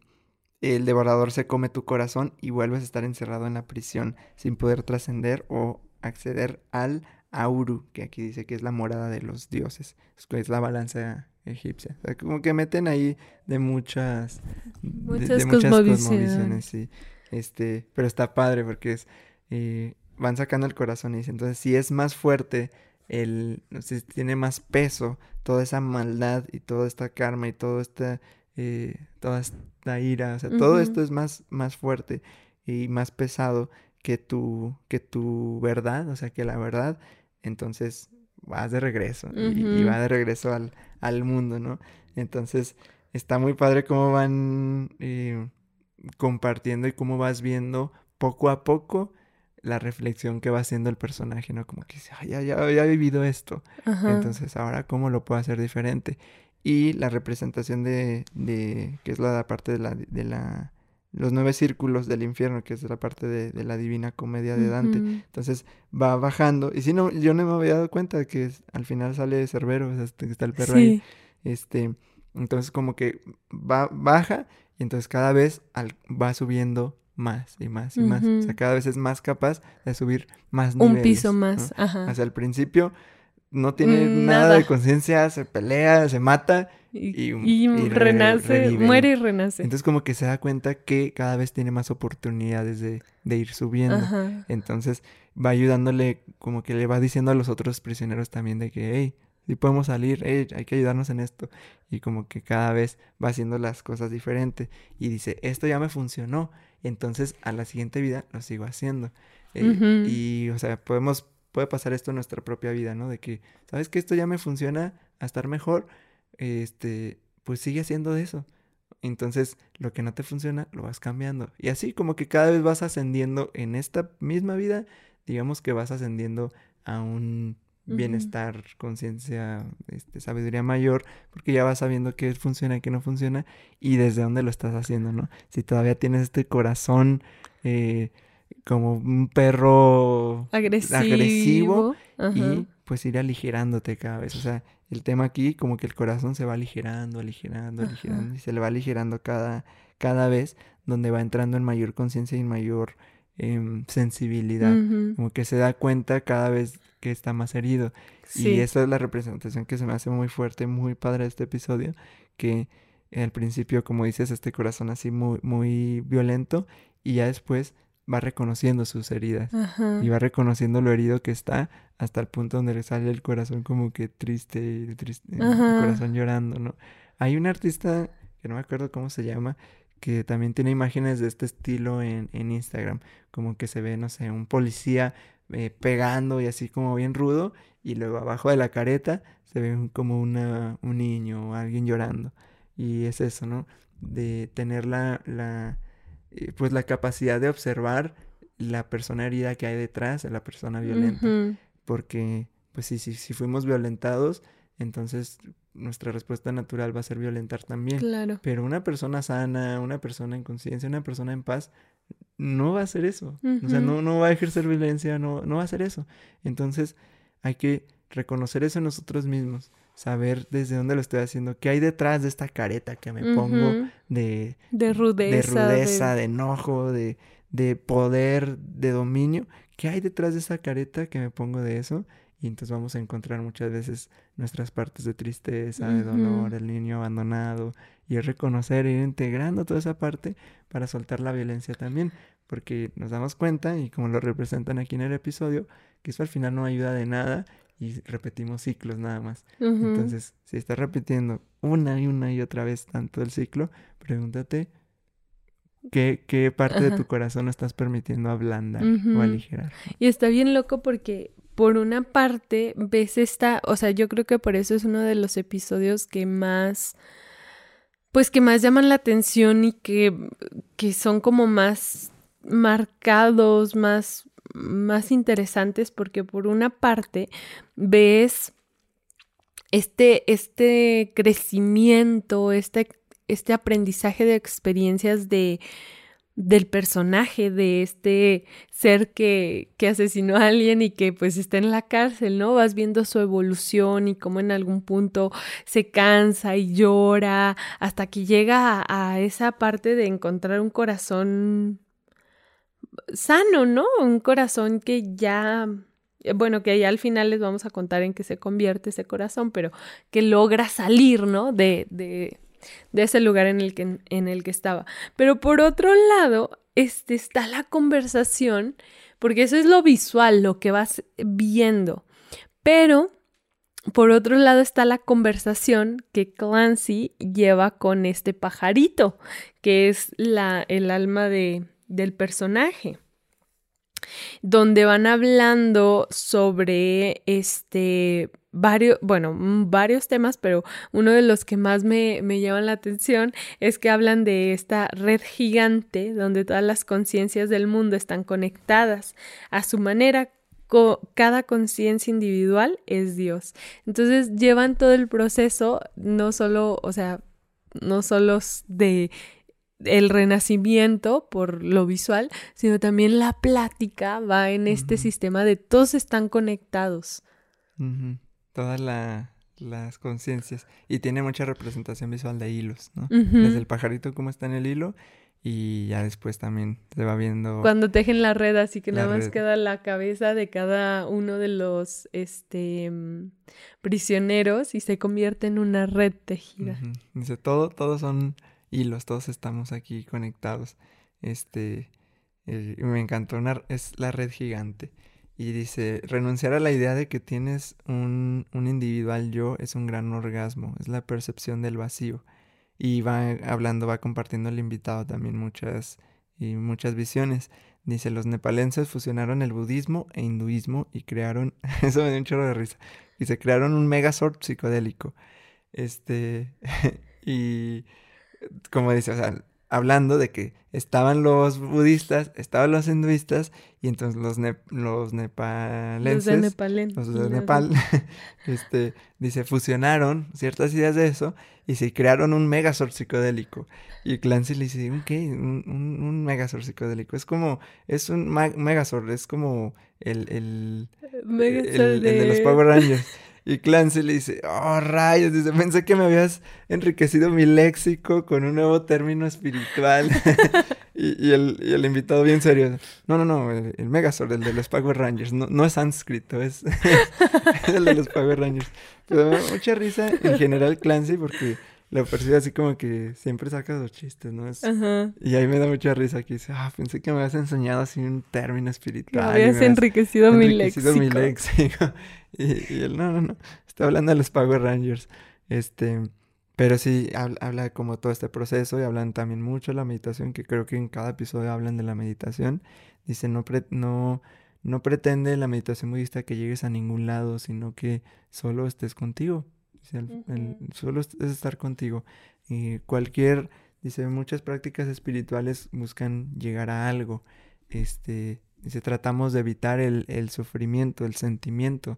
el devorador se come tu corazón y vuelves a estar encerrado en la prisión sin poder trascender o acceder al Auru, que aquí dice que es la morada de los dioses, es la balanza egipcia. O sea, como que meten ahí de muchas, muchas, de, cosmovisiones. sí. Este, pero está padre porque es, eh, van sacando el corazón y dicen, entonces si es más fuerte el, si tiene más peso toda esa maldad y toda esta karma y toda esta, eh, toda esta ira, o sea, todo esto es más, más fuerte y más pesado que tu, que tu verdad, o sea, que la verdad, entonces vas de regreso y, va de regreso al, al, mundo, ¿no? Entonces está muy padre cómo van eh, compartiendo y cómo vas viendo poco a poco la reflexión que va haciendo el personaje, ¿no? Como que ya, ya, ya he vivido esto. Entonces, ahora, ¿cómo lo puedo hacer diferente? Y la representación de, de que es la parte de la, de la, los nueve círculos del infierno, que es la parte de, la divina comedia de Dante. Entonces, va bajando. Y si no, yo no me había dado cuenta de que al final sale Cerbero, o sea, este, está el perro ahí. Este, entonces, como que va, baja y entonces cada vez va subiendo más y más y más. O sea, cada vez es más capaz de subir más niveles. Un piso más, ajá. Hasta el principio no tiene mm, nada. de conciencia, se pelea, se mata y, renace, muere y renace. Entonces como que se da cuenta que cada vez tiene más oportunidades de, de ir subiendo. Entonces va ayudándole, como que le va diciendo a los otros prisioneros también de que, hey, si podemos salir, hey, hay que ayudarnos en esto. Y como que cada vez va haciendo las cosas diferentes. Y dice, esto ya me funcionó entonces a la siguiente vida lo sigo haciendo. Eh, y, o sea, podemos, puede pasar esto en nuestra propia vida, ¿no? De que, ¿sabes que esto ya me funciona a estar mejor? Este, pues sigue haciendo eso. Entonces, lo que no te funciona, lo vas cambiando. Y así como que cada vez vas ascendiendo en esta misma vida, digamos que vas ascendiendo a un bienestar, conciencia, este, sabiduría mayor, porque ya vas sabiendo qué funciona y qué no funciona y desde dónde lo estás haciendo, ¿no? Si todavía tienes este corazón eh, como un perro agresivo, y pues ir aligerándote cada vez, o sea, el tema aquí como que el corazón se va aligerando, aligerando, aligerando y se le va aligerando cada, cada vez donde va entrando en mayor conciencia y en mayor em, sensibilidad, como que se da cuenta cada vez que está más herido. Y esa es la representación que se me hace muy fuerte, muy padre este episodio, que al principio, como dices, este corazón así muy, muy violento y ya después va reconociendo sus heridas y va reconociendo lo herido que está hasta el punto donde le sale el corazón como que triste, triste el corazón llorando, ¿no? Hay un artista que no me acuerdo cómo se llama, que también tiene imágenes de este estilo en, en Instagram, como que se ve, no sé, un policía eh, pegando y así como bien rudo, y luego abajo de la careta se ve como una, un niño o alguien llorando. Y es eso, ¿no? De tener la, la eh, pues la capacidad de observar la persona herida que hay detrás de la persona violenta. Porque, pues sí, si, si fuimos violentados, entonces nuestra respuesta natural va a ser violentar también. Claro. Pero una persona sana, una persona en conciencia, una persona en paz, no va a hacer eso. O sea, no, no va a ejercer violencia, no, no va a hacer eso. Entonces, hay que reconocer eso en nosotros mismos, saber desde dónde lo estoy haciendo, qué hay detrás de esta careta que me pongo de, de rudeza, de, rudeza, de... enojo, de, de poder, de dominio. ¿Qué hay detrás de esa careta que me pongo de eso? Y entonces vamos a encontrar muchas veces nuestras partes de tristeza, de dolor, el niño abandonado, y es reconocer, ir integrando toda esa parte para soltar la violencia también, porque nos damos cuenta, y como lo representan aquí en el episodio, que eso al final no ayuda de nada y repetimos ciclos nada más. Entonces, si estás repitiendo una y una y otra vez tanto el ciclo, pregúntate qué, qué parte de tu corazón estás permitiendo ablandar o aligerar. Y está bien loco porque por una parte ves esta, o sea, yo creo que por eso es uno de los episodios que más, pues que más llaman la atención y que, que son como más marcados, más, más interesantes, porque por una parte ves este, este crecimiento, este, este aprendizaje de experiencias de del personaje de este ser que, que, asesinó a alguien y que pues está en la cárcel, ¿no? Vas viendo su evolución y cómo en algún punto se cansa y llora hasta que llega a, esa parte de encontrar un corazón sano, ¿no? Un corazón que ya bueno, que ya al final les vamos a contar en qué se convierte ese corazón, pero que logra salir, ¿no? De, de, de ese lugar en el que, en el que estaba. Pero por otro lado, este, está la conversación, porque eso es lo visual, lo que vas viendo. Pero por otro lado está la conversación que Clancy lleva con este pajarito, que es la, el alma de, del personaje. donde van hablando sobre este varios, bueno, varios temas, pero uno de los que más me, me llaman la atención es que hablan de esta red gigante donde todas las conciencias del mundo están conectadas a su manera cada conciencia individual es Dios. Entonces llevan todo el proceso, no solo, o sea, no solo de el renacimiento por lo visual, sino también la plática va en este sistema de todos están conectados. Todas las conciencias. Y tiene mucha representación visual de hilos, ¿no? Desde el pajarito cómo está en el hilo y ya después también se va viendo... Cuando tejen la red, así que nada más queda la cabeza de cada uno de los este, mm, prisioneros y se convierte en una red tejida. Dice, todo, todos son hilos, todos estamos aquí conectados. Este, eh, me encantó, una, es la red gigante. Y dice, renunciar a la idea de que tienes un, un individual yo es un gran orgasmo, es la percepción del vacío y va hablando, va compartiendo el invitado también muchas y muchas visiones. Dice, los nepalenses fusionaron el budismo e hinduismo y crearon, eso me dio un chorro de risa, y se crearon un megazord psicodélico. Este, y como dice, o sea, hablando de que estaban los budistas, estaban los hinduistas y entonces los, los nepalenses, los de, Nepal, este, dice, fusionaron ciertas ideas de eso y se crearon un megazord psicodélico. Y Clancy le dice, ¿qué? Un, un, un megazord psicodélico. Es como, es un megazord, es como el, el, el de los Power Rangers. Y Clancy le dice, oh rayos, dice, pensé que me habías enriquecido mi léxico con un nuevo término espiritual. y, el, el, invitado bien serio, no, no, no, el, Megazord, el de los Power Rangers, no, no es sánscrito, es, el de los Power Rangers. Pero me da mucha risa en general Clancy porque lo percibe así como que siempre saca los chistes, ¿no? Es, Y ahí me da mucha risa que dice, ah, pensé que me habías enseñado así un término espiritual. Me habías, enriquecido, mi léxico. mi léxico. Y, él, no, no, no, está hablando de los Power Rangers. Este, pero sí, habla, como todo este proceso y hablan también mucho de la meditación, que creo que en cada episodio hablan de la meditación. Dice, no, no, no pretende la meditación budista que llegues a ningún lado, sino que solo estés contigo. Solo es estar contigo. Y cualquier, dice, muchas prácticas espirituales buscan llegar a algo. Este, dice, tratamos de evitar el, el sufrimiento, el sentimiento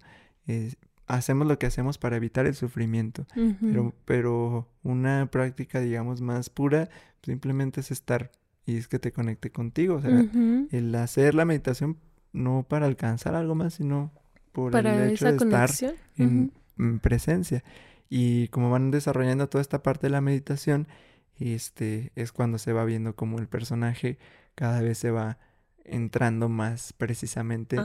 hacemos lo que hacemos para evitar el sufrimiento, pero, pero una práctica, digamos, más pura, simplemente es estar y es que te conecte contigo, o sea, el hacer la meditación no para alcanzar algo más, sino por el hecho de estar en, presencia. Y como van desarrollando toda esta parte de la meditación, este es cuando se va viendo como el personaje cada vez se va entrando más precisamente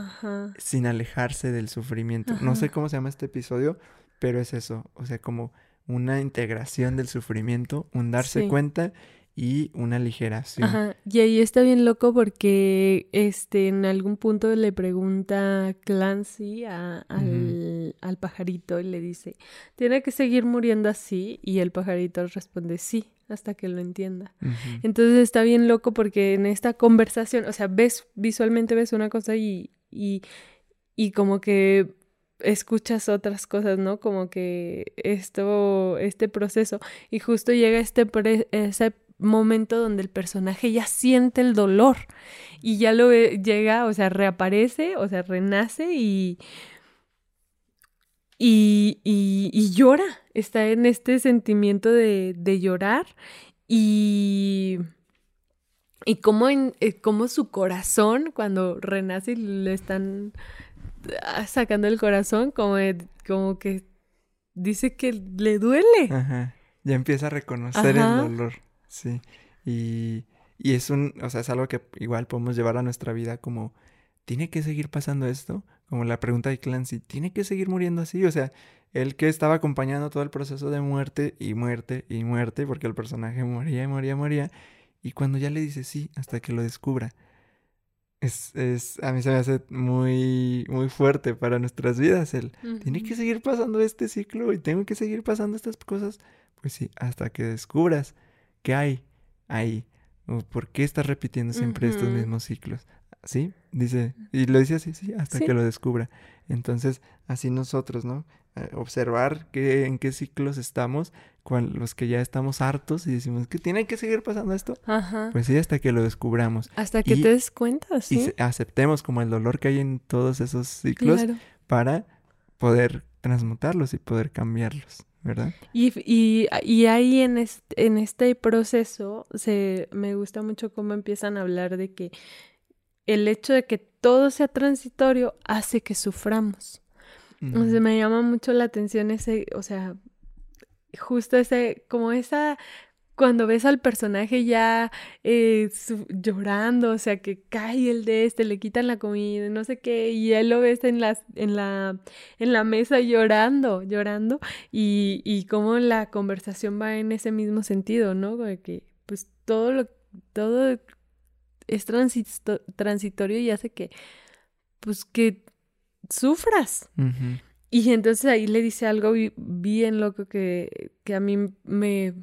sin alejarse del sufrimiento. No sé cómo se llama este episodio, pero es eso, o sea, como una integración del sufrimiento, un darse cuenta y una aligeración. Ajá. Y ahí está bien loco porque este en algún punto le pregunta Clancy al, al, pajarito y le dice, ¿tiene que seguir muriendo así? Y el pajarito responde, sí, hasta que lo entienda. Entonces está bien loco porque en esta conversación, o sea, ves, visualmente ves una cosa y, y, y como que escuchas otras cosas, ¿no? Como que esto, este proceso, y justo llega este ese momento donde el personaje ya siente el dolor y ya lo llega, o sea, reaparece, o sea, renace y, y, y, llora, está en este sentimiento de, de llorar y, y como, en, eh, su corazón, cuando renace y le están ah, sacando el corazón, como, como que dice que le duele. Ajá. Ya empieza a reconocer el dolor. Sí. Y, y es un, o sea, es algo que igual podemos llevar a nuestra vida como, ¿tiene que seguir pasando esto? Como la pregunta de Clancy, ¿tiene que seguir muriendo así? O sea, él que estaba acompañando todo el proceso de muerte y muerte y muerte, porque el personaje moría y moría y moría, y cuando ya le dice sí, hasta que lo descubra. Es, es, a mí se me hace muy, muy fuerte para nuestras vidas. El, tiene que seguir pasando este ciclo y tengo que seguir pasando estas cosas. Pues sí, hasta que descubras ¿Qué hay ahí? ¿Por qué estás repitiendo siempre estos mismos ciclos? sí, dice, y lo dice así, sí, hasta que lo descubra. Entonces, así nosotros, ¿no? Eh, observar que, en qué ciclos estamos, con los que ya estamos hartos y decimos que tiene que seguir pasando esto. Ajá. Pues sí, hasta que lo descubramos. Hasta que te des cuenta, sí. Y aceptemos como el dolor que hay en todos esos ciclos para poder transmutarlos y poder cambiarlos. ¿Verdad? Y, y, y ahí en este, en este proceso se, me gusta mucho cómo empiezan a hablar de que el hecho de que todo sea transitorio hace que suframos. O sea, me llama mucho la atención ese, o sea, justo ese, como esa cuando ves al personaje ya eh, llorando, o sea, que cae el de este, le quitan la comida, no sé qué, y él lo ves en, las, en, la, en la mesa llorando, llorando, y, y cómo la conversación va en ese mismo sentido, ¿no? De que pues todo lo, todo es transitorio y hace que, pues que sufras. Y entonces ahí le dice algo bien loco que, que a mí me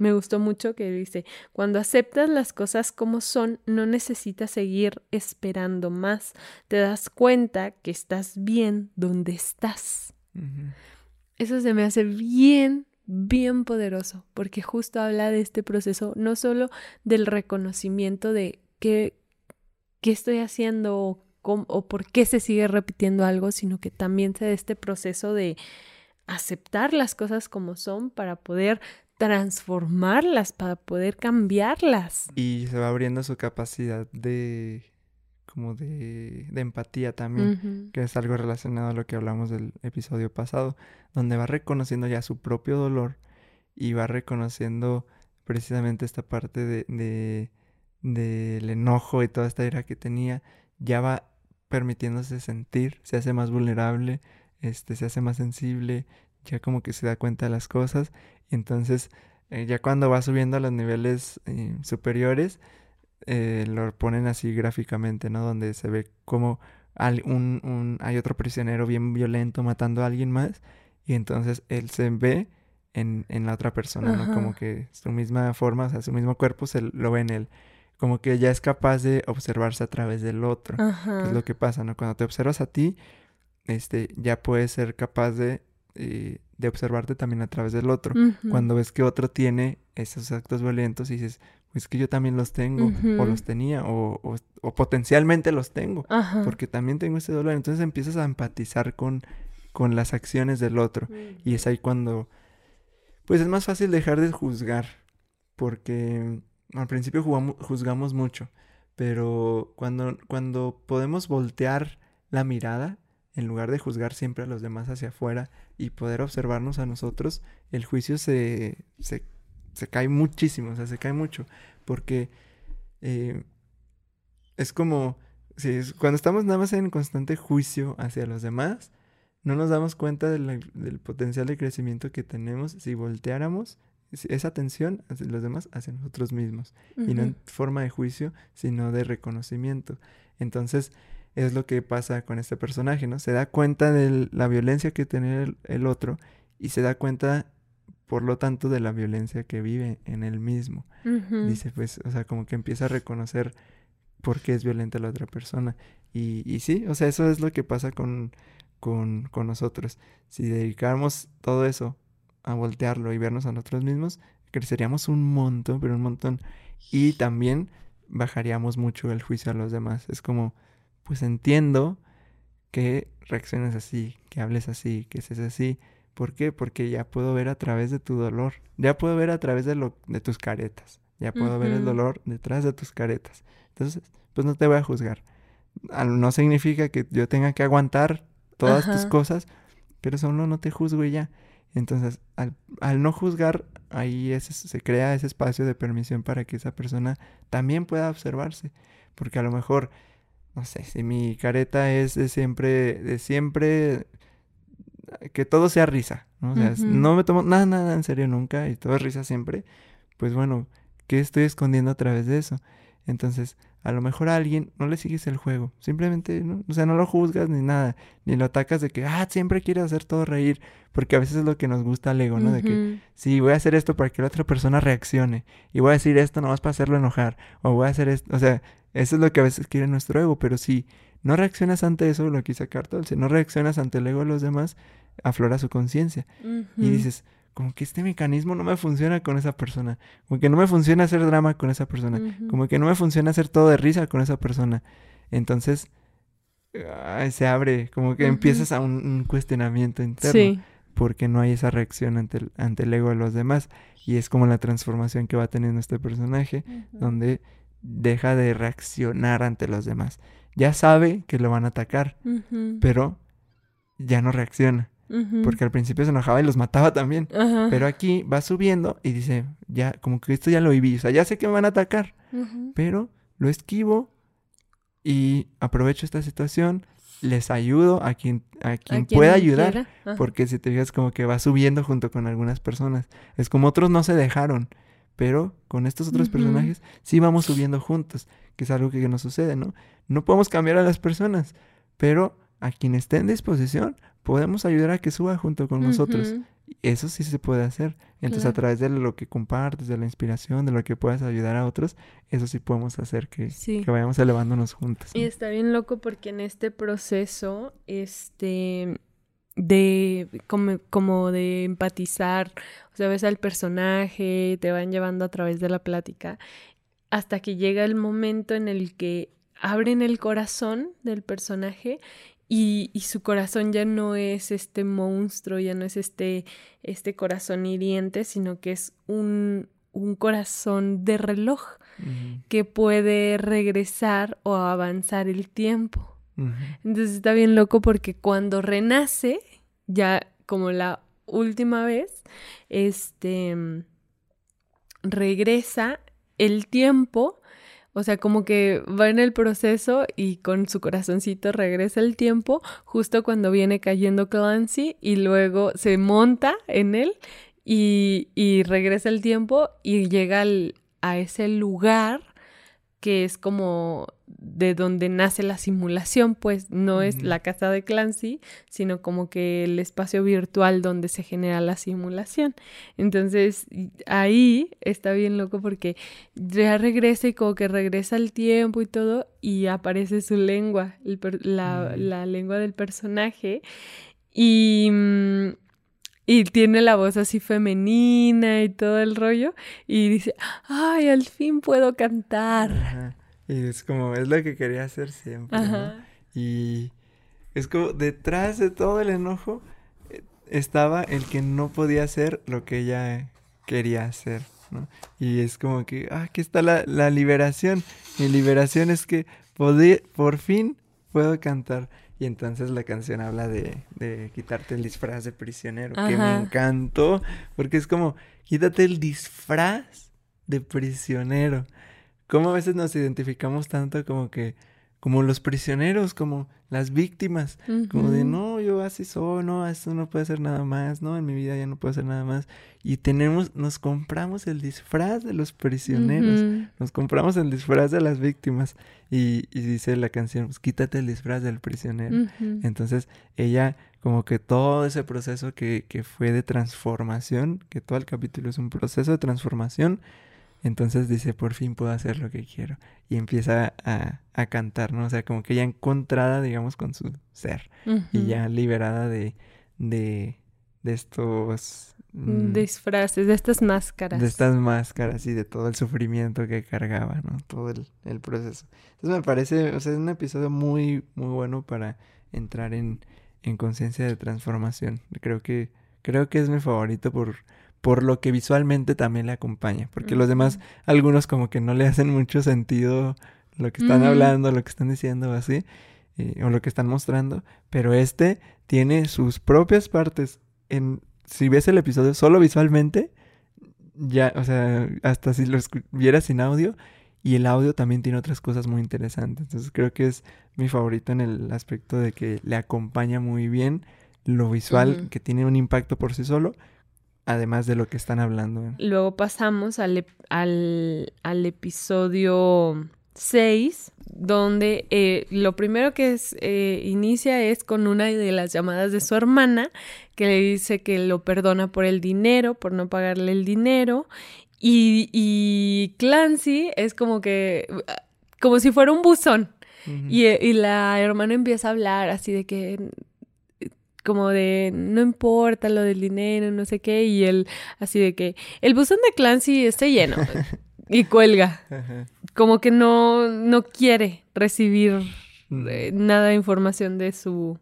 me gustó mucho que dice, cuando aceptas las cosas como son, no necesitas seguir esperando más. Te das cuenta que estás bien donde estás. Eso se me hace bien, bien poderoso, porque justo habla de este proceso, no solo del reconocimiento de qué, qué estoy haciendo o, o por qué se sigue repitiendo algo, sino que también se da este proceso de aceptar las cosas como son para poder transformarlas, para poder cambiarlas. Y se va abriendo su capacidad de como de, de empatía también, que es algo relacionado a lo que hablamos del episodio pasado, donde va reconociendo ya su propio dolor y va reconociendo precisamente esta parte de, de del enojo y toda esta ira que tenía, ya va permitiéndose sentir, se hace más vulnerable, este, se hace más sensible, ya como que se da cuenta de las cosas y entonces eh, ya cuando va subiendo a los niveles eh, superiores eh, lo ponen así gráficamente, ¿no? Donde se ve como hay, un, hay otro prisionero bien violento matando a alguien más y entonces él se ve en, en la otra persona, ¿no? Como que su misma forma, o sea, su mismo cuerpo se lo ve en él como que ya es capaz de observarse a través del otro. es lo que pasa, ¿no? Cuando te observas a ti, este, ya puedes ser capaz de eh, de observarte también a través del otro. Cuando ves que otro tiene esos actos violentos y dices, pues que yo también los tengo, o los tenía, o, o, potencialmente los tengo, porque también tengo ese dolor. Entonces empiezas a empatizar con, con las acciones del otro. Y es ahí cuando, pues es más fácil dejar de juzgar, porque al principio juzgamos mucho, pero cuando, cuando podemos voltear la mirada, en lugar de juzgar siempre a los demás hacia afuera y poder observarnos a nosotros, el juicio se, se, cae muchísimo, o sea, se cae mucho, porque eh, es como, si cuando estamos nada más en constante juicio hacia los demás, no nos damos cuenta del potencial de crecimiento que tenemos si volteáramos esa atención hacia los demás hacia nosotros mismos, y no en forma de juicio, sino de reconocimiento. Entonces, es lo que pasa con este personaje, ¿no? Se da cuenta de la violencia que tiene el, otro y se da cuenta, por lo tanto, de la violencia que vive en él mismo. Dice, pues, o sea, como que empieza a reconocer por qué es violenta la otra persona. Y, y sí, o sea, eso es lo que pasa con, con, con nosotros. Si dedicáramos todo eso a voltearlo y vernos a nosotros mismos, creceríamos un montón, pero un montón. Y también bajaríamos mucho el juicio a los demás. Es como pues entiendo que reacciones así, que hables así, que seas así. ¿Por qué? Porque ya puedo ver a través de tu dolor, ya puedo ver a través de, lo, de tus caretas, ya puedo ver el dolor detrás de tus caretas. Entonces, pues no te voy a juzgar. No significa que yo tenga que aguantar todas tus cosas, pero solo no te juzgo y ya. Entonces, al, al no juzgar, ahí se crea ese espacio de permisión para que esa persona también pueda observarse. Porque a lo mejor no sé, si mi careta es de siempre, de siempre, que todo sea risa, ¿no? O sea, no me tomo nada, nada en serio nunca y todo es risa siempre, pues bueno, ¿qué estoy escondiendo a través de eso? Entonces, a lo mejor a alguien no le sigues el juego. Simplemente, ¿no? o sea, no lo juzgas ni nada. Ni lo atacas de que, ah, siempre quiere hacer todo reír. Porque a veces es lo que nos gusta al ego, ¿no? De que, sí, voy a hacer esto para que la otra persona reaccione. Y voy a decir esto nomás para hacerlo enojar. O voy a hacer esto. O sea, eso es lo que a veces quiere nuestro ego. Pero si no reaccionas ante eso, lo quise Cartol, si no reaccionas ante el ego de los demás, aflora su conciencia. Y dices, como que este mecanismo no me funciona con esa persona, como que no me funciona hacer drama con esa persona, como que no me funciona hacer todo de risa con esa persona. Entonces, se abre, como que empiezas a un, cuestionamiento interno. Porque no hay esa reacción ante el, ante el ego de los demás. Y es como la transformación que va teniendo este personaje, donde deja de reaccionar ante los demás. Ya sabe que lo van a atacar, pero ya no reacciona. Porque al principio se enojaba y los mataba también. Pero aquí va subiendo y dice, ya, como que esto ya lo viví. O sea, ya sé que me van a atacar. Pero lo esquivo y aprovecho esta situación. Les ayudo a quien, a quien, pueda ayudar. Porque si te fijas, como que va subiendo junto con algunas personas. Es como otros no se dejaron. Pero con estos otros personajes sí vamos subiendo juntos. Que es algo que, que nos sucede, ¿no? No podemos cambiar a las personas. Pero a quien esté en disposición, podemos ayudar a que suba junto con nosotros. Eso sí se puede hacer. Entonces, a través de lo que compartes, de la inspiración, de lo que puedas ayudar a otros, eso sí podemos hacer que, que vayamos elevándonos juntos. Y está bien loco porque en este proceso, este de como, como de empatizar, o sea, ves al personaje, te van llevando a través de la plática, hasta que llega el momento en el que abren el corazón del personaje y, su corazón ya no es este monstruo, ya no es este, este corazón hiriente, sino que es un, un corazón de reloj que puede regresar o avanzar el tiempo. Entonces está bien loco porque cuando renace, ya como la última vez, este regresa el tiempo o sea, como que va en el proceso y con su corazoncito regresa el tiempo justo cuando viene cayendo Clancy y luego se monta en él y, y regresa el tiempo y llega a ese lugar que es como de donde nace la simulación, pues no es la casa de Clancy, sino como que el espacio virtual donde se genera la simulación. Entonces ahí está bien loco porque ya regresa y como que regresa el tiempo y todo y aparece su lengua, la, la, lengua del personaje. Y... Mm, y tiene la voz así femenina y todo el rollo y dice, ay, al fin puedo cantar. Y es como, es lo que quería hacer siempre. Y es como, detrás de todo el enojo eh, estaba el que no podía hacer lo que ella quería hacer. ¿no? Y es como que, ah, aquí está la, la liberación. Mi liberación es que por fin puedo cantar. Y entonces la canción habla de, de quitarte el disfraz de prisionero, que me encantó, porque es como, quítate el disfraz de prisionero. ¿Cómo a veces nos identificamos tanto como que, como los prisioneros, como las víctimas, como de no, yo así soy, no, esto no puede ser nada más, no, en mi vida ya no puede ser nada más. Y tenemos, nos compramos el disfraz de los prisioneros, nos compramos el disfraz de las víctimas. Y, y dice la canción, pues, quítate el disfraz del prisionero. Entonces, ella, como que todo ese proceso que, que fue de transformación, que todo el capítulo es un proceso de transformación, entonces dice, por fin puedo hacer lo que quiero. Y empieza a, a cantar, ¿no? O sea, como que ya encontrada, digamos, con su ser. Y ya liberada de, de, de estos... Mm, Disfraces, de estas máscaras. De estas máscaras y de todo el sufrimiento que cargaba, ¿no? Todo el, el proceso. Entonces me parece, o sea, es un episodio muy, muy bueno para entrar en, en conciencia de transformación. Creo que, creo que es mi favorito por por lo que visualmente también le acompaña, porque los demás, algunos como que no le hacen mucho sentido lo que están hablando, lo que están diciendo o así, eh, o lo que están mostrando, pero este tiene sus propias partes. En, si ves el episodio solo visualmente, ya, o sea, hasta si lo vieras sin audio, y el audio también tiene otras cosas muy interesantes. Entonces creo que es mi favorito en el aspecto de que le acompaña muy bien lo visual, que tiene un impacto por sí solo, además de lo que están hablando. Luego pasamos al, al, al episodio 6, donde eh, lo primero que es, eh, inicia es con una de las llamadas de su hermana, que le dice que lo perdona por el dinero, por no pagarle el dinero. Y, y Clancy es como que, como si fuera un buzón. y, y la hermana empieza a hablar así de que como de no importa lo del dinero, no sé qué, y él así de que el buzón de Clancy está lleno y cuelga. Como que no, no quiere recibir eh, nada de información de su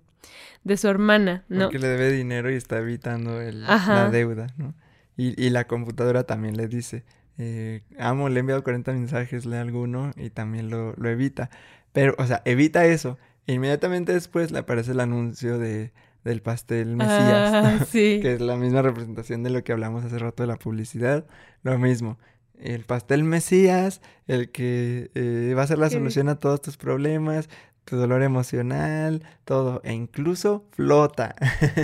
de su hermana, ¿no? Porque le debe dinero y está evitando el, la deuda, ¿no? Y, y, la computadora también le dice, eh, amo, le he enviado 40 mensajes, lee alguno y también lo, lo evita. Pero, o sea, evita eso. Inmediatamente después le aparece el anuncio de del pastel Mesías, ah, que es la misma representación de lo que hablamos hace rato de la publicidad, lo mismo. El pastel Mesías, el que eh, va a ser la solución a todos tus problemas, tu dolor emocional, todo, e incluso flota.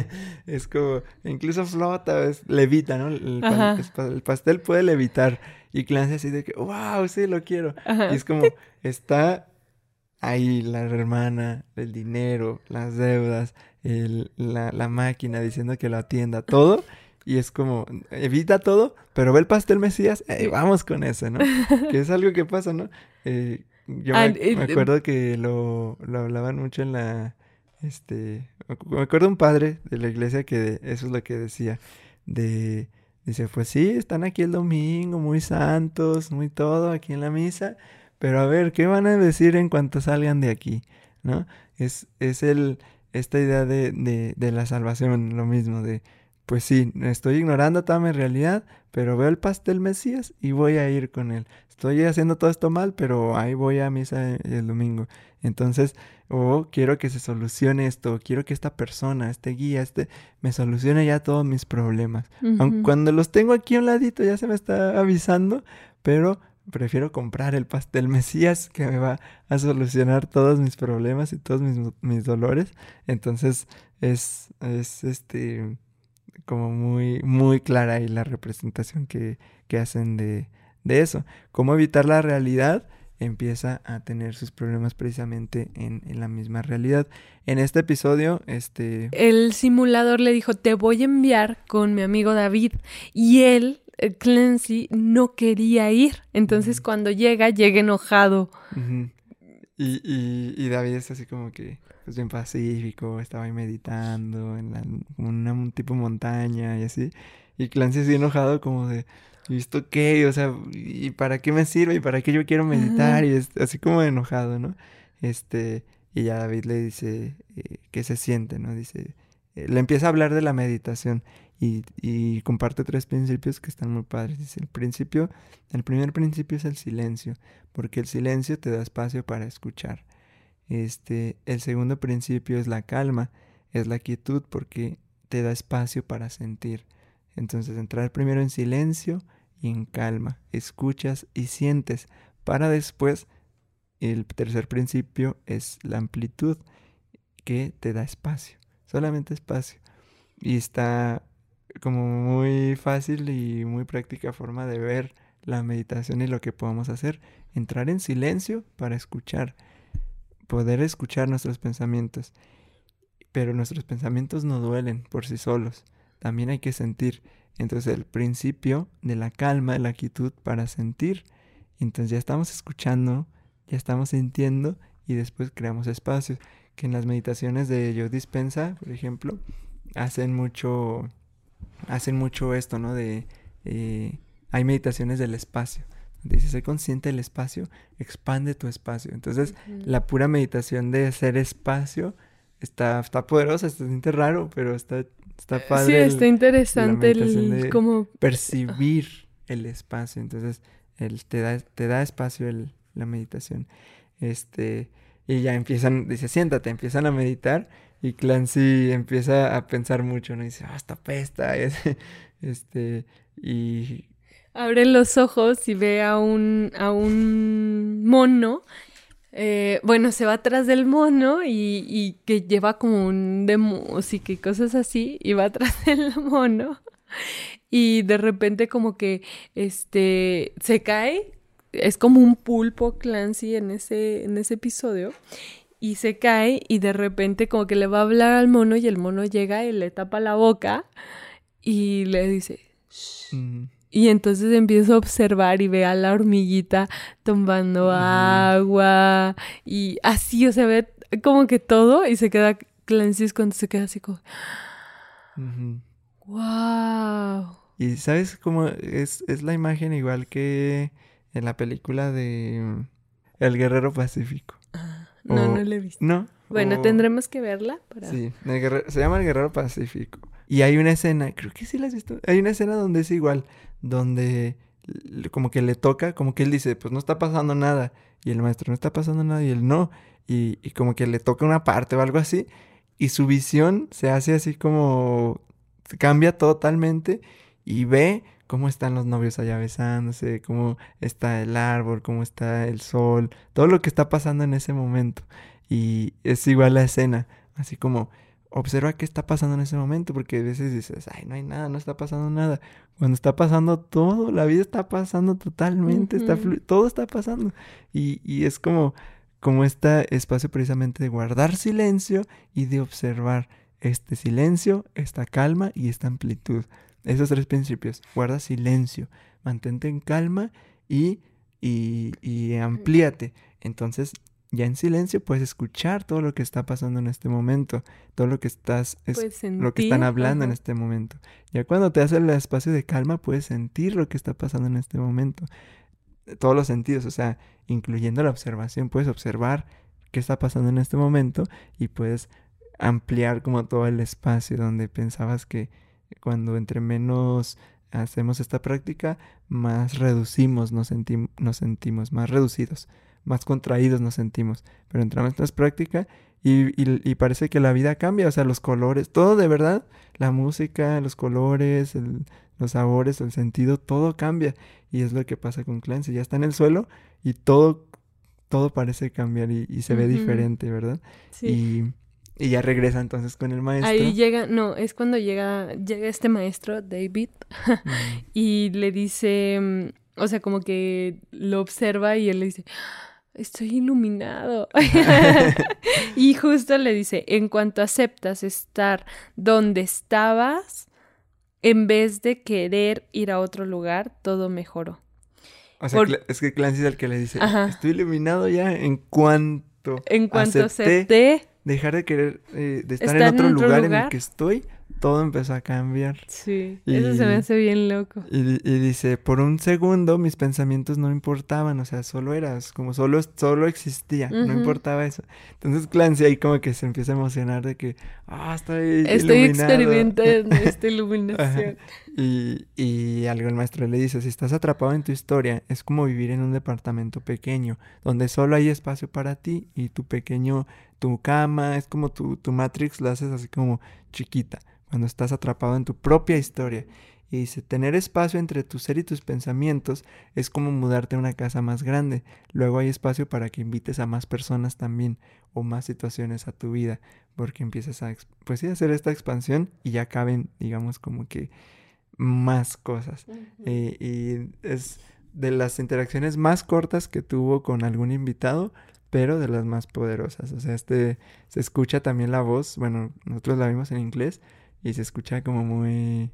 es como, incluso flota, es, levita, ¿no? El, pastel puede levitar. Y Clancy así de que, wow, sí, lo quiero. Y es como, está ahí la hermana, el dinero, las deudas, el, la, la, máquina diciendo que lo atienda, todo. Y es como, evita todo, pero ve el pastel Mesías, eh, vamos con ese, ¿no? que es algo que pasa, ¿no? Eh, yo me, me, acuerdo que lo, lo hablaban mucho en la, este, me acuerdo un padre de la iglesia que eso es lo que decía, de, dice, pues sí, están aquí el domingo, muy santos, muy todo aquí en la misa, pero a ver, ¿qué van a decir en cuanto salgan de aquí? ¿No? Es, es el, esta idea de, de, de la salvación, lo mismo, de, pues sí, estoy ignorando toda mi realidad, pero veo el pastel Mesías y voy a ir con él. Estoy haciendo todo esto mal, pero ahí voy a misa el domingo. Entonces, o quiero que se solucione esto, quiero que esta persona, este guía, este, me solucione ya todos mis problemas. Aunque cuando los tengo aquí a un ladito ya se me está avisando, pero prefiero comprar el pastel Mesías que me va a solucionar todos mis problemas y todos mis, dolores. Entonces es, es este como muy, muy clara ahí la representación que, que hacen de, de, eso. Cómo evitar la realidad empieza a tener sus problemas precisamente en, en, la misma realidad. En este episodio, este... El simulador le dijo, te voy a enviar con mi amigo David. Y él Clancy no quería ir. Entonces cuando llega, llega enojado. y, y, y, David es así como que, pues bien pacífico, estaba ahí meditando en, la, una tipo montaña y así. Y Clancy así enojado como de, ¿y esto qué? O sea, ¿y para qué me sirve? ¿Y para qué yo quiero meditar? Y es así como enojado, ¿no? Este, y ya David le dice eh, qué se siente, ¿no? Dice, eh, le empieza a hablar de la meditación y, comparte tres principios que están muy padres. Dice, el principio, el primer principio es el silencio, porque el silencio te da espacio para escuchar. Este, el segundo principio es la calma, es la quietud, porque te da espacio para sentir. Entonces, entrar primero en silencio y en calma, escuchas y sientes, para después, el tercer principio es la amplitud, que te da espacio, solamente espacio. Y está como muy fácil y muy práctica forma de ver la meditación y lo que podemos hacer. Entrar en silencio para escuchar, poder escuchar nuestros pensamientos. Pero nuestros pensamientos no duelen por sí solos, también hay que sentir. Entonces el principio de la calma, de la quietud para sentir. Entonces ya estamos escuchando, ya estamos sintiendo y después creamos espacios. Que en las meditaciones de Yo Dispensa, por ejemplo, hacen mucho hacen mucho esto, ¿no? De, eh, hay meditaciones del espacio. Dice, ser consciente del espacio, expande tu espacio. Entonces, la pura meditación de ser espacio está, está poderosa, se siente raro, pero está, está padre. Sí, está interesante el, como... percibir el espacio. Entonces, el, te, da, te da espacio el, la meditación. Este, y ya empiezan, dice, siéntate, empiezan a meditar y Clancy empieza a pensar mucho, ¿no? Y dice, ah, esta pesta. este, y... Abre los ojos y ve a un, a un mono. Eh, bueno, se va atrás del mono y, y que lleva como un de música y cosas así. Y va atrás del mono. y de repente como que este se cae, es como un pulpo Clancy en ese, en ese episodio. Y se cae y de repente como que le va a hablar al mono y el mono llega y le tapa la boca y le dice, Mm, y entonces empiezo a observar y ve a la hormiguita tomando agua y así, o sea, ve como que todo y se queda Clancy cuando se queda así como, wow. Y sabes cómo es, es la imagen igual que en la película de El Guerrero Pacífico. No, O- no lo he visto. ¿No? Bueno, O- tendremos que verla para... Sí, el guerrero- se llama El Guerrero Pacífico. Y hay una escena, creo que sí la has visto. Hay una escena donde es igual, donde como que le toca, como que él dice, pues no está pasando nada. Y el maestro no está pasando nada y él no. Y, y como que le toca una parte o algo así. Y su visión se hace así como cambia totalmente y ve cómo están los novios allá besándose, cómo está el árbol, cómo está el sol, todo lo que está pasando en ese momento. Y es igual la escena, así como observa qué está pasando en ese momento, porque a veces dices, ay, no hay nada, no está pasando nada. Cuando está pasando todo, la vida está pasando totalmente, está Ujú. flu- todo está pasando. Y, y es como, como este espacio precisamente de guardar silencio y de observar este silencio, esta calma y esta amplitud. Esos tres principios. Guarda silencio, mantente en calma y, y, y amplíate. Entonces, ya en silencio puedes escuchar todo lo que está pasando en este momento, todo lo que estás es- lo que están hablando en este momento. Ya cuando te hace el espacio de calma, puedes sentir lo que está pasando en este momento. Todos los sentidos, o sea, incluyendo la observación, puedes observar qué está pasando en este momento y puedes ampliar como todo el espacio donde pensabas que cuando entre menos hacemos esta práctica, más reducimos, nos, sentim- nos sentimos, más reducidos, más contraídos nos sentimos. Pero entramos en esta práctica y, y- y parece que la vida cambia, o sea, los colores, todo de verdad, la música, los colores, el- los sabores, el sentido, todo cambia. Y es lo que pasa con Clancy, ya está en el suelo y todo, todo parece cambiar y, y se ve Ujú. diferente, ¿verdad? Sí. Y, ya regresa entonces con el maestro. Ahí llega, no, es cuando llega, llega este maestro, David, Mm, y le dice, mm, o sea, como que lo observa y él le dice, estoy iluminado. y justo le dice, en cuanto aceptas estar donde estabas, en vez de querer ir a otro lugar, todo mejoró. O sea, Por- es que Clancy es el que le dice, Ajá. estoy iluminado ya en cuanto En cuanto acepté acepté, dejar de querer, eh, de estar Estar en en otro lugar, en el que estoy, todo empezó a cambiar. sí, eso se Y- me hace bien loco. Y, di- y dice, por un segundo mis pensamientos no importaban, o sea, solo eras, como solo, solo existía, no importaba eso. Entonces Clancy ahí como que se empieza a emocionar de que, ah, estoy Estoy iluminado". experimentando esta iluminación. Y, y algo el maestro le dice, si estás atrapado en tu historia, es como vivir en un departamento pequeño, donde solo hay espacio para ti y tu pequeño, tu cama, es como tu, tu Matrix la haces así como chiquita, cuando estás atrapado en tu propia historia. Y dice, tener espacio entre tu ser y tus pensamientos es como mudarte a una casa más grande. Luego hay espacio para que invites a más personas también o más situaciones a tu vida, porque empiezas a, pues sí, a hacer esta expansión y ya caben, digamos, como que más cosas. Eh, y es de las interacciones más cortas que tuvo con algún invitado, pero de las más poderosas. O sea, este se escucha también la voz. Bueno, nosotros la vimos en inglés y se escucha como muy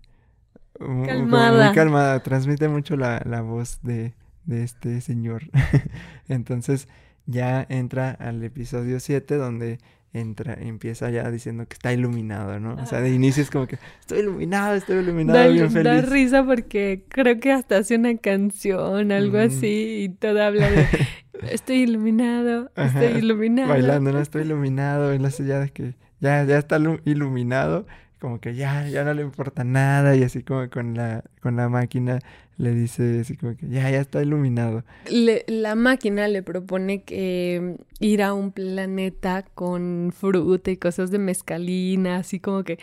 como Calmada. muy calmada. Transmite mucho la, la voz de, de este señor. Entonces ya entra al episodio 7 donde entra, empieza ya diciendo que está iluminado, ¿no? O sea, de inicio es como que estoy iluminado, estoy iluminado, Da, bien da risa porque creo que hasta hace una canción, algo así, y todo habla de estoy iluminado, Ajá, estoy iluminado. Bailando, no estoy iluminado, hace ya de que ya, ya está lu- iluminado, como que ya, ya no le importa nada, y así como con la, con la máquina le dice así como que ya, ya está iluminado. Le- la máquina le propone que mm, ir a un planeta con fruta y cosas de mezcalina, así como que,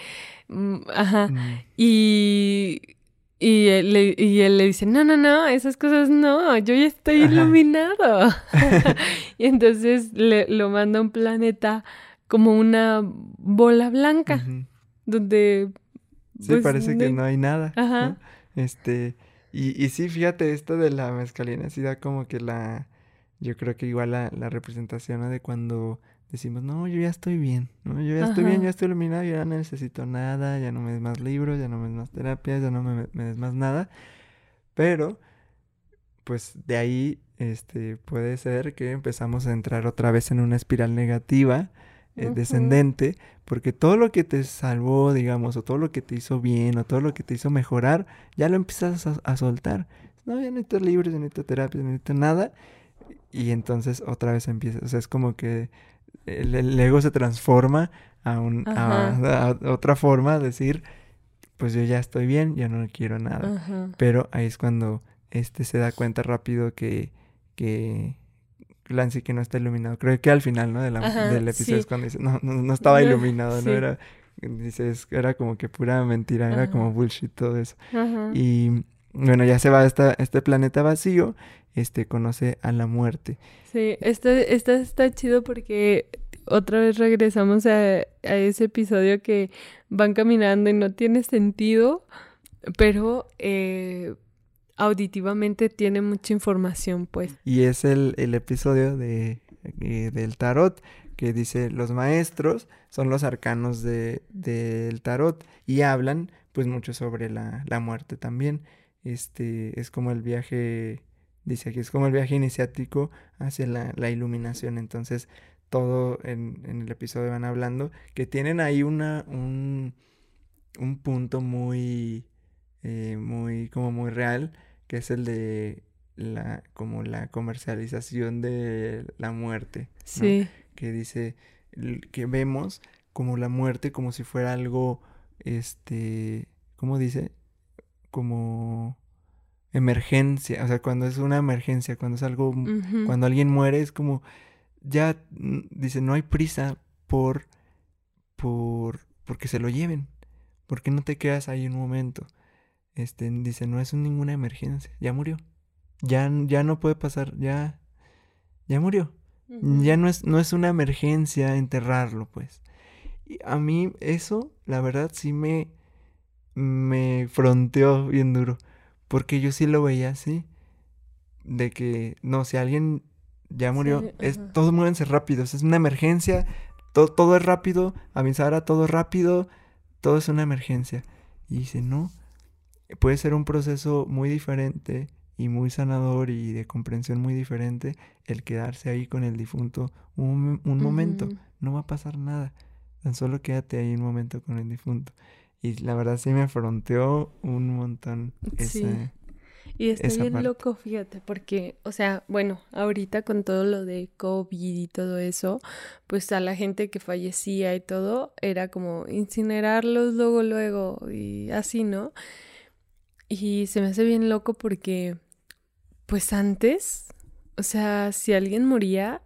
mm, ajá, Mm, y, y, él, le- y él le dice, no, no, no, esas cosas no, yo ya estoy Ajá. iluminado. y entonces le, lo manda a un planeta como una bola blanca, ujú. Donde Sí, pues, parece que no- hay nada. ¿no? Ajá. Este, y, y sí, fíjate, esto de la mezcalina sí da como que la, yo creo que igual la, la representación ¿no? de cuando decimos, no, yo ya estoy bien, ¿no? Yo ya estoy bien, ya estoy iluminado, ya no necesito nada, ya no me des más libros, ya no me des más terapias, ya no me, me des más nada. Pero, pues de ahí, este, puede ser que empezamos a entrar otra vez en una espiral negativa, eh, descendente, porque todo lo que te salvó, digamos, o todo lo que te hizo bien, o todo lo que te hizo mejorar, ya lo empiezas a, a soltar. No, ya no necesito libros, ya no necesito terapia, no necesito nada. Y entonces otra vez empieza, o sea, es como que el, el ego se transforma a, un, a, Ajá. a otra forma de decir, pues yo ya estoy bien, ya no quiero nada. Ajá. Pero ahí es cuando este se da cuenta rápido que, que Clancy que no está iluminado. Creo que al final, ¿no? De la- Ajá, del episodio sí. es cuando dice, no, no, no estaba iluminado, sí. no era, dice, es- era como que pura mentira, era como bullshit todo eso. Ajá. Y bueno, ya se va a esta, este planeta vacío, este conoce a la muerte. Sí, este, este está chido porque otra vez regresamos a, a ese episodio que van caminando y no tiene sentido, pero eh, auditivamente tiene mucha información, pues. Y es el, el episodio de, eh, del tarot que dice los maestros son los arcanos de, del tarot y hablan pues mucho sobre la, la muerte también. Este es como el viaje, dice aquí, es como el viaje iniciático hacia la, la iluminación. Entonces todo en, en el episodio van hablando que tienen ahí una, un, un punto muy, eh, muy, como muy real, que es el de la, como la comercialización de la muerte, ¿no? Sí, Que dice que vemos como la muerte como si fuera algo, este, ¿cómo dice? Como emergencia, o sea, cuando es una emergencia, cuando es algo, cuando alguien muere, es como, ya, dice, no hay prisa por, por, porque se lo lleven, porque no te quedas ahí un momento. Este, dice, no es ninguna emergencia, ya murió, ya, ya no puede pasar, ya, ya murió. Ya no es, no es una emergencia enterrarlo, pues. Y a mí eso, la verdad, sí me, me fronteó bien duro. Porque yo sí lo veía así. De que, no, si alguien ya murió, Sí, es, todos muévense rápido. Es una emergencia, todo, todo es rápido. Avisar a todo rápido, todo es una emergencia. Y dice, no, puede ser un proceso muy diferente y muy sanador y de comprensión muy diferente el quedarse ahí con el difunto un, un momento. No va a pasar nada. Tan solo quédate ahí un momento con el difunto. Y la verdad sí me afronteó un montón Sí. ese... Y está esa bien parte. loco, fíjate, porque, o sea, bueno, ahorita con todo lo de COVID y todo eso, pues a la gente que fallecía y todo, era como incinerarlos luego, luego y así, ¿no? Y se me hace bien loco porque, pues antes, o sea, si alguien moría,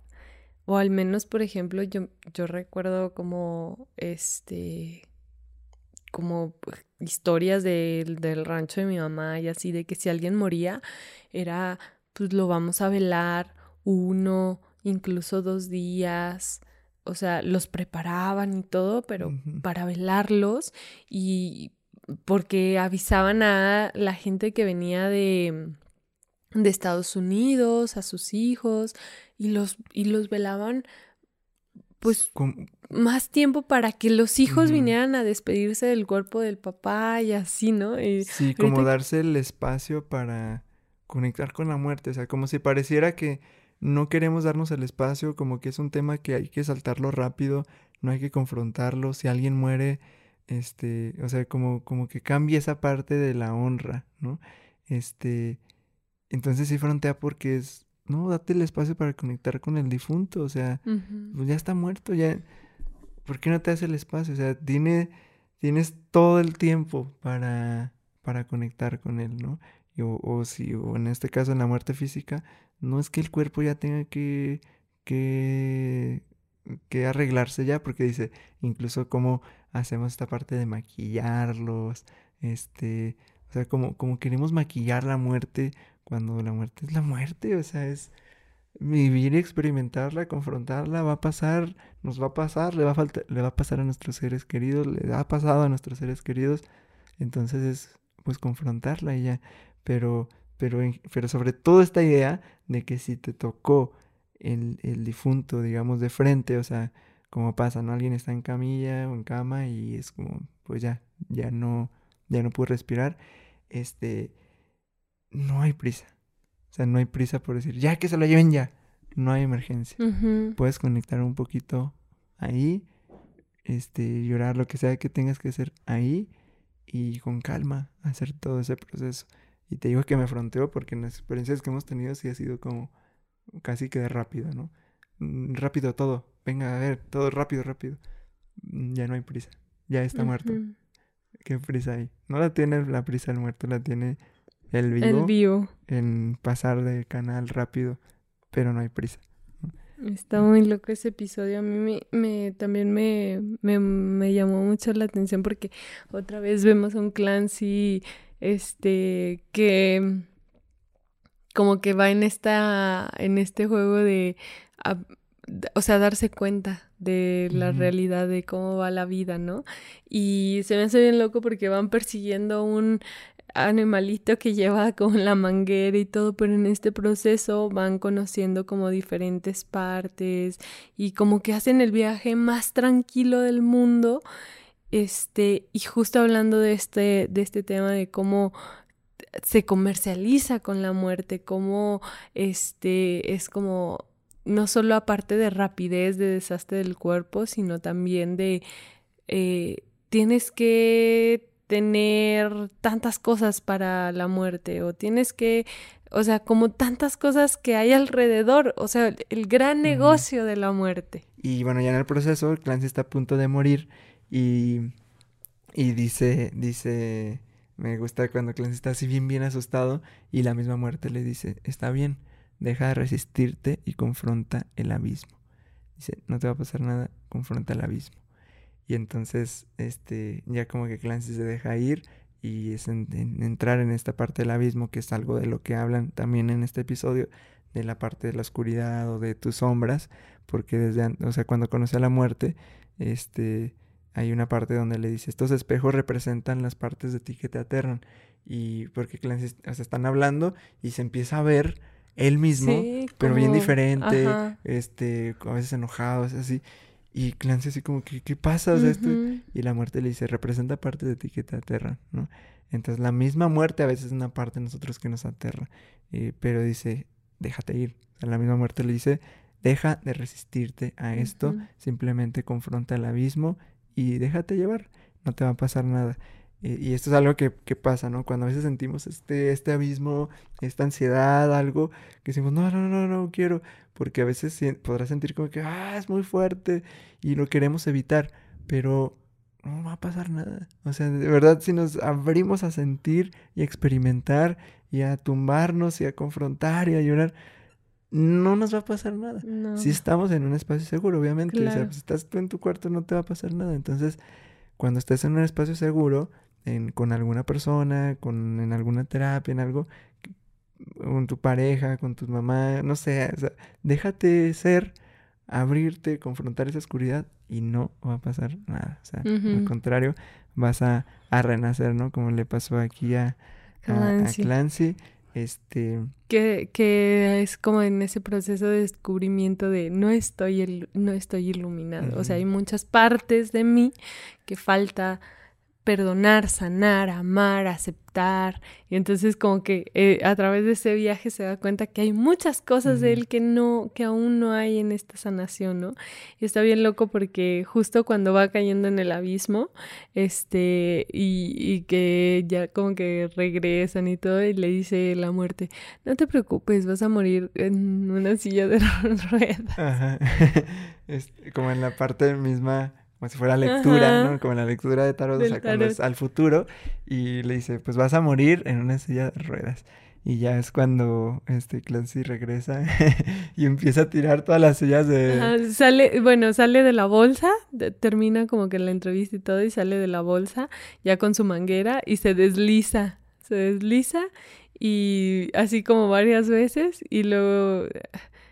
o al menos, por ejemplo, yo, yo recuerdo como, este, como historias del, del rancho de mi mamá y así, de que si alguien moría, era, pues lo vamos a velar uno, incluso dos días, o sea, los preparaban y todo, pero para velarlos y porque avisaban a la gente que venía de, de Estados Unidos, a sus hijos, y los, y los velaban pues Como- más tiempo para que los hijos vinieran a despedirse del cuerpo del papá y así, ¿no? Y Sí, como ahorita- darse el espacio para conectar con la muerte, o sea, como si pareciera que no queremos darnos el espacio, como que es un tema que hay que saltarlo rápido, no hay que confrontarlo, si alguien muere, este, o sea, como, como que cambia esa parte de la honra, ¿no? Este, entonces sí frontea porque es, no, date el espacio para conectar con el difunto, o sea, pues ya está muerto, ya, ¿por qué no te hace el espacio? O sea, tiene, tienes todo el tiempo para, para conectar con él, ¿no? Y o, o si, o en este caso en la muerte física, no es que el cuerpo ya tenga que, que, que arreglarse ya, porque dice, incluso cómo hacemos esta parte de maquillarlos, este, o sea, como, como queremos maquillar la muerte cuando la muerte es la muerte, o sea, es vivir experimentarla, confrontarla, va a pasar, nos va a pasar, le va a falta- le va a pasar a nuestros seres queridos, le ha pasado a nuestros seres queridos, Entonces es pues confrontarla y ya. Pero, pero, pero sobre todo esta idea de que si te tocó el, el difunto, digamos, de frente, o sea, como pasa, ¿no? Alguien está en camilla o en cama y es como, pues ya, ya no, ya no pude respirar. Este, no hay prisa. O sea, no hay prisa por decir, ya que se lo lleven ya. No hay emergencia. Puedes conectar un poquito ahí, este, llorar lo que sea que tengas que hacer ahí y con calma hacer todo ese proceso. Y te digo que me fronteó porque en las experiencias que hemos tenido sí ha sido como casi que de rápido, ¿no? Mm, rápido todo, venga a ver, todo rápido, rápido. Mm, ya no hay prisa, ya está muerto. ¿Qué prisa hay? No la tiene la prisa el muerto, la tiene el vivo, el vivo. en pasar de canal rápido, pero no hay prisa. Está muy loco ese episodio. A mí me, me también me, me, me, llamó mucho la atención porque otra vez vemos a un Clancy este que como que va en esta en este juego de o sea, darse cuenta de la realidad de cómo va la vida, ¿no? Y se me hace bien loco porque van persiguiendo un animalito que lleva con la manguera y todo, pero en este proceso van conociendo como diferentes partes y como que hacen el viaje más tranquilo del mundo. Este, y justo hablando de este, de este tema de cómo se comercializa con la muerte, cómo este es como no solo aparte de rapidez, de desastre del cuerpo, sino también de eh, tienes que tener tantas cosas para la muerte o tienes que, o sea, como tantas cosas que hay alrededor, o sea, el gran negocio de la muerte. Y bueno, ya en el proceso, Clancy está a punto de morir y, y dice, dice, me gusta cuando Clancy está así bien, bien asustado y la misma muerte le dice, está bien deja de resistirte y confronta el abismo. Dice, no te va a pasar nada, confronta el abismo. Y entonces, este, ya como que Clancy se deja ir y es entrar en esta parte del abismo, que es algo de lo que hablan también en este episodio, de la parte de la oscuridad o de tus sombras, porque desde, o sea, cuando conoce a la muerte, este, hay una parte donde le dice, estos espejos representan las partes de ti que te aterran. Y porque Clancy, o están hablando y se empieza a ver él mismo, pero bien diferente, este, a veces enojado, así. Y Clancy así como que, ¿qué pasa? esto... Y la muerte le dice, representa parte de ti que te aterra, ¿no? Entonces la misma muerte a veces es una parte de nosotros que nos aterra, eh, pero dice, déjate ir. la misma muerte le dice, deja de resistirte a esto, simplemente confronta el abismo y déjate llevar, no te va a pasar nada. Y, esto es algo que, pasa, ¿no? Cuando a veces sentimos este, este abismo, esta ansiedad, algo, que decimos, no, no, no, no quiero, porque a veces podrás sentir como que, ah, es muy fuerte y lo queremos evitar, pero no va a pasar nada. O sea, de verdad, si nos abrimos a sentir y a experimentar y a tumbarnos y a confrontar y a llorar, no nos va a pasar nada. Si estamos en un espacio seguro, obviamente. O sea, si estás tú en tu cuarto, no te va a pasar nada. Entonces, cuando estés en un espacio seguro, con alguna persona, con, en alguna terapia, en algo, con tu pareja, con tu mamá, no sé, déjate ser, abrirte, confrontar esa oscuridad y no va a pasar nada. O sea, al contrario, vas a, renacer, ¿no? Como le pasó aquí a, Clancy. Este... Que, que es como en ese proceso de descubrimiento de no estoy, no estoy iluminado. O sea, hay muchas partes de mí que falta perdonar, sanar, amar, aceptar. Y entonces como que eh, a través de ese viaje se da cuenta que hay muchas cosas de él que no, que aún no hay en esta sanación, ¿no? Y está bien loco porque justo cuando va cayendo en el abismo, este, y, y que ya como que regresan y todo, y le dice la muerte, no te preocupes, vas a morir en una silla de ruedas. Ajá. como en la parte misma como si fuera lectura, ¿no? Como la lectura de tarot, o sea, cuando es al futuro, y le dice, pues vas a morir en una silla de ruedas. Y ya es cuando este Clancy regresa y empieza a tirar todas las sillas de... sale, bueno, sale de la bolsa, termina como que la entrevista y todo, y sale de la bolsa ya con su manguera y se desliza, se desliza y así como varias veces y luego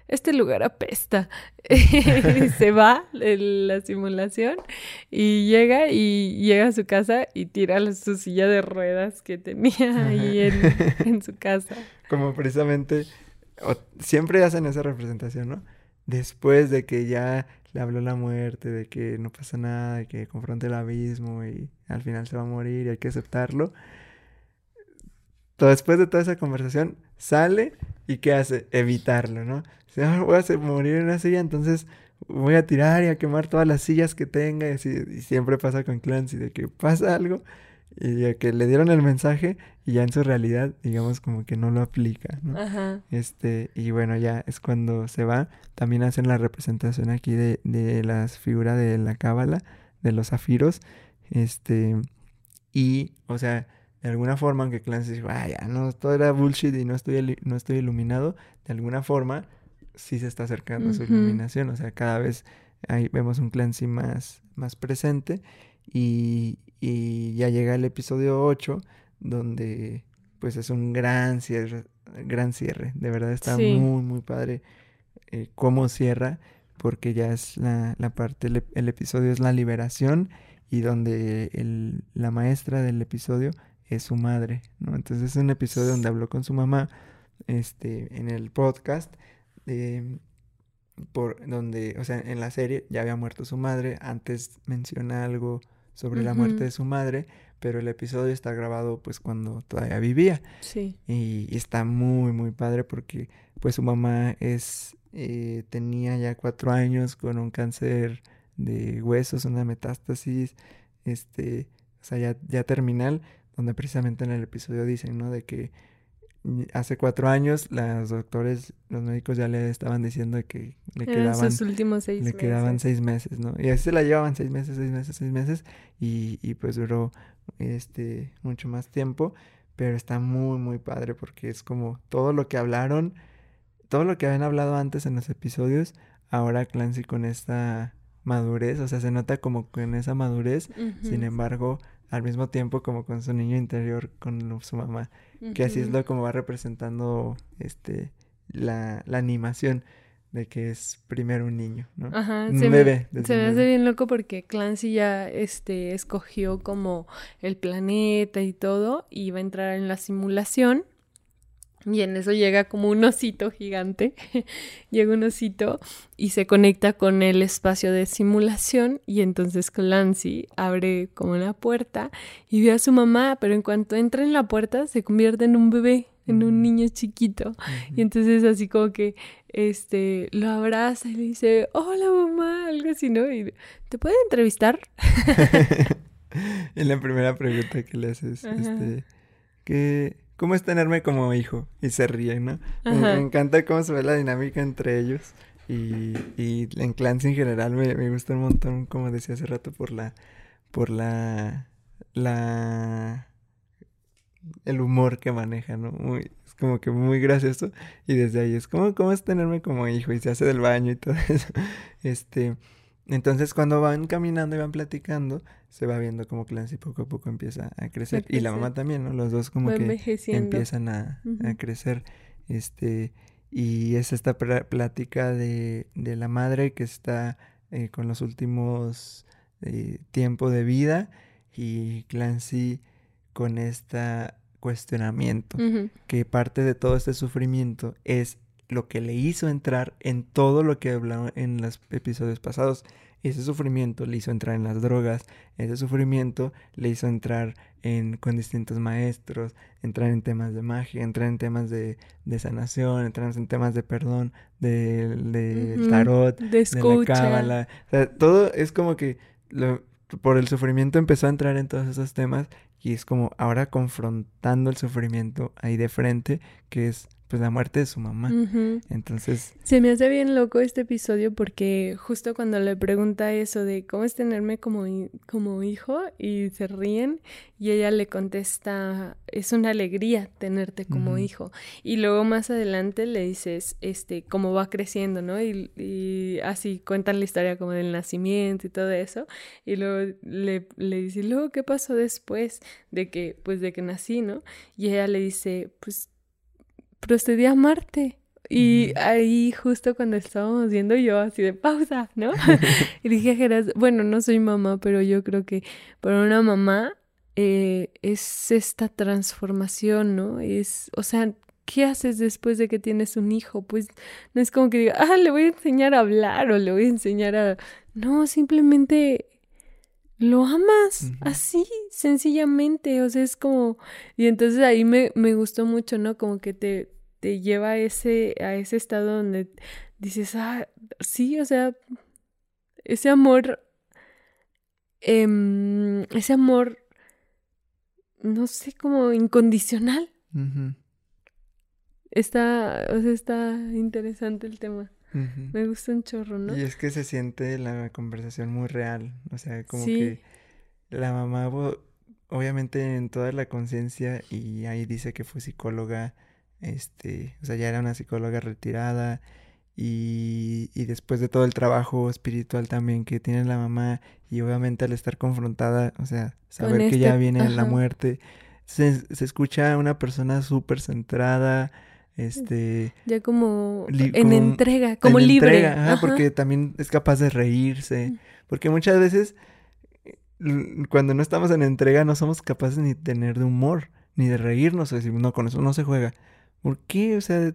este lugar apesta. se va la simulación y llega y llega a su casa y tira su silla de ruedas que tenía ahí en, su casa. Como precisamente, siempre hacen esa representación, ¿no? Después de que ya le habló la muerte, de que no pasa nada, de que confronte el abismo y al final se va a morir y hay que aceptarlo. Después de toda esa conversación, sale y ¿qué hace? Evitarlo, ¿no? Si no, voy a morir en una silla, entonces voy a tirar y a quemar todas las sillas que tenga. Y, así, y siempre pasa con Clancy, de que pasa algo y que le dieron el mensaje y ya en su realidad, digamos, como que no lo aplica, ¿no? Ajá. Este, y bueno, ya es cuando se va. También hacen la representación aquí de, de las figuras de la cábala, de los zafiros. Este, y, o sea, de alguna forma, aunque Clancy dice, vaya, no, todo era bullshit y no estoy, no estoy iluminado, de alguna forma sí se está acercando a su iluminación. O sea, cada vez ahí vemos un Clancy más, más presente y, y ya llega el episodio 8, donde pues es un gran cierre, gran cierre. De verdad está muy, muy padre eh, cómo cierra, porque ya es la, la parte, el, episodio es la liberación y donde el, la maestra del episodio es su madre, ¿no? Entonces es un episodio donde habló con su mamá este, en el podcast, eh, por donde, o sea, en la serie ya había muerto su madre, antes menciona algo sobre la muerte de su madre, pero el episodio está grabado pues cuando todavía vivía. Sí. Y, está muy, muy padre porque pues su mamá es, eh, tenía ya cuatro años con un cáncer de huesos, una metástasis, este, o sea, ya, ya terminal, donde precisamente en el episodio dicen, ¿no? De que hace cuatro años los doctores, los médicos ya le estaban diciendo que le quedaban... Sus últimos seis le quedaban seis meses, ¿no? Y así se la llevaban seis meses, seis meses, seis meses y, y pues duró este mucho más tiempo, pero está muy, muy padre porque es como todo lo que hablaron, todo lo que habían hablado antes en los episodios, ahora Clancy con esta madurez, o sea, se nota como con esa madurez, sin embargo, al mismo tiempo como con su niño interior, con su mamá, que así es lo como va representando este la, la, animación de que es primero un niño, ¿no? Ajá, un se bebé. Me, se me hace bien loco porque Clancy ya este escogió como el planeta y todo y va a entrar en la simulación y en eso llega como un osito gigante, llega un osito y se conecta con el espacio de simulación y entonces Clancy abre como una puerta y ve a su mamá, pero en cuanto entra en la puerta se convierte en un bebé, en un mm. niño chiquito. Y entonces así como que este lo abraza y le dice, hola mamá, algo así, ¿no? Y ¿te puede entrevistar? en la primera pregunta que le haces, este, que ¿cómo es tenerme como hijo? Y se ríen, ¿no? Me, encanta cómo se ve la dinámica entre ellos. Y, y en Clans en general me, me, gusta un montón, como decía hace rato, por la, por la, la, el humor que maneja, ¿no? Muy, es como que muy gracioso. Y desde ahí es como, ¿cómo es tenerme como hijo? Y se hace del baño y todo eso. Este, entonces cuando van caminando y van platicando, se va viendo como Clancy poco a poco empieza a crecer. Y la mamá también, ¿no? Los dos como que empiezan a, crecer. Este, y es esta plática de, de, la madre que está eh, con los últimos eh, tiempos de vida y Clancy con este cuestionamiento, que parte de todo este sufrimiento es lo que le hizo entrar en todo lo que hablaba en los episodios pasados. Ese sufrimiento le hizo entrar en las drogas, ese sufrimiento le hizo entrar en, con distintos maestros, entrar en temas de magia, entrar en temas de, de sanación, entrar en temas de perdón, de, tarot, de, la cábala. O sea, todo es como que por el sufrimiento empezó a entrar en todos esos temas y es como ahora confrontando el sufrimiento ahí de frente, que es pues la muerte de su mamá. Entonces... Se me hace bien loco este episodio porque justo cuando le pregunta eso de cómo es tenerme como, como hijo y se ríen y ella le contesta, es una alegría tenerte como hijo. Y luego más adelante le dices, este, cómo va creciendo, ¿no? Y, y, así cuentan la historia como del nacimiento y todo eso. Y luego le, le dice, luego, ¿qué pasó después de que, pues de que nací, ¿no? Y ella le dice, pues procedí a amarte. Y ahí justo cuando estábamos viendo yo así de pausa, ¿no? y dije, Geras, bueno, no soy mamá, pero yo creo que para una mamá eh, es esta transformación, ¿no? Es, o sea, ¿qué haces después de que tienes un hijo? Pues no es como que diga, ah, le voy a enseñar a hablar o le voy a enseñar a... No, simplemente lo amas así, sencillamente, o sea, es como... Y entonces ahí me, me gustó mucho, ¿no? Como que te, te lleva a ese, a ese estado donde dices, ah, sí, o sea, ese amor, em, ese amor, no sé, como incondicional. Está, o sea, está interesante el tema. Me gusta un chorro, ¿no? Y es que se siente la conversación muy real, o sea, como que la mamá, obviamente en toda la conciencia, y ahí dice que fue psicóloga, este, o sea, ya era una psicóloga retirada, y, y después de todo el trabajo espiritual también que tiene la mamá, y obviamente al estar confrontada, o sea, saber que ya este viene la muerte, se, se escucha una persona súper centrada, este ya como en entrega como libre. entrega, porque también es capaz de reírse porque muchas veces cuando no estamos en entrega no somos capaces ni de tener de humor ni de reírnos o decir no con eso no se juega ¿por qué? o sea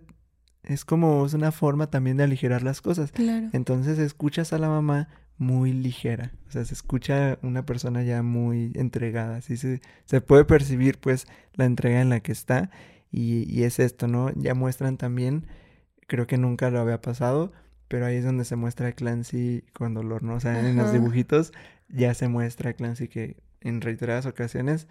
es como es una forma también de aligerar las cosas. Claro. entonces escuchas a la mamá muy ligera o sea se escucha una persona ya muy entregada así se, se puede percibir pues la entrega en la que está y, es esto, ¿no? Ya muestran también, creo que nunca lo había pasado, pero ahí es donde se muestra a Clancy con dolor, ¿no? O sea, en los dibujitos ya se muestra a Clancy que en reiteradas ocasiones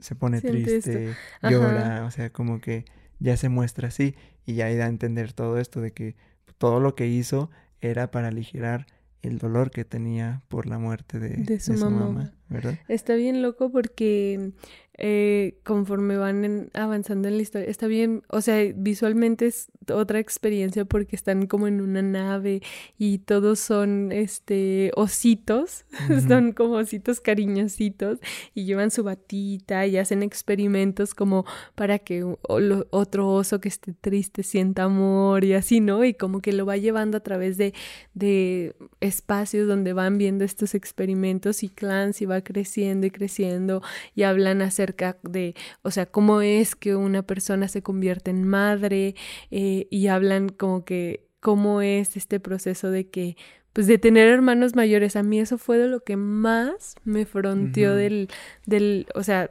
se pone triste, llora, o sea, como que ya se muestra así y ya da a entender todo esto de que todo lo que hizo era para aligerar el dolor que tenía por la muerte de, su, mamá. ¿verdad? Está bien loco porque eh, conforme van avanzando en la historia, está bien, o sea, visualmente es otra experiencia porque están como en una nave y todos son, este, ositos, son como ositos cariñositos y llevan su batita y hacen experimentos como para que otro oso que esté triste sienta amor y así, ¿no? Y como que lo va llevando a través de, de espacios donde van viendo estos experimentos y Clancy va creciendo y creciendo y hablan acerca de, o sea, cómo es que una persona se convierte en madre eh, y hablan como que cómo es este proceso de que, pues de tener hermanos mayores. A mí eso fue de lo que más me fronteó del, del, o sea,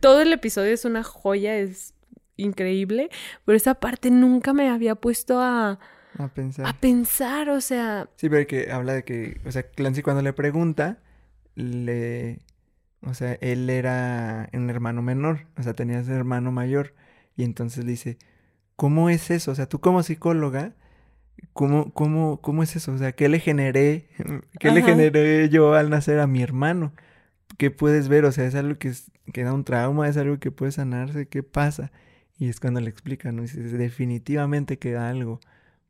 todo el episodio es una joya, es increíble, pero esa parte nunca me había puesto a... A pensar. A pensar, o sea... Sí, pero que habla de que, o sea, Clancy cuando le pregunta, le, o sea, él era un hermano menor, o sea, tenía ese hermano mayor. Y entonces le dice, ¿cómo es eso? O sea, tú como psicóloga, ¿cómo, cómo, cómo es eso? O sea, ¿qué le generé? ¿Qué le generé yo al nacer a mi hermano? ¿Qué puedes ver? O sea, es algo que, que da un trauma, es algo que puede sanarse, ¿qué pasa? Y es cuando le explican, ¿no? dice, definitivamente queda algo,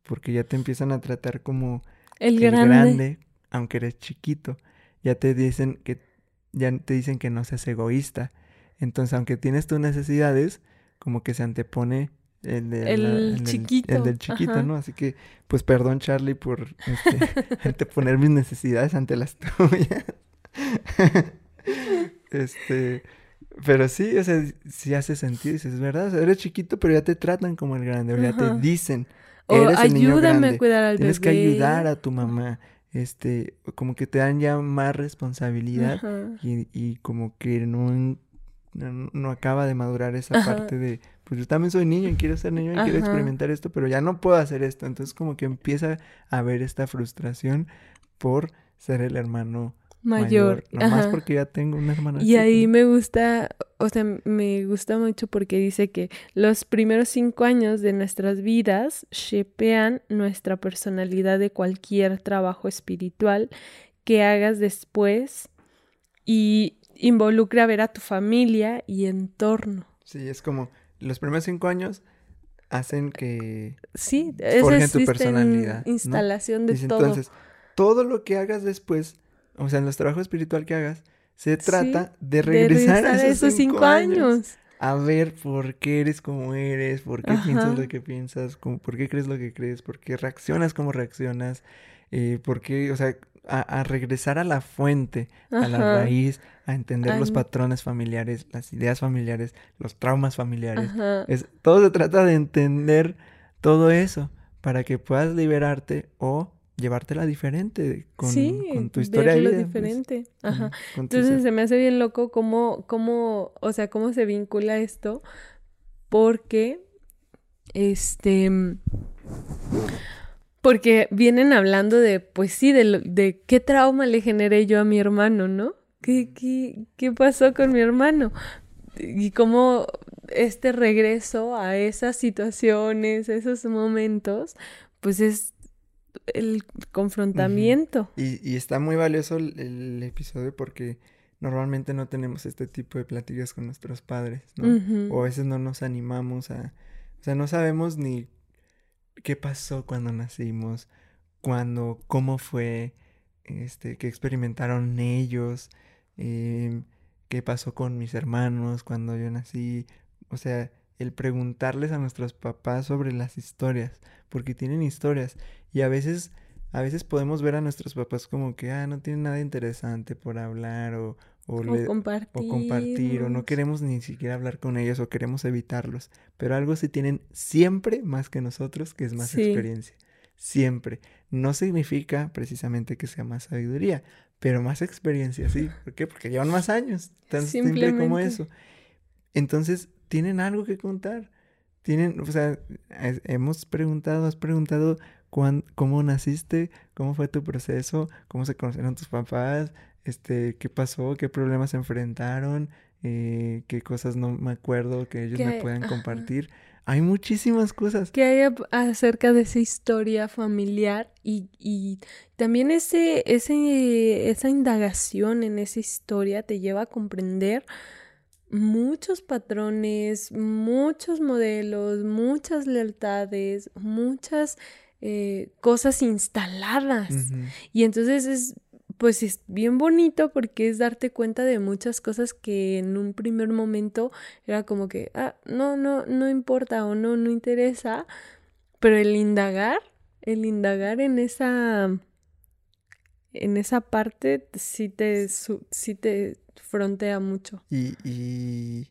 porque ya te empiezan a tratar como el, grande, aunque eres chiquito. Ya te dicen que ya te dicen que no seas egoísta. Entonces, aunque tienes tus necesidades, como que se antepone el, de el, chiquito. El, del chiquito, ¿no? Así que, pues perdón, Charlie, por este, anteponer mis necesidades ante las tuyas. este, pero sí, o sea, sí hace sentido, dices, ¿verdad? eres chiquito, pero ya te tratan como el grande, o ya te dicen, eres el niño grande. a cuidar al Tienes que ayudar a tu mamá este, como que te dan ya más responsabilidad y, y, como que no, no, acaba de madurar esa parte de, pues yo también soy niño y quiero ser niño y quiero experimentar esto, pero ya no puedo hacer esto. Entonces como que empieza a haber esta frustración por ser el hermano mayor. No más porque ya tengo una hermana. Y ahí me gusta, o sea, me gusta mucho porque dice que los primeros cinco años de nuestras vidas shepean nuestra personalidad de cualquier trabajo espiritual que hagas después y involucra ver a tu familia y entorno. Sí, es como los primeros cinco años hacen que sí, forjen tu personalidad. Instalación de todo. Entonces, todo lo que hagas después o sea, en los trabajos espiritual que hagas, se trata de regresar a esos, cinco, años. a ver por qué eres como eres, por qué piensas lo que piensas, por qué crees lo que crees, por qué reaccionas como reaccionas, eh, por qué, o sea, a, regresar a la fuente, a la raíz, a entender los patrones familiares, las ideas familiares, los traumas familiares. Es, todo se trata de entender todo eso para que puedas liberarte o llevártela diferente con, con tu historia de vida. Pues. diferente. Ajá. Entonces se me hace bien loco cómo, cómo, o sea, cómo se vincula esto, porque, este, porque vienen hablando de, pues sí, de, de qué trauma le generé yo a mi hermano, ¿no? ¿Qué, qué, qué pasó con mi hermano? Y cómo este regreso a esas situaciones, esos momentos, pues es el confrontamiento. y, está muy valioso el, episodio porque normalmente no tenemos este tipo de platillos con nuestros padres, ¿no? O a veces no nos animamos a... O sea, no sabemos ni qué pasó cuando nacimos, cuando, cómo fue, este, qué experimentaron ellos, em, qué pasó con mis hermanos cuando yo nací. O sea, el preguntarles a nuestros papás sobre las historias, porque tienen historias y a veces a veces podemos ver a nuestros papás como que ah no tienen nada interesante por hablar o o, compartir. o compartir o no queremos ni siquiera hablar con ellos o queremos evitarlos, pero algo sí tienen siempre más que nosotros, que es más experiencia. Siempre. No significa precisamente que sea más sabiduría, pero más experiencia, sí. ¿Por qué? Porque llevan más años, tan simple como eso. Entonces, tienen algo que contar. Tienen, o sea, hemos preguntado, has preguntado cómo naciste, cómo fue tu proceso, cómo se conocieron tus papás, este, qué pasó, qué problemas se enfrentaron, eh, qué cosas no me acuerdo que ellos me puedan compartir. Hay muchísimas cosas. Que hay acerca de esa historia familiar y, y también ese, ese, esa indagación en esa historia te lleva a comprender muchos patrones, muchos modelos, muchas lealtades, muchas eh, cosas instaladas. Y entonces es, pues es bien bonito porque es darte cuenta de muchas cosas que en un primer momento era como que, ah, no, no, no importa o no, no interesa. Pero el indagar, el indagar en esa en esa parte sí te, sí te frontea mucho. Y, y...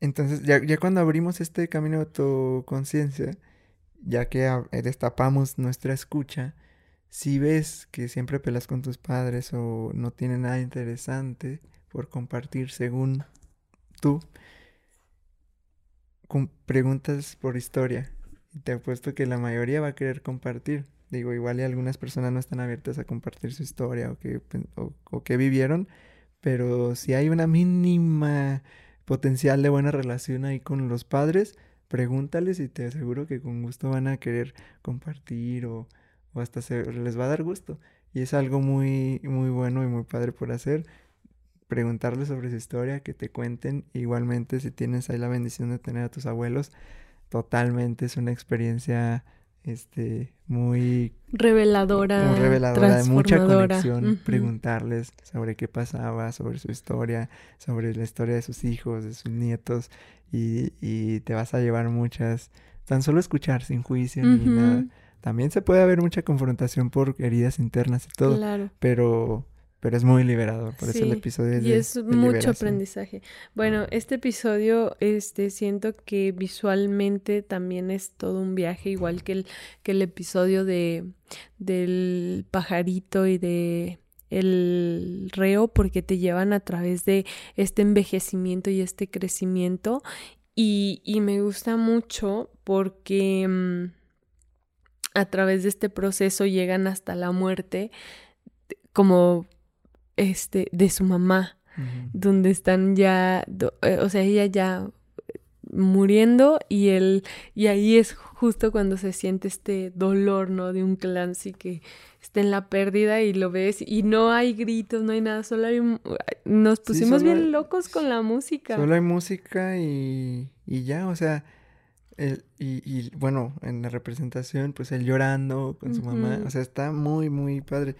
entonces, ya, ya, cuando abrimos este camino de autoconciencia, ya que destapamos nuestra escucha, si ves que siempre pelas con tus padres o no tiene nada interesante por compartir según tú, preguntas por historia. Te apuesto que la mayoría va a querer compartir. Digo, igual y algunas personas no están abiertas a compartir su historia o que, o, vivieron, pero si hay una mínima potencial de buena relación ahí con los padres, pregúntales y te aseguro que con gusto van a querer compartir o, o hasta se, les va a dar gusto. Y es algo muy, muy bueno y muy padre por hacer. Preguntarles sobre su historia, que te cuenten. Igualmente, si tienes ahí la bendición de tener a tus abuelos, totalmente es una experiencia este, muy reveladora, muy reveladora de mucha conexión, preguntarles sobre qué pasaba, sobre su historia, sobre la historia de sus hijos, de sus nietos, y, y te vas a llevar muchas, tan solo escuchar sin juicio ni nada. También se puede haber mucha confrontación por heridas internas y todo, claro. pero pero es muy liberador, por eso el episodio es Y es mucho aprendizaje. Bueno, este episodio, este, siento que visualmente también es todo un viaje, igual que el, que el episodio de del pajarito y de el reo, porque te llevan a través de este envejecimiento y este crecimiento. Y, y me gusta mucho porque mm, a través de este proceso llegan hasta la muerte como este, de su mamá, donde están ya, eh, o sea, ella ya muriendo y él, y ahí es justo cuando se siente este dolor, ¿no? De un clan, sí que está en la pérdida y lo ves y no hay gritos, no hay nada, solo hay, nos pusimos bien locos con la música. Solo hay música y, y ya, o sea, el, y, y, bueno, en la representación, pues él llorando con su mamá, o sea, está muy, muy padre.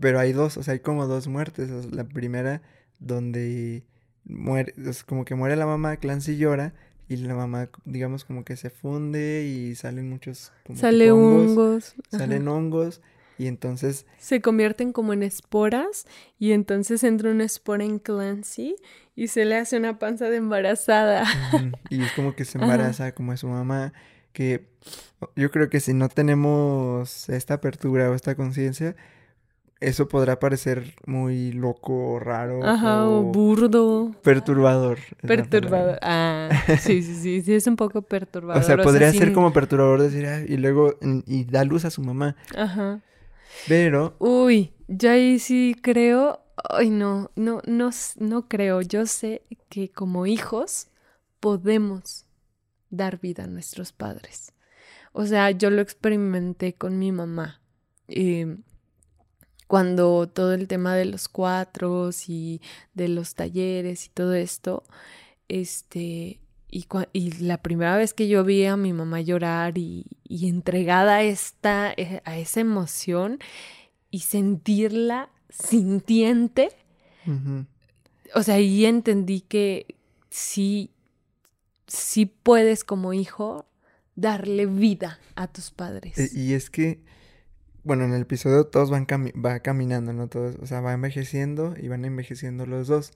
Pero hay dos, o sea, hay como dos muertes. La primera donde muere, es como que muere la mamá, Clancy llora y la mamá, digamos, como que se funde y salen muchos... Como Sale hongos. Salen hongos y entonces... Se convierten como en esporas y entonces entra una espora en Clancy y se le hace una panza de embarazada. y es como que se embaraza como es su mamá, que yo creo que si no tenemos esta apertura o esta conciencia, eso podrá parecer muy loco, raro. Ajá, o burdo. Perturbador. Perturbador. Ah, sí, sí, sí, sí, es un poco perturbador. O sea, podría ser como perturbador decir, y luego, y da luz a su mamá. Ajá. Pero. Uy, yo ahí sí creo. Ay, no, no, no, no creo. Yo sé que como hijos podemos dar vida a nuestros padres. O sea, yo lo experimenté con mi mamá. Y cuando todo el tema de los cuatros y de los talleres y todo esto, este, y, y, la primera vez que yo vi a mi mamá llorar y, entregada a, esta, eh, a esa emoción y sentirla sintiente, o sea, ahí entendí que sí, sí puedes como hijo darle vida a tus padres. E, y es que bueno, en el episodio todos van va caminando, ¿no? Todos, o sea, va envejeciendo y van envejeciendo los dos.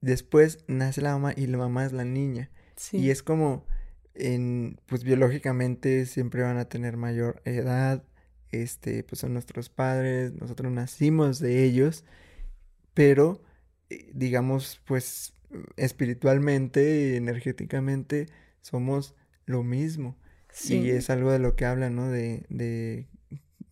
Después nace la mamá y la mamá es la niña. Sí. Y es como, en, pues biológicamente siempre van a tener mayor edad, este, pues son nuestros padres, nosotros nacimos de ellos, pero, eh, digamos, pues espiritualmente, energéticamente, somos lo mismo. Sí. Y es algo de lo que habla, ¿no? De, de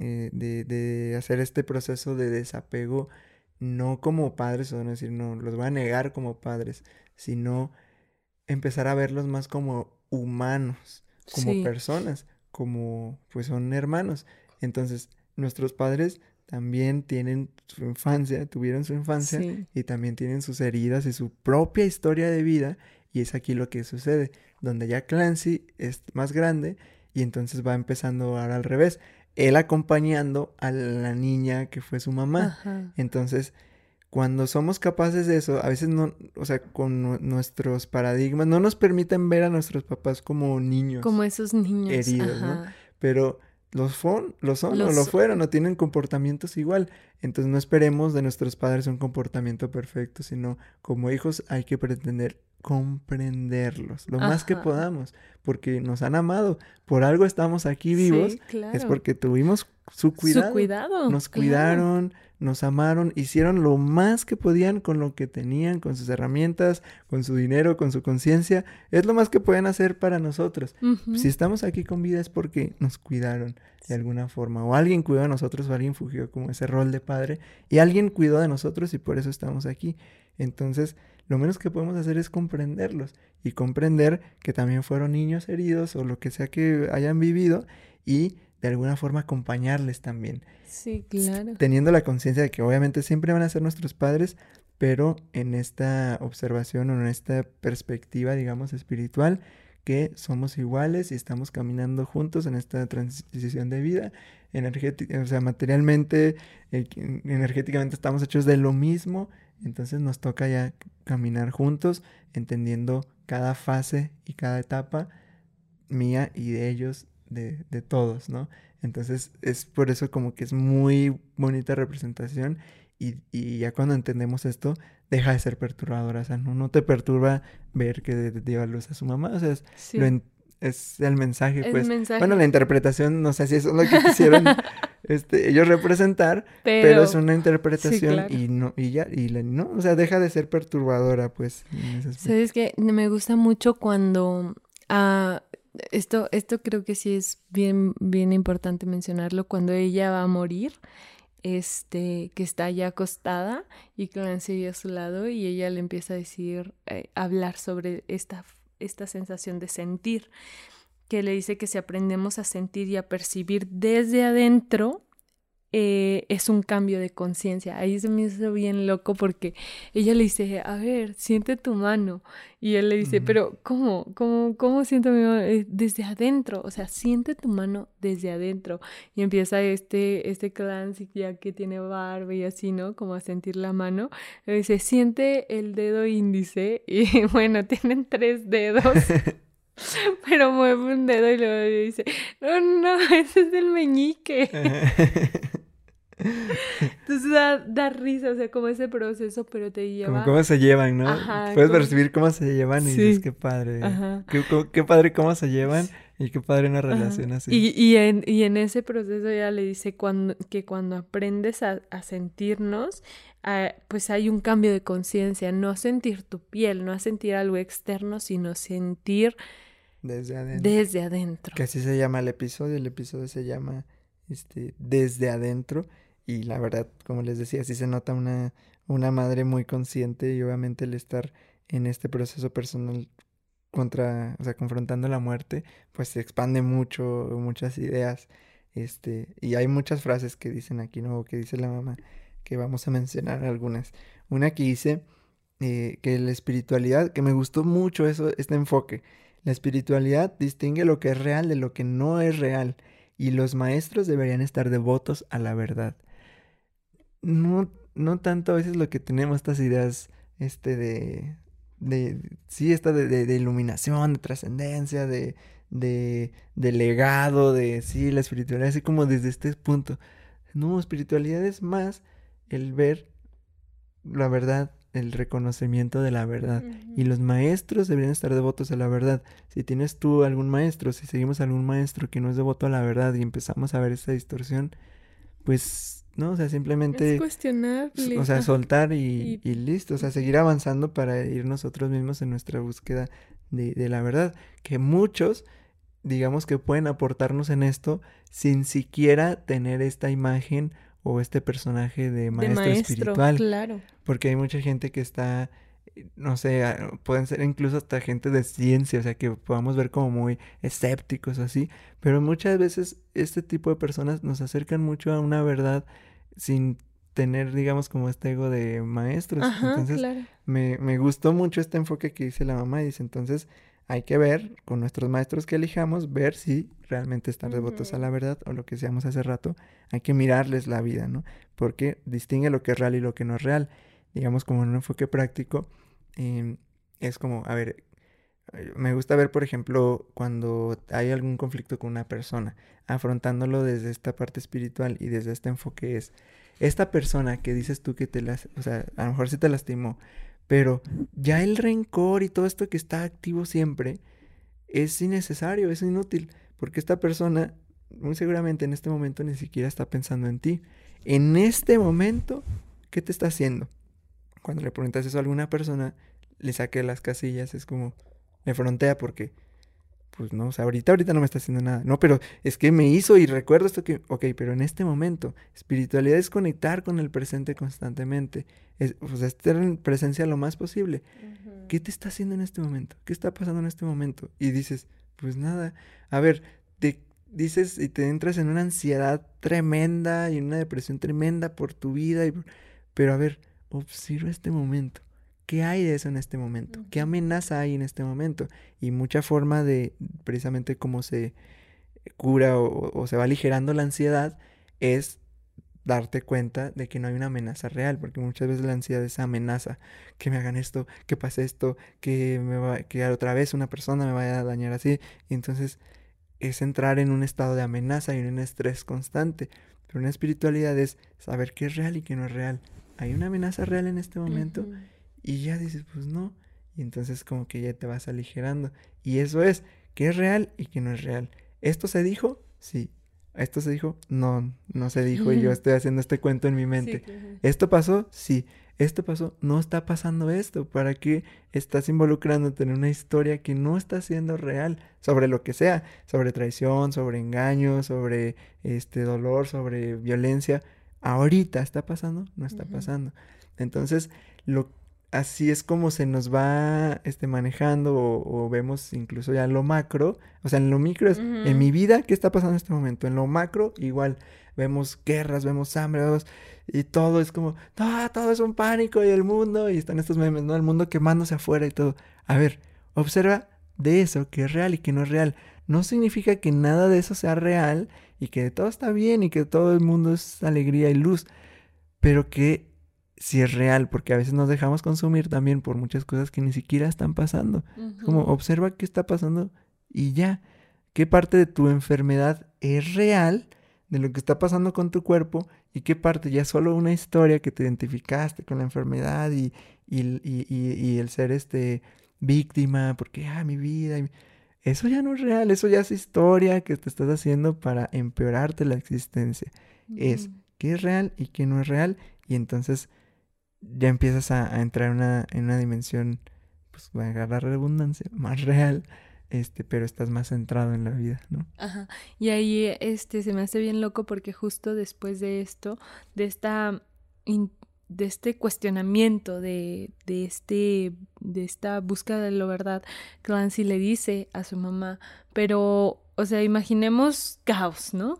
eh, de, de, hacer este proceso de desapego, no como padres, o no decir, no, los voy a negar como padres, sino empezar a verlos más como humanos, como personas, como pues son hermanos. Entonces, nuestros padres también tienen su infancia, tuvieron su infancia y también tienen sus heridas y su propia historia de vida. Y es aquí lo que sucede, donde ya Clancy es más grande y entonces va empezando ahora al revés él acompañando a la niña que fue su mamá. Entonces, cuando somos capaces de eso, a veces no, o sea, con nuestros paradigmas, no nos permiten ver a nuestros papás como niños. Como esos niños. Heridos, ¿no? Pero los, son, lo son o lo fueron, no tienen comportamientos igual. Entonces no esperemos de nuestros padres un comportamiento perfecto, sino como hijos hay que pretender comprenderlos lo más que podamos, porque nos han amado. Por algo estamos aquí vivos. Es porque tuvimos su cuidado. cuidado. Nos cuidaron, nos amaron, hicieron lo más que podían con lo que tenían, con sus herramientas, con su dinero, con su conciencia. Es lo más que pueden hacer para nosotros. Si estamos aquí con vida es porque nos cuidaron de alguna forma. O alguien cuidó de nosotros o alguien fugió como ese rol de padre. Y alguien cuidó de nosotros y por eso estamos aquí. Entonces, lo menos que podemos hacer es comprenderlos y comprender que también fueron niños heridos o lo que sea que hayan vivido y de alguna forma acompañarles también. Sí, claro. Teniendo la conciencia de que obviamente siempre van a ser nuestros padres, pero en esta observación o en esta perspectiva, digamos, espiritual, que somos iguales y estamos caminando juntos en esta transición de vida energética, o sea, materialmente, eh, energéticamente estamos hechos de lo mismo entonces nos toca ya caminar juntos, entendiendo cada fase y cada etapa mía y de ellos, de, de todos, ¿no? Entonces es por eso como que es muy bonita representación y, y, ya cuando entendemos esto, deja de ser perturbadora. O sea, no, no te perturba ver que lleva luz a su mamá. O sea, es, es el mensaje, pues. Bueno, la interpretación, no sé si eso es lo que quisieron este, ellos representar, pero, es una interpretación y no, y ya, y no, o sea, deja de ser perturbadora, pues. Sabes que me gusta mucho cuando ah, esto, esto creo que sí es bien, bien importante mencionarlo, cuando ella va a morir, este, que está ya acostada y Clancy a su lado y ella le empieza a decir, eh, hablar sobre esta esta sensación de sentir, que le dice que si aprendemos a sentir y a percibir desde adentro, eh, es un cambio de conciencia. Ahí se me hizo bien loco porque ella le dice, a ver, siente tu mano. Y él le dice, pero ¿cómo? ¿Cómo, cómo siento mi mano? Eh, desde adentro, o sea, siente tu mano desde adentro. Y empieza este, este clance ya que tiene barba y así, ¿no? Como a sentir la mano. Le dice, siente el dedo índice. Y bueno, tienen tres dedos. Pero mueve un dedo y luego dice, no, no, ese es el meñique. Entonces da, risa, o sea, como ese proceso, pero te lleva... Como cómo se llevan, ¿no? Puedes percibir cómo se llevan y dices, qué padre. Qué, padre cómo se llevan y qué padre una relación así. Y, y, en, y en ese proceso ella le dice cuando, que cuando aprendes a, sentirnos, ah, pues hay un cambio de conciencia, no sentir tu piel, no a sentir algo externo, sino sentir... Desde adentro. Desde adentro. Que así se llama el episodio, el episodio se llama este, desde adentro y la verdad, como les decía, sí se nota una, una madre muy consciente y obviamente el estar en este proceso personal contra, o sea, confrontando la muerte, pues se expande mucho, muchas ideas, este, y hay muchas frases que dicen aquí, ¿no? Que dice la mamá, que vamos a mencionar algunas. Una que dice eh, que la espiritualidad, que me gustó mucho eso, este enfoque, la espiritualidad distingue lo que es real de lo que no es real, y los maestros deberían estar devotos a la verdad no, no tanto a veces lo que tenemos estas ideas, este, de, de, sí, esta de, de, iluminación, de trascendencia, de, de, de legado, de, sí, la espiritualidad, así como desde este punto. No, espiritualidad es más el ver la verdad, el reconocimiento de la verdad. Y los maestros deberían estar devotos a la verdad. Si tienes tú algún maestro, si seguimos algún maestro que no es devoto a la verdad y empezamos a ver esta distorsión, pues ¿no? O sea, simplemente... Es cuestionable. O sea, soltar y, y... listo, o sea, seguir avanzando para ir nosotros mismos en nuestra búsqueda de, de, la verdad. Que muchos, digamos que pueden aportarnos en esto sin siquiera tener esta imagen o este personaje de maestro, de maestro espiritual. Claro. Porque hay mucha gente que está no sé, pueden ser incluso hasta gente de ciencia, o sea, que podamos ver como muy escépticos así, pero muchas veces este tipo de personas nos acercan mucho a una verdad sin tener, digamos, como este ego de maestros. entonces, me, me gustó mucho este enfoque que dice la mamá y dice, entonces, hay que ver con nuestros maestros que elijamos, ver si realmente están devotos a la verdad o lo que seamos hace rato, hay que mirarles la vida, ¿no? Porque distingue lo que es real y lo que no es real digamos, como en un enfoque práctico, em, es como, a ver, eh, me gusta ver, por ejemplo, cuando hay algún conflicto con una persona, afrontándolo desde esta parte espiritual y desde este enfoque es, esta persona que dices tú que te las, o sea, a lo mejor sí te lastimó, pero ya el rencor y todo esto que está activo siempre es innecesario, es inútil, porque esta persona muy seguramente en este momento ni siquiera está pensando en ti. En este momento, ¿qué te está haciendo? cuando le preguntas eso a alguna persona, le saque las casillas, es como, me frontea porque, pues no, o sea, ahorita, ahorita no me está haciendo nada. No, pero es que me hizo y recuerdo esto que, ok, pero en este momento, espiritualidad es conectar con el presente constantemente, es, sea, estar en presencia lo más posible. ¿Qué te está haciendo en este momento? ¿Qué está pasando en este momento? Y dices, pues nada, a ver, te dices y te entras en una ansiedad tremenda y una depresión tremenda por tu vida, y, pero a ver, observa este momento. ¿Qué hay de eso en este momento? ¿Qué amenaza hay en este momento? Y mucha forma de, precisamente cómo se cura o, se va aligerando la ansiedad, es darte cuenta de que no hay una amenaza real, porque muchas veces la ansiedad es amenaza, que me hagan esto, que pase esto, que me va, que otra vez una persona me vaya a dañar así, y entonces es entrar en un estado de amenaza y en un estrés constante. Pero una espiritualidad es saber qué es real y qué no es real, hay una amenaza real en este momento y ya dices, pues no. Y entonces como que ya te vas aligerando. Y eso es, que es real y que no es real. ¿Esto se dijo? Sí. ¿Esto se dijo? No, no se dijo y yo estoy haciendo este cuento en mi mente. ¿Esto pasó? Sí. Esto pasó, no está pasando esto. ¿Para qué estás involucrándote en una historia que no está siendo real? Sobre lo que sea, sobre traición, sobre engaño, sobre este dolor, sobre violencia ahorita está pasando, no está pasando. Entonces, lo, así es como se nos va este, manejando o, vemos incluso ya lo macro, o sea, en lo micro es, en mi vida, ¿qué está pasando en este momento? En lo macro, igual, vemos guerras, vemos hambre, y todo es como, todo es un pánico y el mundo, y están estos memes, ¿no? El mundo quemándose afuera y todo. A ver, observa de eso que es real y que no es real. No significa que nada de eso sea real y que todo está bien y que todo el mundo es alegría y luz, pero que si es real, porque a veces nos dejamos consumir también por muchas cosas que ni siquiera están pasando. Como observa qué está pasando y ya, qué parte de tu enfermedad es real de lo que está pasando con tu cuerpo y qué parte ya es solo una historia que te identificaste con la enfermedad y, y, el ser este víctima, porque, ah, mi vida, eso ya no es real, eso ya es historia que te estás haciendo para empeorarte la existencia. Es qué es real y qué no es real y entonces ya empiezas a, entrar una, en una dimensión, pues a agarrar redundancia, más real este, pero estás más centrado en la vida, ¿no? Ajá. Y ahí este se me hace bien loco porque justo después de esto, de esta de este cuestionamiento de, de este de esta búsqueda de la verdad, Clancy le dice a su mamá, pero o sea, imaginemos caos, ¿no?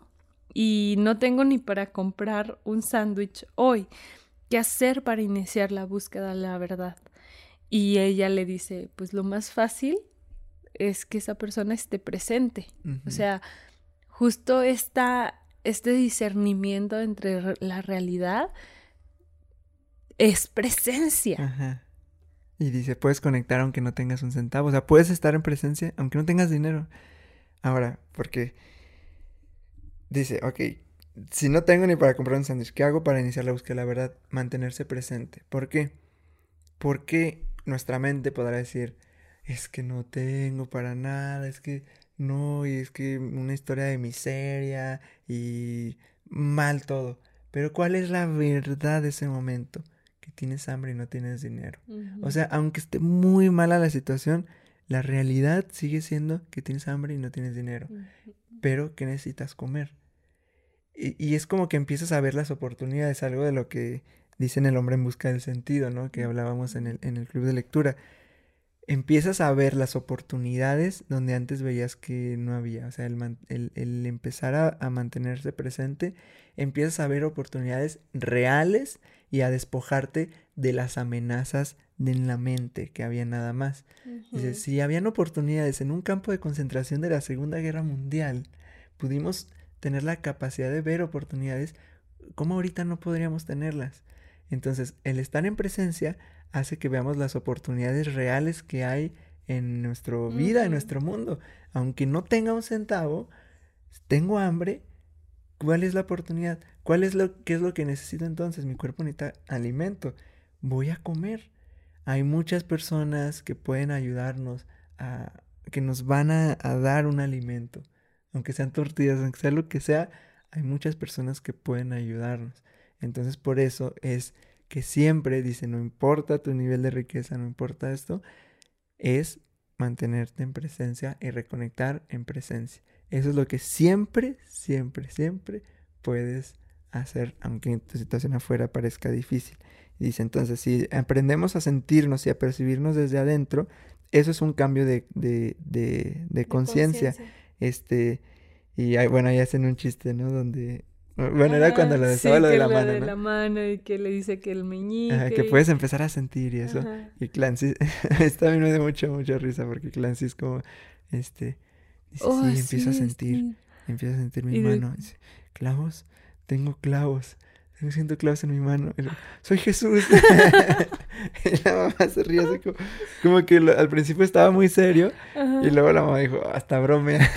Y no tengo ni para comprar un sándwich hoy. ¿Qué hacer para iniciar la búsqueda de la verdad? Y ella le dice, pues lo más fácil es que esa persona esté presente. O sea, justo esta, este discernimiento entre la realidad es presencia. Ajá. Y dice, puedes conectar aunque no tengas un centavo. O sea, puedes estar en presencia aunque no tengas dinero. Ahora, porque dice, ok, si no tengo ni para comprar un sándwich, ¿qué hago para iniciar la búsqueda de la verdad? Mantenerse presente. ¿Por qué? Porque nuestra mente podrá decir, es que no tengo para nada, es que no, y es que una historia de miseria y mal todo. Pero ¿cuál es la verdad de ese momento? Que tienes hambre y no tienes dinero. O sea, aunque esté muy mala la situación, la realidad sigue siendo que tienes hambre y no tienes dinero. Pero que necesitas comer. Y, es como que empiezas a ver las oportunidades, algo de lo que dicen el hombre en busca del sentido, ¿no? Que hablábamos en el, en el club de lectura empiezas a ver las oportunidades donde antes veías que no había. O sea, el, empezar a, mantenerse presente, empiezas a ver oportunidades reales y a despojarte de las amenazas de en la mente, que había nada más. Dices, si habían oportunidades en un campo de concentración de la Segunda Guerra Mundial, pudimos tener la capacidad de ver oportunidades, ¿cómo ahorita no podríamos tenerlas? Entonces, el estar en presencia hace que veamos las oportunidades reales que hay en nuestra vida, en nuestro mundo. Aunque no tenga un centavo, tengo hambre, ¿cuál es la oportunidad? ¿Cuál es lo qué es lo que necesito entonces? Mi cuerpo necesita alimento. Voy a comer. Hay muchas personas que pueden ayudarnos a que nos van a, a dar un alimento, aunque sean tortillas, aunque sea lo que sea, hay muchas personas que pueden ayudarnos. Entonces, por eso es que siempre dice, no importa tu nivel de riqueza, no importa esto, es mantenerte en presencia y reconectar en presencia. Eso es lo que siempre, siempre, siempre puedes hacer, aunque tu situación afuera parezca difícil. dice entonces, si aprendemos a sentirnos y a percibirnos desde adentro, eso es un cambio de, de, de, conciencia. Este, y bueno, ahí hacen un chiste, ¿no? Donde bueno, era cuando le decía lo de la mano. de la mano y que le dice que el meñique. que puedes empezar a sentir y eso. Y Clancy, esto a mí me da mucha, mucha risa porque Clancy es como, este, dice, oh, sí, empieza a sentir, empieza a sentir mi mano. Dice, clavos, tengo clavos. Tengo siento clavos en mi mano. Soy Jesús. y la mamá se ríe así como, como que al principio estaba muy serio. Y luego la mamá dijo, hasta bromea.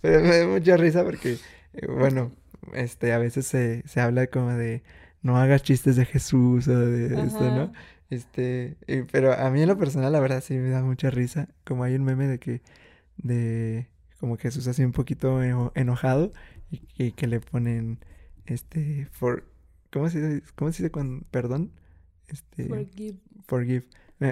Pero me da mucha risa porque, eh, bueno, este, a veces se, se habla como de no hagas chistes de Jesús o de esto, ¿no? Este, pero a mí en lo personal la verdad sí me da mucha risa, como hay un meme de que, de, como Jesús así un poquito enojado y, que le ponen, este, for, ¿cómo se dice? ¿Cómo se dice cuando, perdón? Este, forgive. Forgive.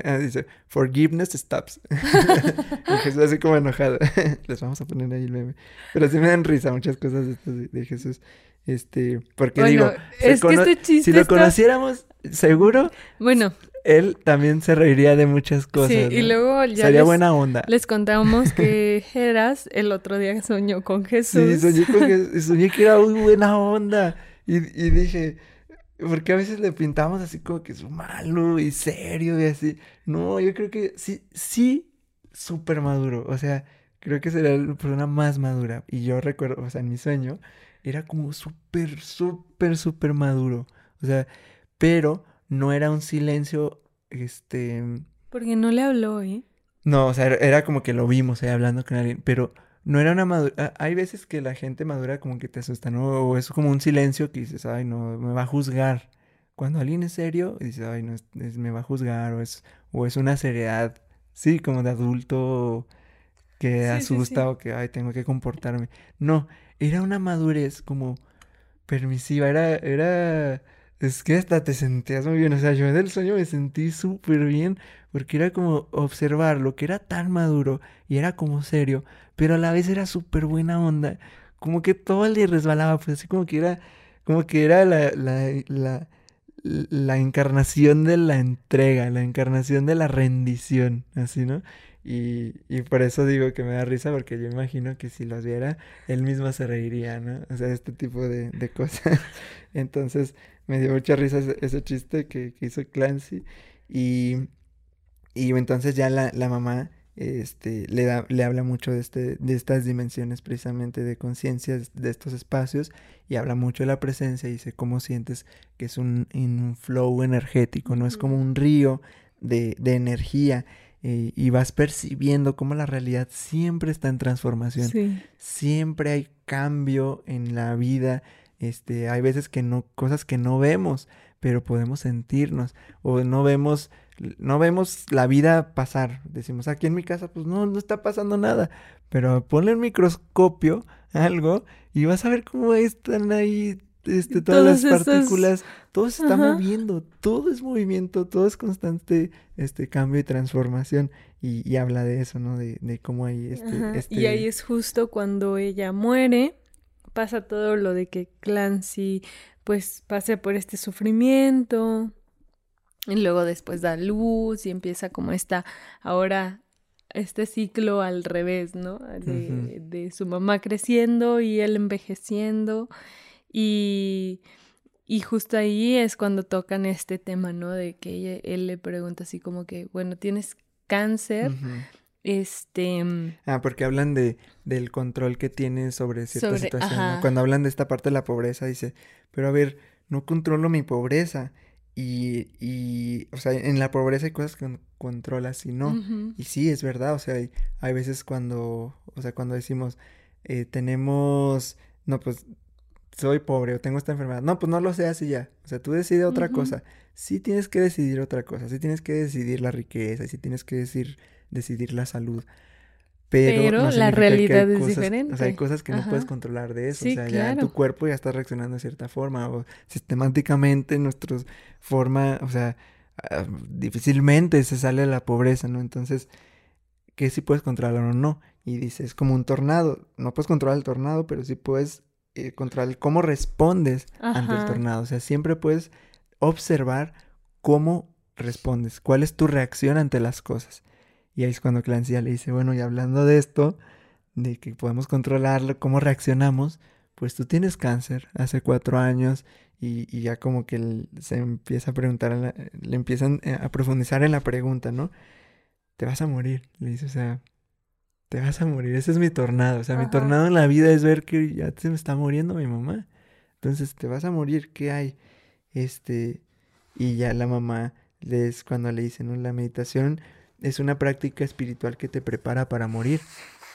Ah, dice, forgiveness stops. Jesús así como enojado. Les vamos a poner ahí el meme. Pero sí me dan risa muchas cosas de, de Jesús. Este, porque digo, es que este chiste si lo conociéramos, seguro. Bueno, él también se reiría de muchas cosas. Sí, y luego ya Sería les, buena onda. les contamos que Geras el otro día soñó con Jesús. Sí, soñé, con que, soñé que era muy buena onda. Y, y dije, porque a veces le pintamos así como que es malo y serio y así. No, yo creo que sí, sí, súper maduro. O sea, creo que sería la persona más madura. Y yo recuerdo, o sea, en mi sueño, era como súper, súper, súper maduro. O sea, pero no era un silencio, este... Porque no le habló, ¿eh? No, o sea, era, era como que lo vimos ahí hablando con alguien, pero no era una madura. Hay veces que la gente madura como que te asusta, ¿no? O es como un silencio que dices, ay, no, me va a juzgar. Cuando alguien es serio, dices, ay, no, es- es- me va a juzgar, o es, o es una seriedad, sí, como de adulto que Sí, sí, asusta sí. o que, ay, tengo que comportarme. No, era una madurez como permisiva, era, era, es que hasta te sentías muy bien, o sea, yo en el sueño me sentí súper bien, porque era como observar lo que era tan maduro y era como serio, pero a la vez era súper buena onda, como que todo le resbalaba, pues así como que era, como que era la, la, la, la encarnación de la entrega, la encarnación de la rendición, así, ¿no? Y, y por eso digo que me da risa, porque yo imagino que si los viera, él mismo se reiría, ¿no? O sea, este tipo de, de cosas. Entonces, me dio mucha risa ese, ese chiste que, que hizo Clancy. Y, y entonces ya la, la mamá este, le, da, le habla mucho de, este, de estas dimensiones precisamente de conciencia, de estos espacios, y habla mucho de la presencia y dice cómo sientes que es un, un flow energético, no es como un río de, de energía. eh, y vas percibiendo cómo la realidad siempre está en transformación Sí. siempre hay cambio en la vida. Este, hay veces que no, cosas que no vemos, pero podemos sentirnos. O no vemos, no vemos la vida pasar. Decimos, aquí en mi casa, pues no, no está pasando nada. Pero ponle un microscopio, algo, y vas a ver cómo están ahí, este, todas Todos las esos- partículas. Todo se está Ajá. moviendo, todo es movimiento, todo es constante, este, cambio y transformación. Y, y habla de eso, ¿no? De, de cómo hay este, este... Y ahí es justo cuando ella muere, pasa todo lo de que Clancy pues pase por este sufrimiento y luego después da luz y empieza como esta ahora este ciclo al revés, ¿no? De, de su mamá creciendo y él envejeciendo y y justo ahí es cuando tocan este tema, ¿no? De que ella- él le pregunta así como que, bueno, tienes cáncer. Este, mm, Ah, porque hablan de, del control que tiene sobre cierta Sobre- situación. Cuando hablan de esta parte de la pobreza, dice, pero a ver, no controlo mi pobreza. Y, y, o sea, en la pobreza hay cosas que controlas y no. Y sí, es verdad, o sea, hay, hay veces cuando, o sea, cuando decimos, eh, tenemos, no, pues, soy pobre o tengo esta enfermedad. No, pues no lo seas y ya. O sea, tú decides otra cosa. Sí tienes que decidir otra cosa. Sí tienes que decidir la riqueza. y Sí tienes que decir, decidir la salud. Pero, Pero no la realidad hay es cosas- O sea, hay diferente. cosas que no puedes controlar de eso. Sí, o sea, ya tu cuerpo ya está reaccionando de cierta forma. O sistemáticamente nuestra forma, o sea, ah, difícilmente se sale de la pobreza, ¿no? Entonces, que sí puedes controlar o no. Y dices, es como un tornado. No puedes controlar el tornado, pero sí puedes eh, controlar cómo respondes ante el tornado. O sea, siempre puedes observar cómo respondes, cuál es tu reacción ante las cosas. Y ahí es cuando Clancy ya le dice, bueno, y hablando de esto, de que podemos controlarlo, cómo reaccionamos, pues tú tienes cáncer hace cuatro años y, y ya como que se empieza a preguntar, a la- le empiezan eh, a profundizar en la pregunta, ¿no? Te vas a morir, le dice, o sea, te vas a morir, ese es mi tornado, o sea, mi tornado en la vida es ver que ya se me está muriendo mi mamá, entonces te vas a morir, ¿qué hay? Este, y ya la mamá le es cuando le dice, ¿no? La meditación es una práctica espiritual que te prepara para morir,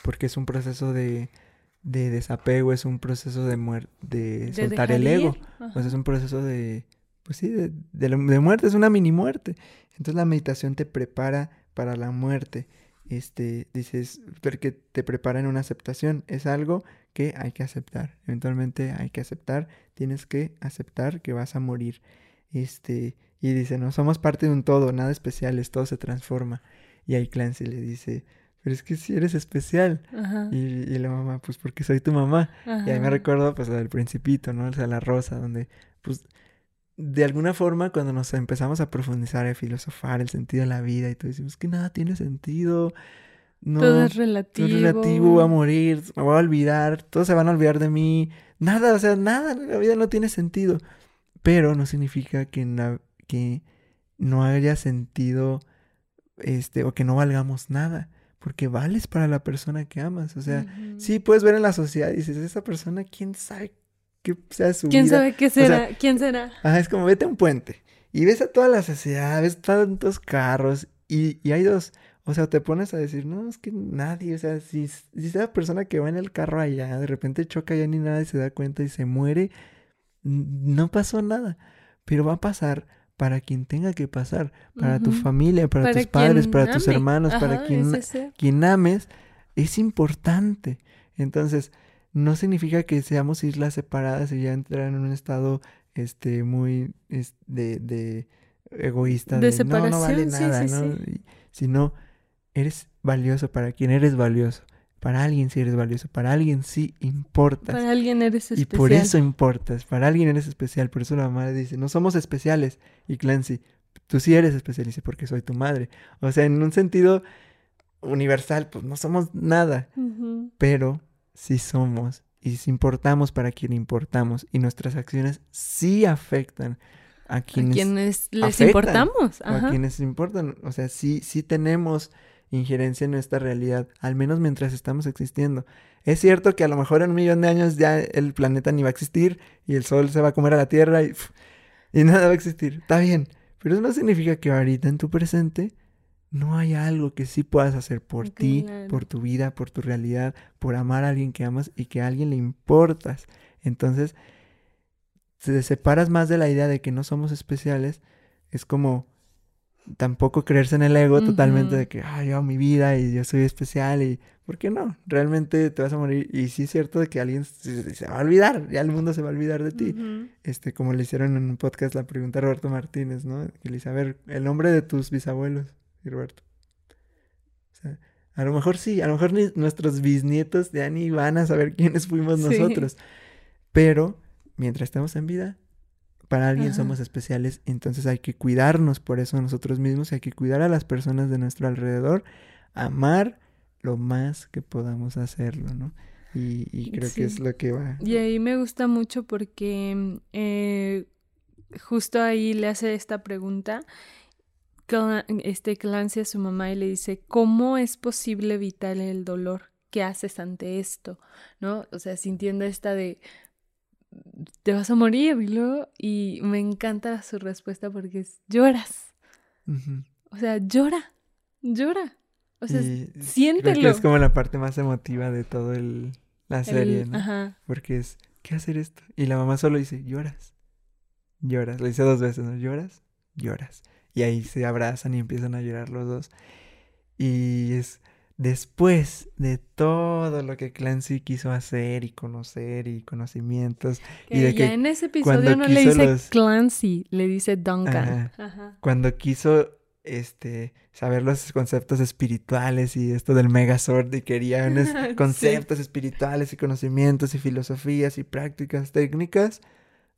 porque es un proceso de, de desapego, es un proceso de muerte, de, De soltar el ego. ajá. es un proceso de, pues sí, de, de, de muerte, es una mini muerte. Entonces la meditación te prepara para la muerte. Este, dices, porque te prepara en una aceptación. Es algo que hay que aceptar. Eventualmente hay que aceptar. Tienes que aceptar que vas a morir. Este, y dice, no somos parte de un todo, nada especial, es todo se transforma. Y ahí Clancy le dice, pero es que si eres especial. Ajá, Y, y la mamá, pues porque soy tu mamá. Y ahí me recuerdo, pues, del principito, ¿no? O sea, la rosa, donde, pues, de alguna forma cuando nos empezamos a profundizar y filosofar el sentido de la vida y todo decimos que nada tiene sentido, no, todo es relativo. Todo es relativo, voy a morir, me voy a olvidar, todos se van a olvidar de mí, nada, o sea, nada, la vida no tiene sentido. Pero no significa que, que no haya sentido, este, o que no valgamos nada porque vales para la persona que amas. O sea, sí puedes ver en la sociedad y dices, esa persona, quién sabe qué sea su ¿Quién vida. sabe qué será? ¿Quién será? Ajá, es como vete a un puente y ves a toda la sociedad, ves tantos carros y, y hay dos. O sea, te pones a decir, no, es que nadie, o sea, si, si esa persona que va en el carro allá, de repente choca ya ni nada y se da cuenta y se muere, no pasó nada. Pero va a pasar para quien tenga que pasar, para tu familia, para, tus padres, para tus hermanos, para quien, quien ames, es importante. Entonces, no significa que seamos islas separadas y ya entrar en un estado este muy de, de, egoísta de, separación, no, no vale nada, ¿no? sino eres valioso para quien eres valioso. Para alguien sí eres valioso, para alguien sí importas. Para alguien eres especial. Y por eso importas, para alguien eres especial. Por eso la madre dice, no somos especiales. Y Clancy, tú sí eres especial, dice, porque soy tu madre. O sea, en un sentido universal, pues no somos nada. Pero sí somos y sí importamos para quien importamos. Y nuestras acciones sí afectan a quienes, a quienes les importamos. A quienes importan. O sea, sí, sí tenemos injerencia en nuestra realidad, al menos mientras estamos existiendo. Es cierto que a lo mejor en un millón de años ya el planeta ni va a existir y el sol se va a comer a la Tierra y, y nada va a existir. Está bien, pero eso no significa que ahorita en tu presente no haya algo que sí puedas hacer por ti, por tu vida, por tu realidad, por amar a alguien que amas y que a alguien le importas. Entonces, te separas más de la idea de que no somos especiales, es como tampoco creerse en el ego totalmente de que, ah, yo mi vida y yo soy especial y, ¿por qué no? Realmente te vas a morir y sí es cierto de que alguien se, va a olvidar, ya el mundo se va a olvidar de ti. Este, como le hicieron en un podcast la pregunta a Roberto Martínez, ¿no? Que le dice, a ver, el nombre de tus bisabuelos, y Roberto. O sea, a lo mejor sí, a lo mejor ni nuestros bisnietos ya ni van a saber quiénes fuimos nosotros. Pero mientras estamos en vida, para alguien somos especiales, entonces hay que cuidarnos por eso nosotros mismos, hay que cuidar a las personas de nuestro alrededor, amar lo más que podamos hacerlo, ¿no? Y, creo que es lo que va. Y ahí me gusta mucho porque eh, justo ahí le hace esta pregunta este Clancy a su mamá y le dice, ¿cómo es posible evitar el dolor? ¿Qué haces ante esto? ¿No? O sea, sintiendo esta de, te vas a morir, y luego, y me encanta su respuesta porque es, lloras. O sea, llora, llora. O sea, siéntelo. Creo que es como la parte más emotiva de todo el, la serie, ¿no? Ajá. Porque es, ¿qué hacer esto? Y la mamá solo dice, lloras. Lloras. Lo dice dos veces, ¿no? Lloras, lloras. Y ahí se abrazan y empiezan a llorar los dos. Y es después de todo lo que Clancy quiso hacer y conocer y conocimientos y de que en ese episodio no le dice Clancy, le dice Duncan. Cuando quiso este saber los conceptos espirituales y esto del Megazord y quería unos conceptos espirituales y conocimientos y filosofías y prácticas técnicas,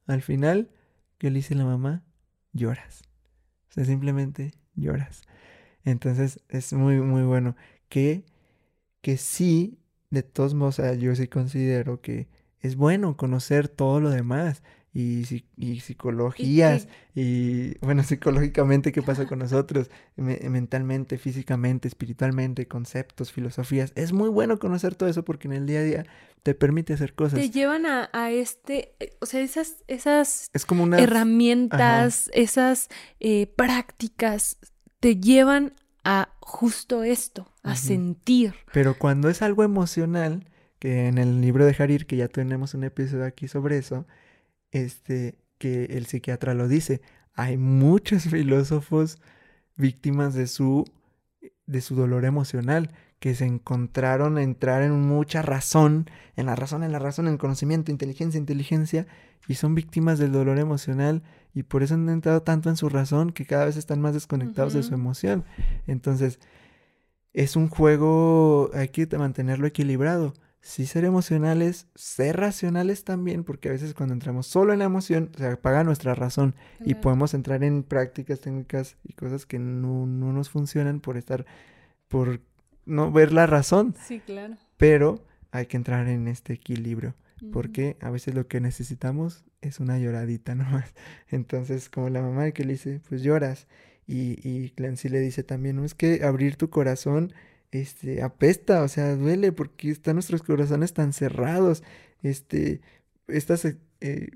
al final, ¿qué le dice la mamá? Lloras. O sea, simplemente lloras. Entonces es muy, muy bueno que, que sí, de todos modos, yo sí considero que es bueno conocer todo lo demás y, y psicologías y, bueno, psicológicamente qué pasa con nosotros, mentalmente, físicamente, espiritualmente, conceptos, filosofías. Es muy bueno conocer todo eso porque en el día a día te permite hacer cosas. Te llevan a, este, eh, o sea, esas, esas es como una... herramientas, esas eh, prácticas te llevan a justo esto, a sentir. Pero cuando es algo emocional, que en el libro de Harir, que ya tenemos un episodio aquí sobre eso, este, que el psiquiatra lo dice, hay muchos filósofos víctimas de su, de su dolor emocional, que se encontraron a entrar en mucha razón, en la razón, en la razón, en conocimiento, inteligencia, inteligencia, y son víctimas del dolor emocional y por eso han entrado tanto en su razón que cada vez están más desconectados de su emoción. Entonces, es un juego, hay que mantenerlo equilibrado. sí ser emocionales, ser racionales también, porque a veces cuando entramos solo en la emoción, se apaga nuestra razón y podemos entrar en prácticas técnicas y cosas que no, no nos funcionan por estar, por no ver la razón. Sí, claro. Pero hay que entrar en este equilibrio, porque a veces lo que necesitamos es una lloradita nomás. Entonces, como la mamá que le dice, pues lloras. Y, y Clancy le dice también, no es que abrir tu corazón este, apesta, o sea, duele porque están nuestros corazones tan cerrados, este, estas, eh, eh,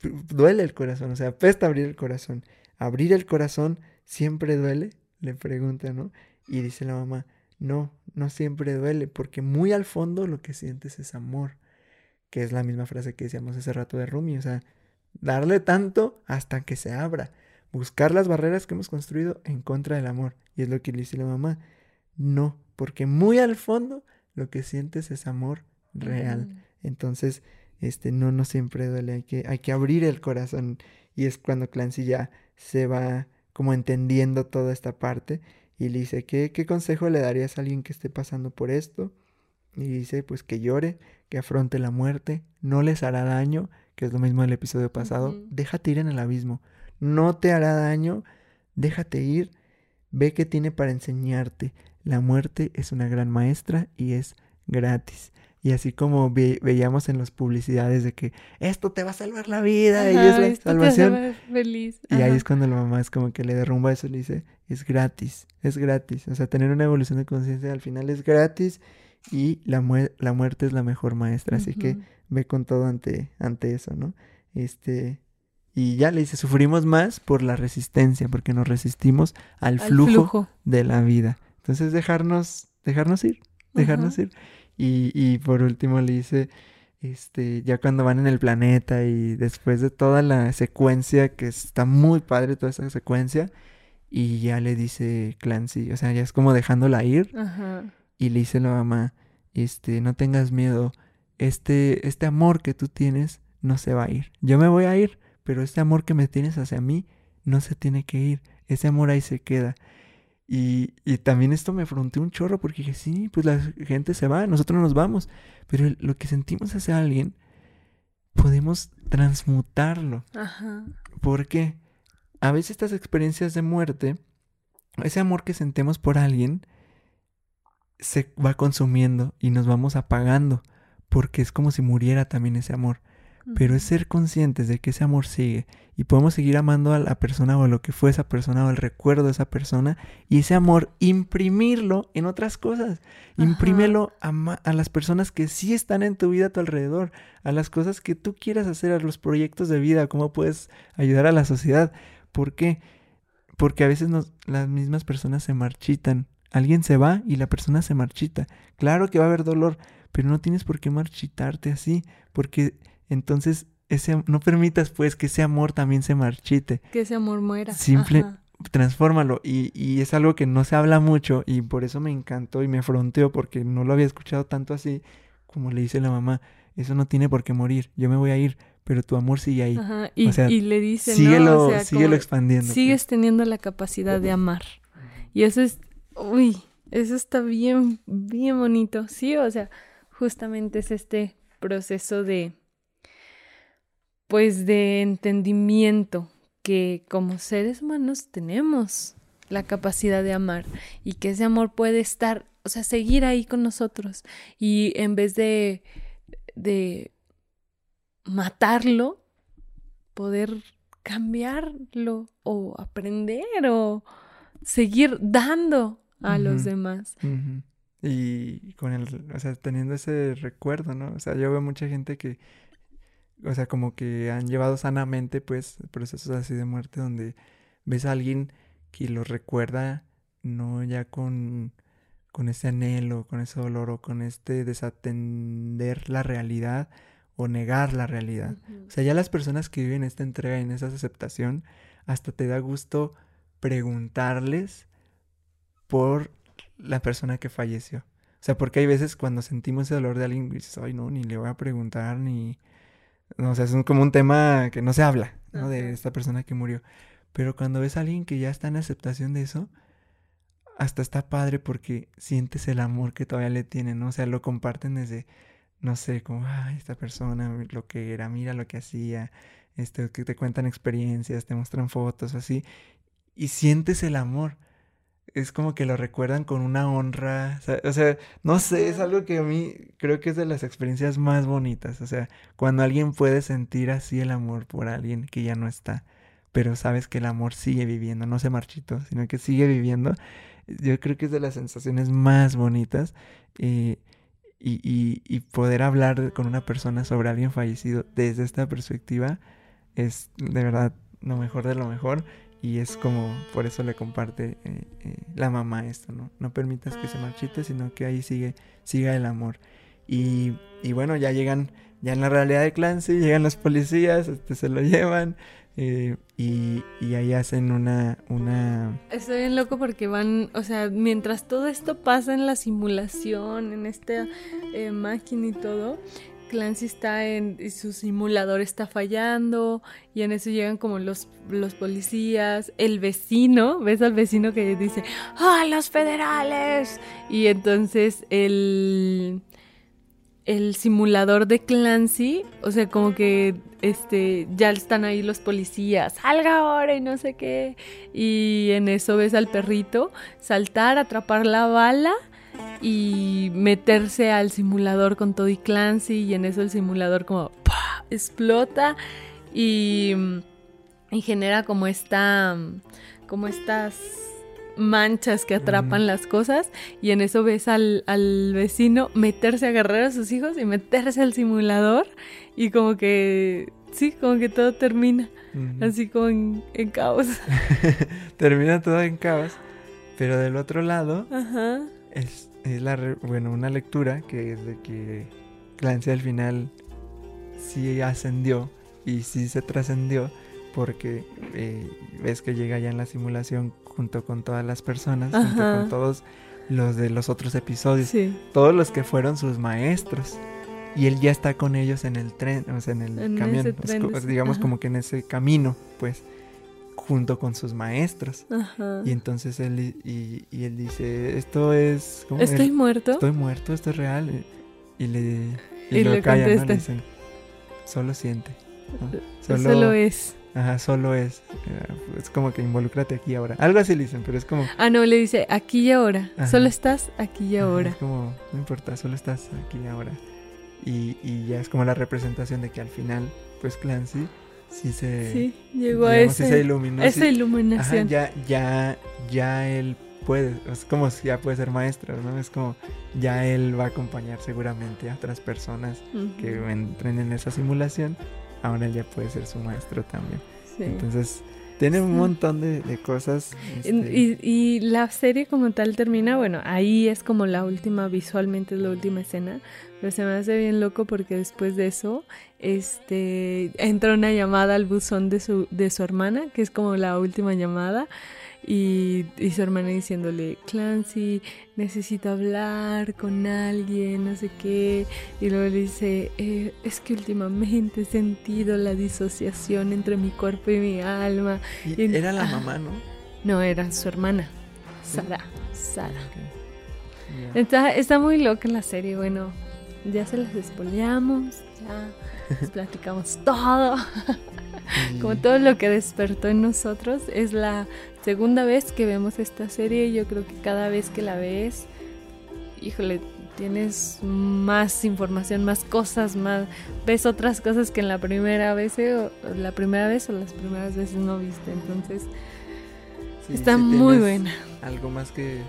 duele el corazón, o sea, apesta abrir el corazón. Abrir el corazón siempre duele, le pregunta, ¿no? Y dice la mamá, no, no siempre duele, porque muy al fondo lo que sientes es amor, que es la misma frase que decíamos hace rato de Rumi, o sea, darle tanto hasta que se abra, buscar las barreras que hemos construido en contra del amor, y es lo que le dice la mamá, no, porque muy al fondo lo que sientes es amor real. Entonces, este, no, no siempre duele, hay que, hay que abrir el corazón. Y es cuando Clancy ya se va como entendiendo toda esta parte y le dice, ¿qué, qué consejo le darías a alguien que esté pasando por esto? Y dice, pues que llore, que afronte la muerte, no les hará daño, que es lo mismo del episodio pasado, déjate ir en el abismo, no te hará daño, déjate ir, ve qué tiene para enseñarte, la muerte es una gran maestra y es gratis. Y así como veíamos en las publicidades de que esto te va a salvar la vida y es la salvación. feliz. Y ahí es cuando la mamá es como que le derrumba eso y le dice, es gratis, es gratis. O sea, tener una evolución de conciencia al final es gratis y la, la muerte es la mejor maestra. Así que ve con todo ante, ante eso, ¿no? Este, y ya le dice, sufrimos más por la resistencia, porque nos resistimos al, flujo, de la vida. Entonces dejarnos, dejarnos ir, dejarnos ir. Y, y por último le dice, este, ya cuando van en el planeta y después de toda la secuencia, que está muy padre toda esa secuencia, y ya le dice Clancy, o sea, ya es como dejándola ir. Y le dice la mamá, este, no tengas miedo, este, este amor que tú tienes no se va a ir. Yo me voy a ir, pero este amor que me tienes hacia mí no se tiene que ir. Ese amor ahí se queda. Y, y, también esto me afronté un chorro porque dije, sí, pues la gente se va, nosotros nos vamos. Pero lo que sentimos hacia alguien, podemos transmutarlo. Ajá. Porque a veces estas experiencias de muerte, ese amor que sentimos por alguien, se va consumiendo y nos vamos apagando. Porque es como si muriera también ese amor pero es ser conscientes de que ese amor sigue y podemos seguir amando a la persona o a lo que fue esa persona o el recuerdo de esa persona y ese amor imprimirlo en otras cosas. Imprímelo a, a, las personas que sí están en tu vida a tu alrededor, a las cosas que tú quieras hacer, a los proyectos de vida, cómo puedes ayudar a la sociedad. ¿Por qué? Porque a veces nos, las mismas personas se marchitan. Alguien se va y la persona se marchita. Claro que va a haber dolor, pero no tienes por qué marchitarte así, porque entonces, ese, no permitas pues que ese amor también se marchite. Que ese amor muera. Simple, transfórmalo. Y, y, es algo que no se habla mucho y por eso me encantó y me fronteó porque no lo había escuchado tanto así como le dice la mamá. Eso no tiene por qué morir. Yo me voy a ir, pero tu amor sigue ahí. Ajá. Y, y le dice, síguelo, ¿no? síguelo expandiendo. Pues. Sigues teniendo la capacidad de amar. Y eso es, uy, eso está bien, bien bonito. Sí, o sea, justamente es este proceso de pues de entendimiento que como seres humanos tenemos la capacidad de amar y que ese amor puede estar, o sea, seguir ahí con nosotros y en vez de, de matarlo, poder cambiarlo o aprender o seguir dando a los demás. Y con el, o sea, teniendo ese recuerdo, ¿no? O sea, yo veo mucha gente que o sea, como que han llevado sanamente, pues, procesos así de muerte donde ves a alguien que lo recuerda no ya con, con ese anhelo, con ese dolor o con este desatender la realidad o negar la realidad. O sea, ya las personas que viven esta entrega y en esa aceptación, hasta te da gusto preguntarles por la persona que falleció. O sea, porque hay veces cuando sentimos ese dolor de alguien, dices, ay, no, ni le voy a preguntar, ni, o sea, es como un tema que no se habla, ¿no? De esta persona que murió. Pero cuando ves a alguien que ya está en aceptación de eso, hasta está padre porque sientes el amor que todavía le tienen, ¿no? O sea, lo comparten desde, no sé, como, ay, esta persona, lo que era, mira lo que hacía, este, que te cuentan experiencias, te muestran fotos, así, y sientes el amor. Es como que lo recuerdan con una honra, o sea, no sé, es algo que a mí creo que es de las experiencias más bonitas, o sea, cuando alguien puede sentir así el amor por alguien que ya no está, pero sabes que el amor sigue viviendo, no se marchitó, sino que sigue viviendo, yo creo que es de las sensaciones más bonitas. Eh, y, y, poder hablar con una persona sobre alguien fallecido desde esta perspectiva es de verdad lo mejor de lo mejor y es como por eso le comparte eh, eh, la mamá esto, ¿no? No permitas que se marchite, sino que ahí sigue, siga el amor. Y, y bueno, ya llegan, ya en la realidad de Clancy, llegan los policías, este, se lo llevan, eh, y, ahí hacen una, una... Estoy bien loco porque van, o sea, mientras todo esto pasa en la simulación, en esta eh, máquina y todo, Clancy está en su simulador está fallando y en eso llegan como los, los policías, el vecino, ves al vecino que dice, ¡ah, los federales! Y entonces el el simulador de Clancy, o sea, como que este ya están ahí los policías, salga ahora y no sé qué. Y en eso ves al perrito saltar, atrapar la bala y meterse al simulador con todo y Clancy y en eso el simulador como explota y, y genera como esta como estas manchas que atrapan las cosas y en eso ves al, vecino meterse a agarrar a sus hijos y meterse al simulador y como que, sí, como que todo termina, así como en, caos. termina todo en caos, pero del otro lado es, la, bueno, una lectura que es de que Clancy al final sí ascendió y sí se trascendió porque eh, ves que llega ya en la simulación junto con todas las personas, junto con todos los de los otros episodios, todos los que fueron sus maestros. Y él ya está con ellos en el tren, o sea, en el camión, digamos como que en ese camino, pues, junto con sus maestros. Y entonces él, y, él dice, esto es... ¿Estoy muerto? Estoy muerto, esto es real. Y le, y lo callan, ¿no? Le dicen, solo siente. solo es. Ajá, solo es. Eh, es como que involúcrate aquí y ahora. Algo así le dicen, pero es como. Ah, no, le dice aquí y ahora. Solo estás aquí y ahora. es como, no importa, solo estás aquí y ahora. Y, y ya es como la representación de que al final, pues Clancy sí se. Sí, llegó a ese, se iluminó, esa iluminación. ya, ya, ya él puede, es como si ya puede ser maestro, ¿no? Es como ya él va a acompañar seguramente a otras personas que entren en esa simulación ahora él ya puede ser su maestro también. Entonces, tiene un montón de, cosas. Este y, la serie como tal termina, bueno, ahí es como la última, visualmente es la última escena, pero se me hace bien loco porque después de eso, este, entra una llamada al buzón de su, de su hermana, que es como la última llamada. Y, su hermana diciéndole, Clancy, necesito hablar con alguien, no sé qué. Y luego le dice, eh, es que últimamente he sentido la disociación entre mi cuerpo y mi alma. era la mamá, ¿no? No, era su hermana, Sara. Sara. Está, está muy loca la serie, bueno, ya se las despoleamos, ya les platicamos todo. Como todo lo que despertó en nosotros es la segunda vez que vemos esta serie. Yo creo que cada vez que la ves, híjole, tienes más información, más cosas, más ves otras cosas que en la primera vez eh, o la primera vez o las primeras veces no viste. Entonces está muy buena. Algo más que,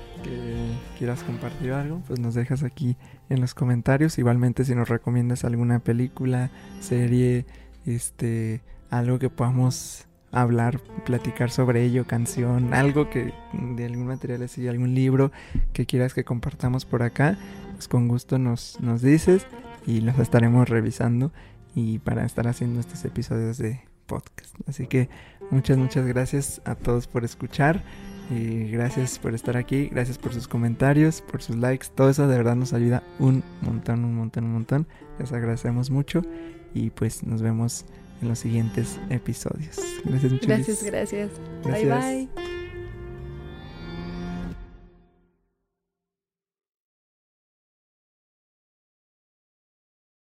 quieras compartir algo, pues nos dejas aquí en los comentarios. Igualmente si nos recomiendas alguna película, serie, este, algo que podamos hablar, platicar sobre ello, canción, algo que de algún material así, algún libro que quieras que compartamos por acá, pues con gusto nos, nos dices y los estaremos revisando y para estar haciendo estos episodios de podcast. Así que muchas, muchas gracias a todos por escuchar. Y gracias por estar aquí, gracias por sus comentarios, por sus likes, todo eso de verdad nos ayuda un montón, un montón, un montón. Les agradecemos mucho y pues nos vemos en los siguientes episodios. Gracias, Gracias, gracias. Bye, bye.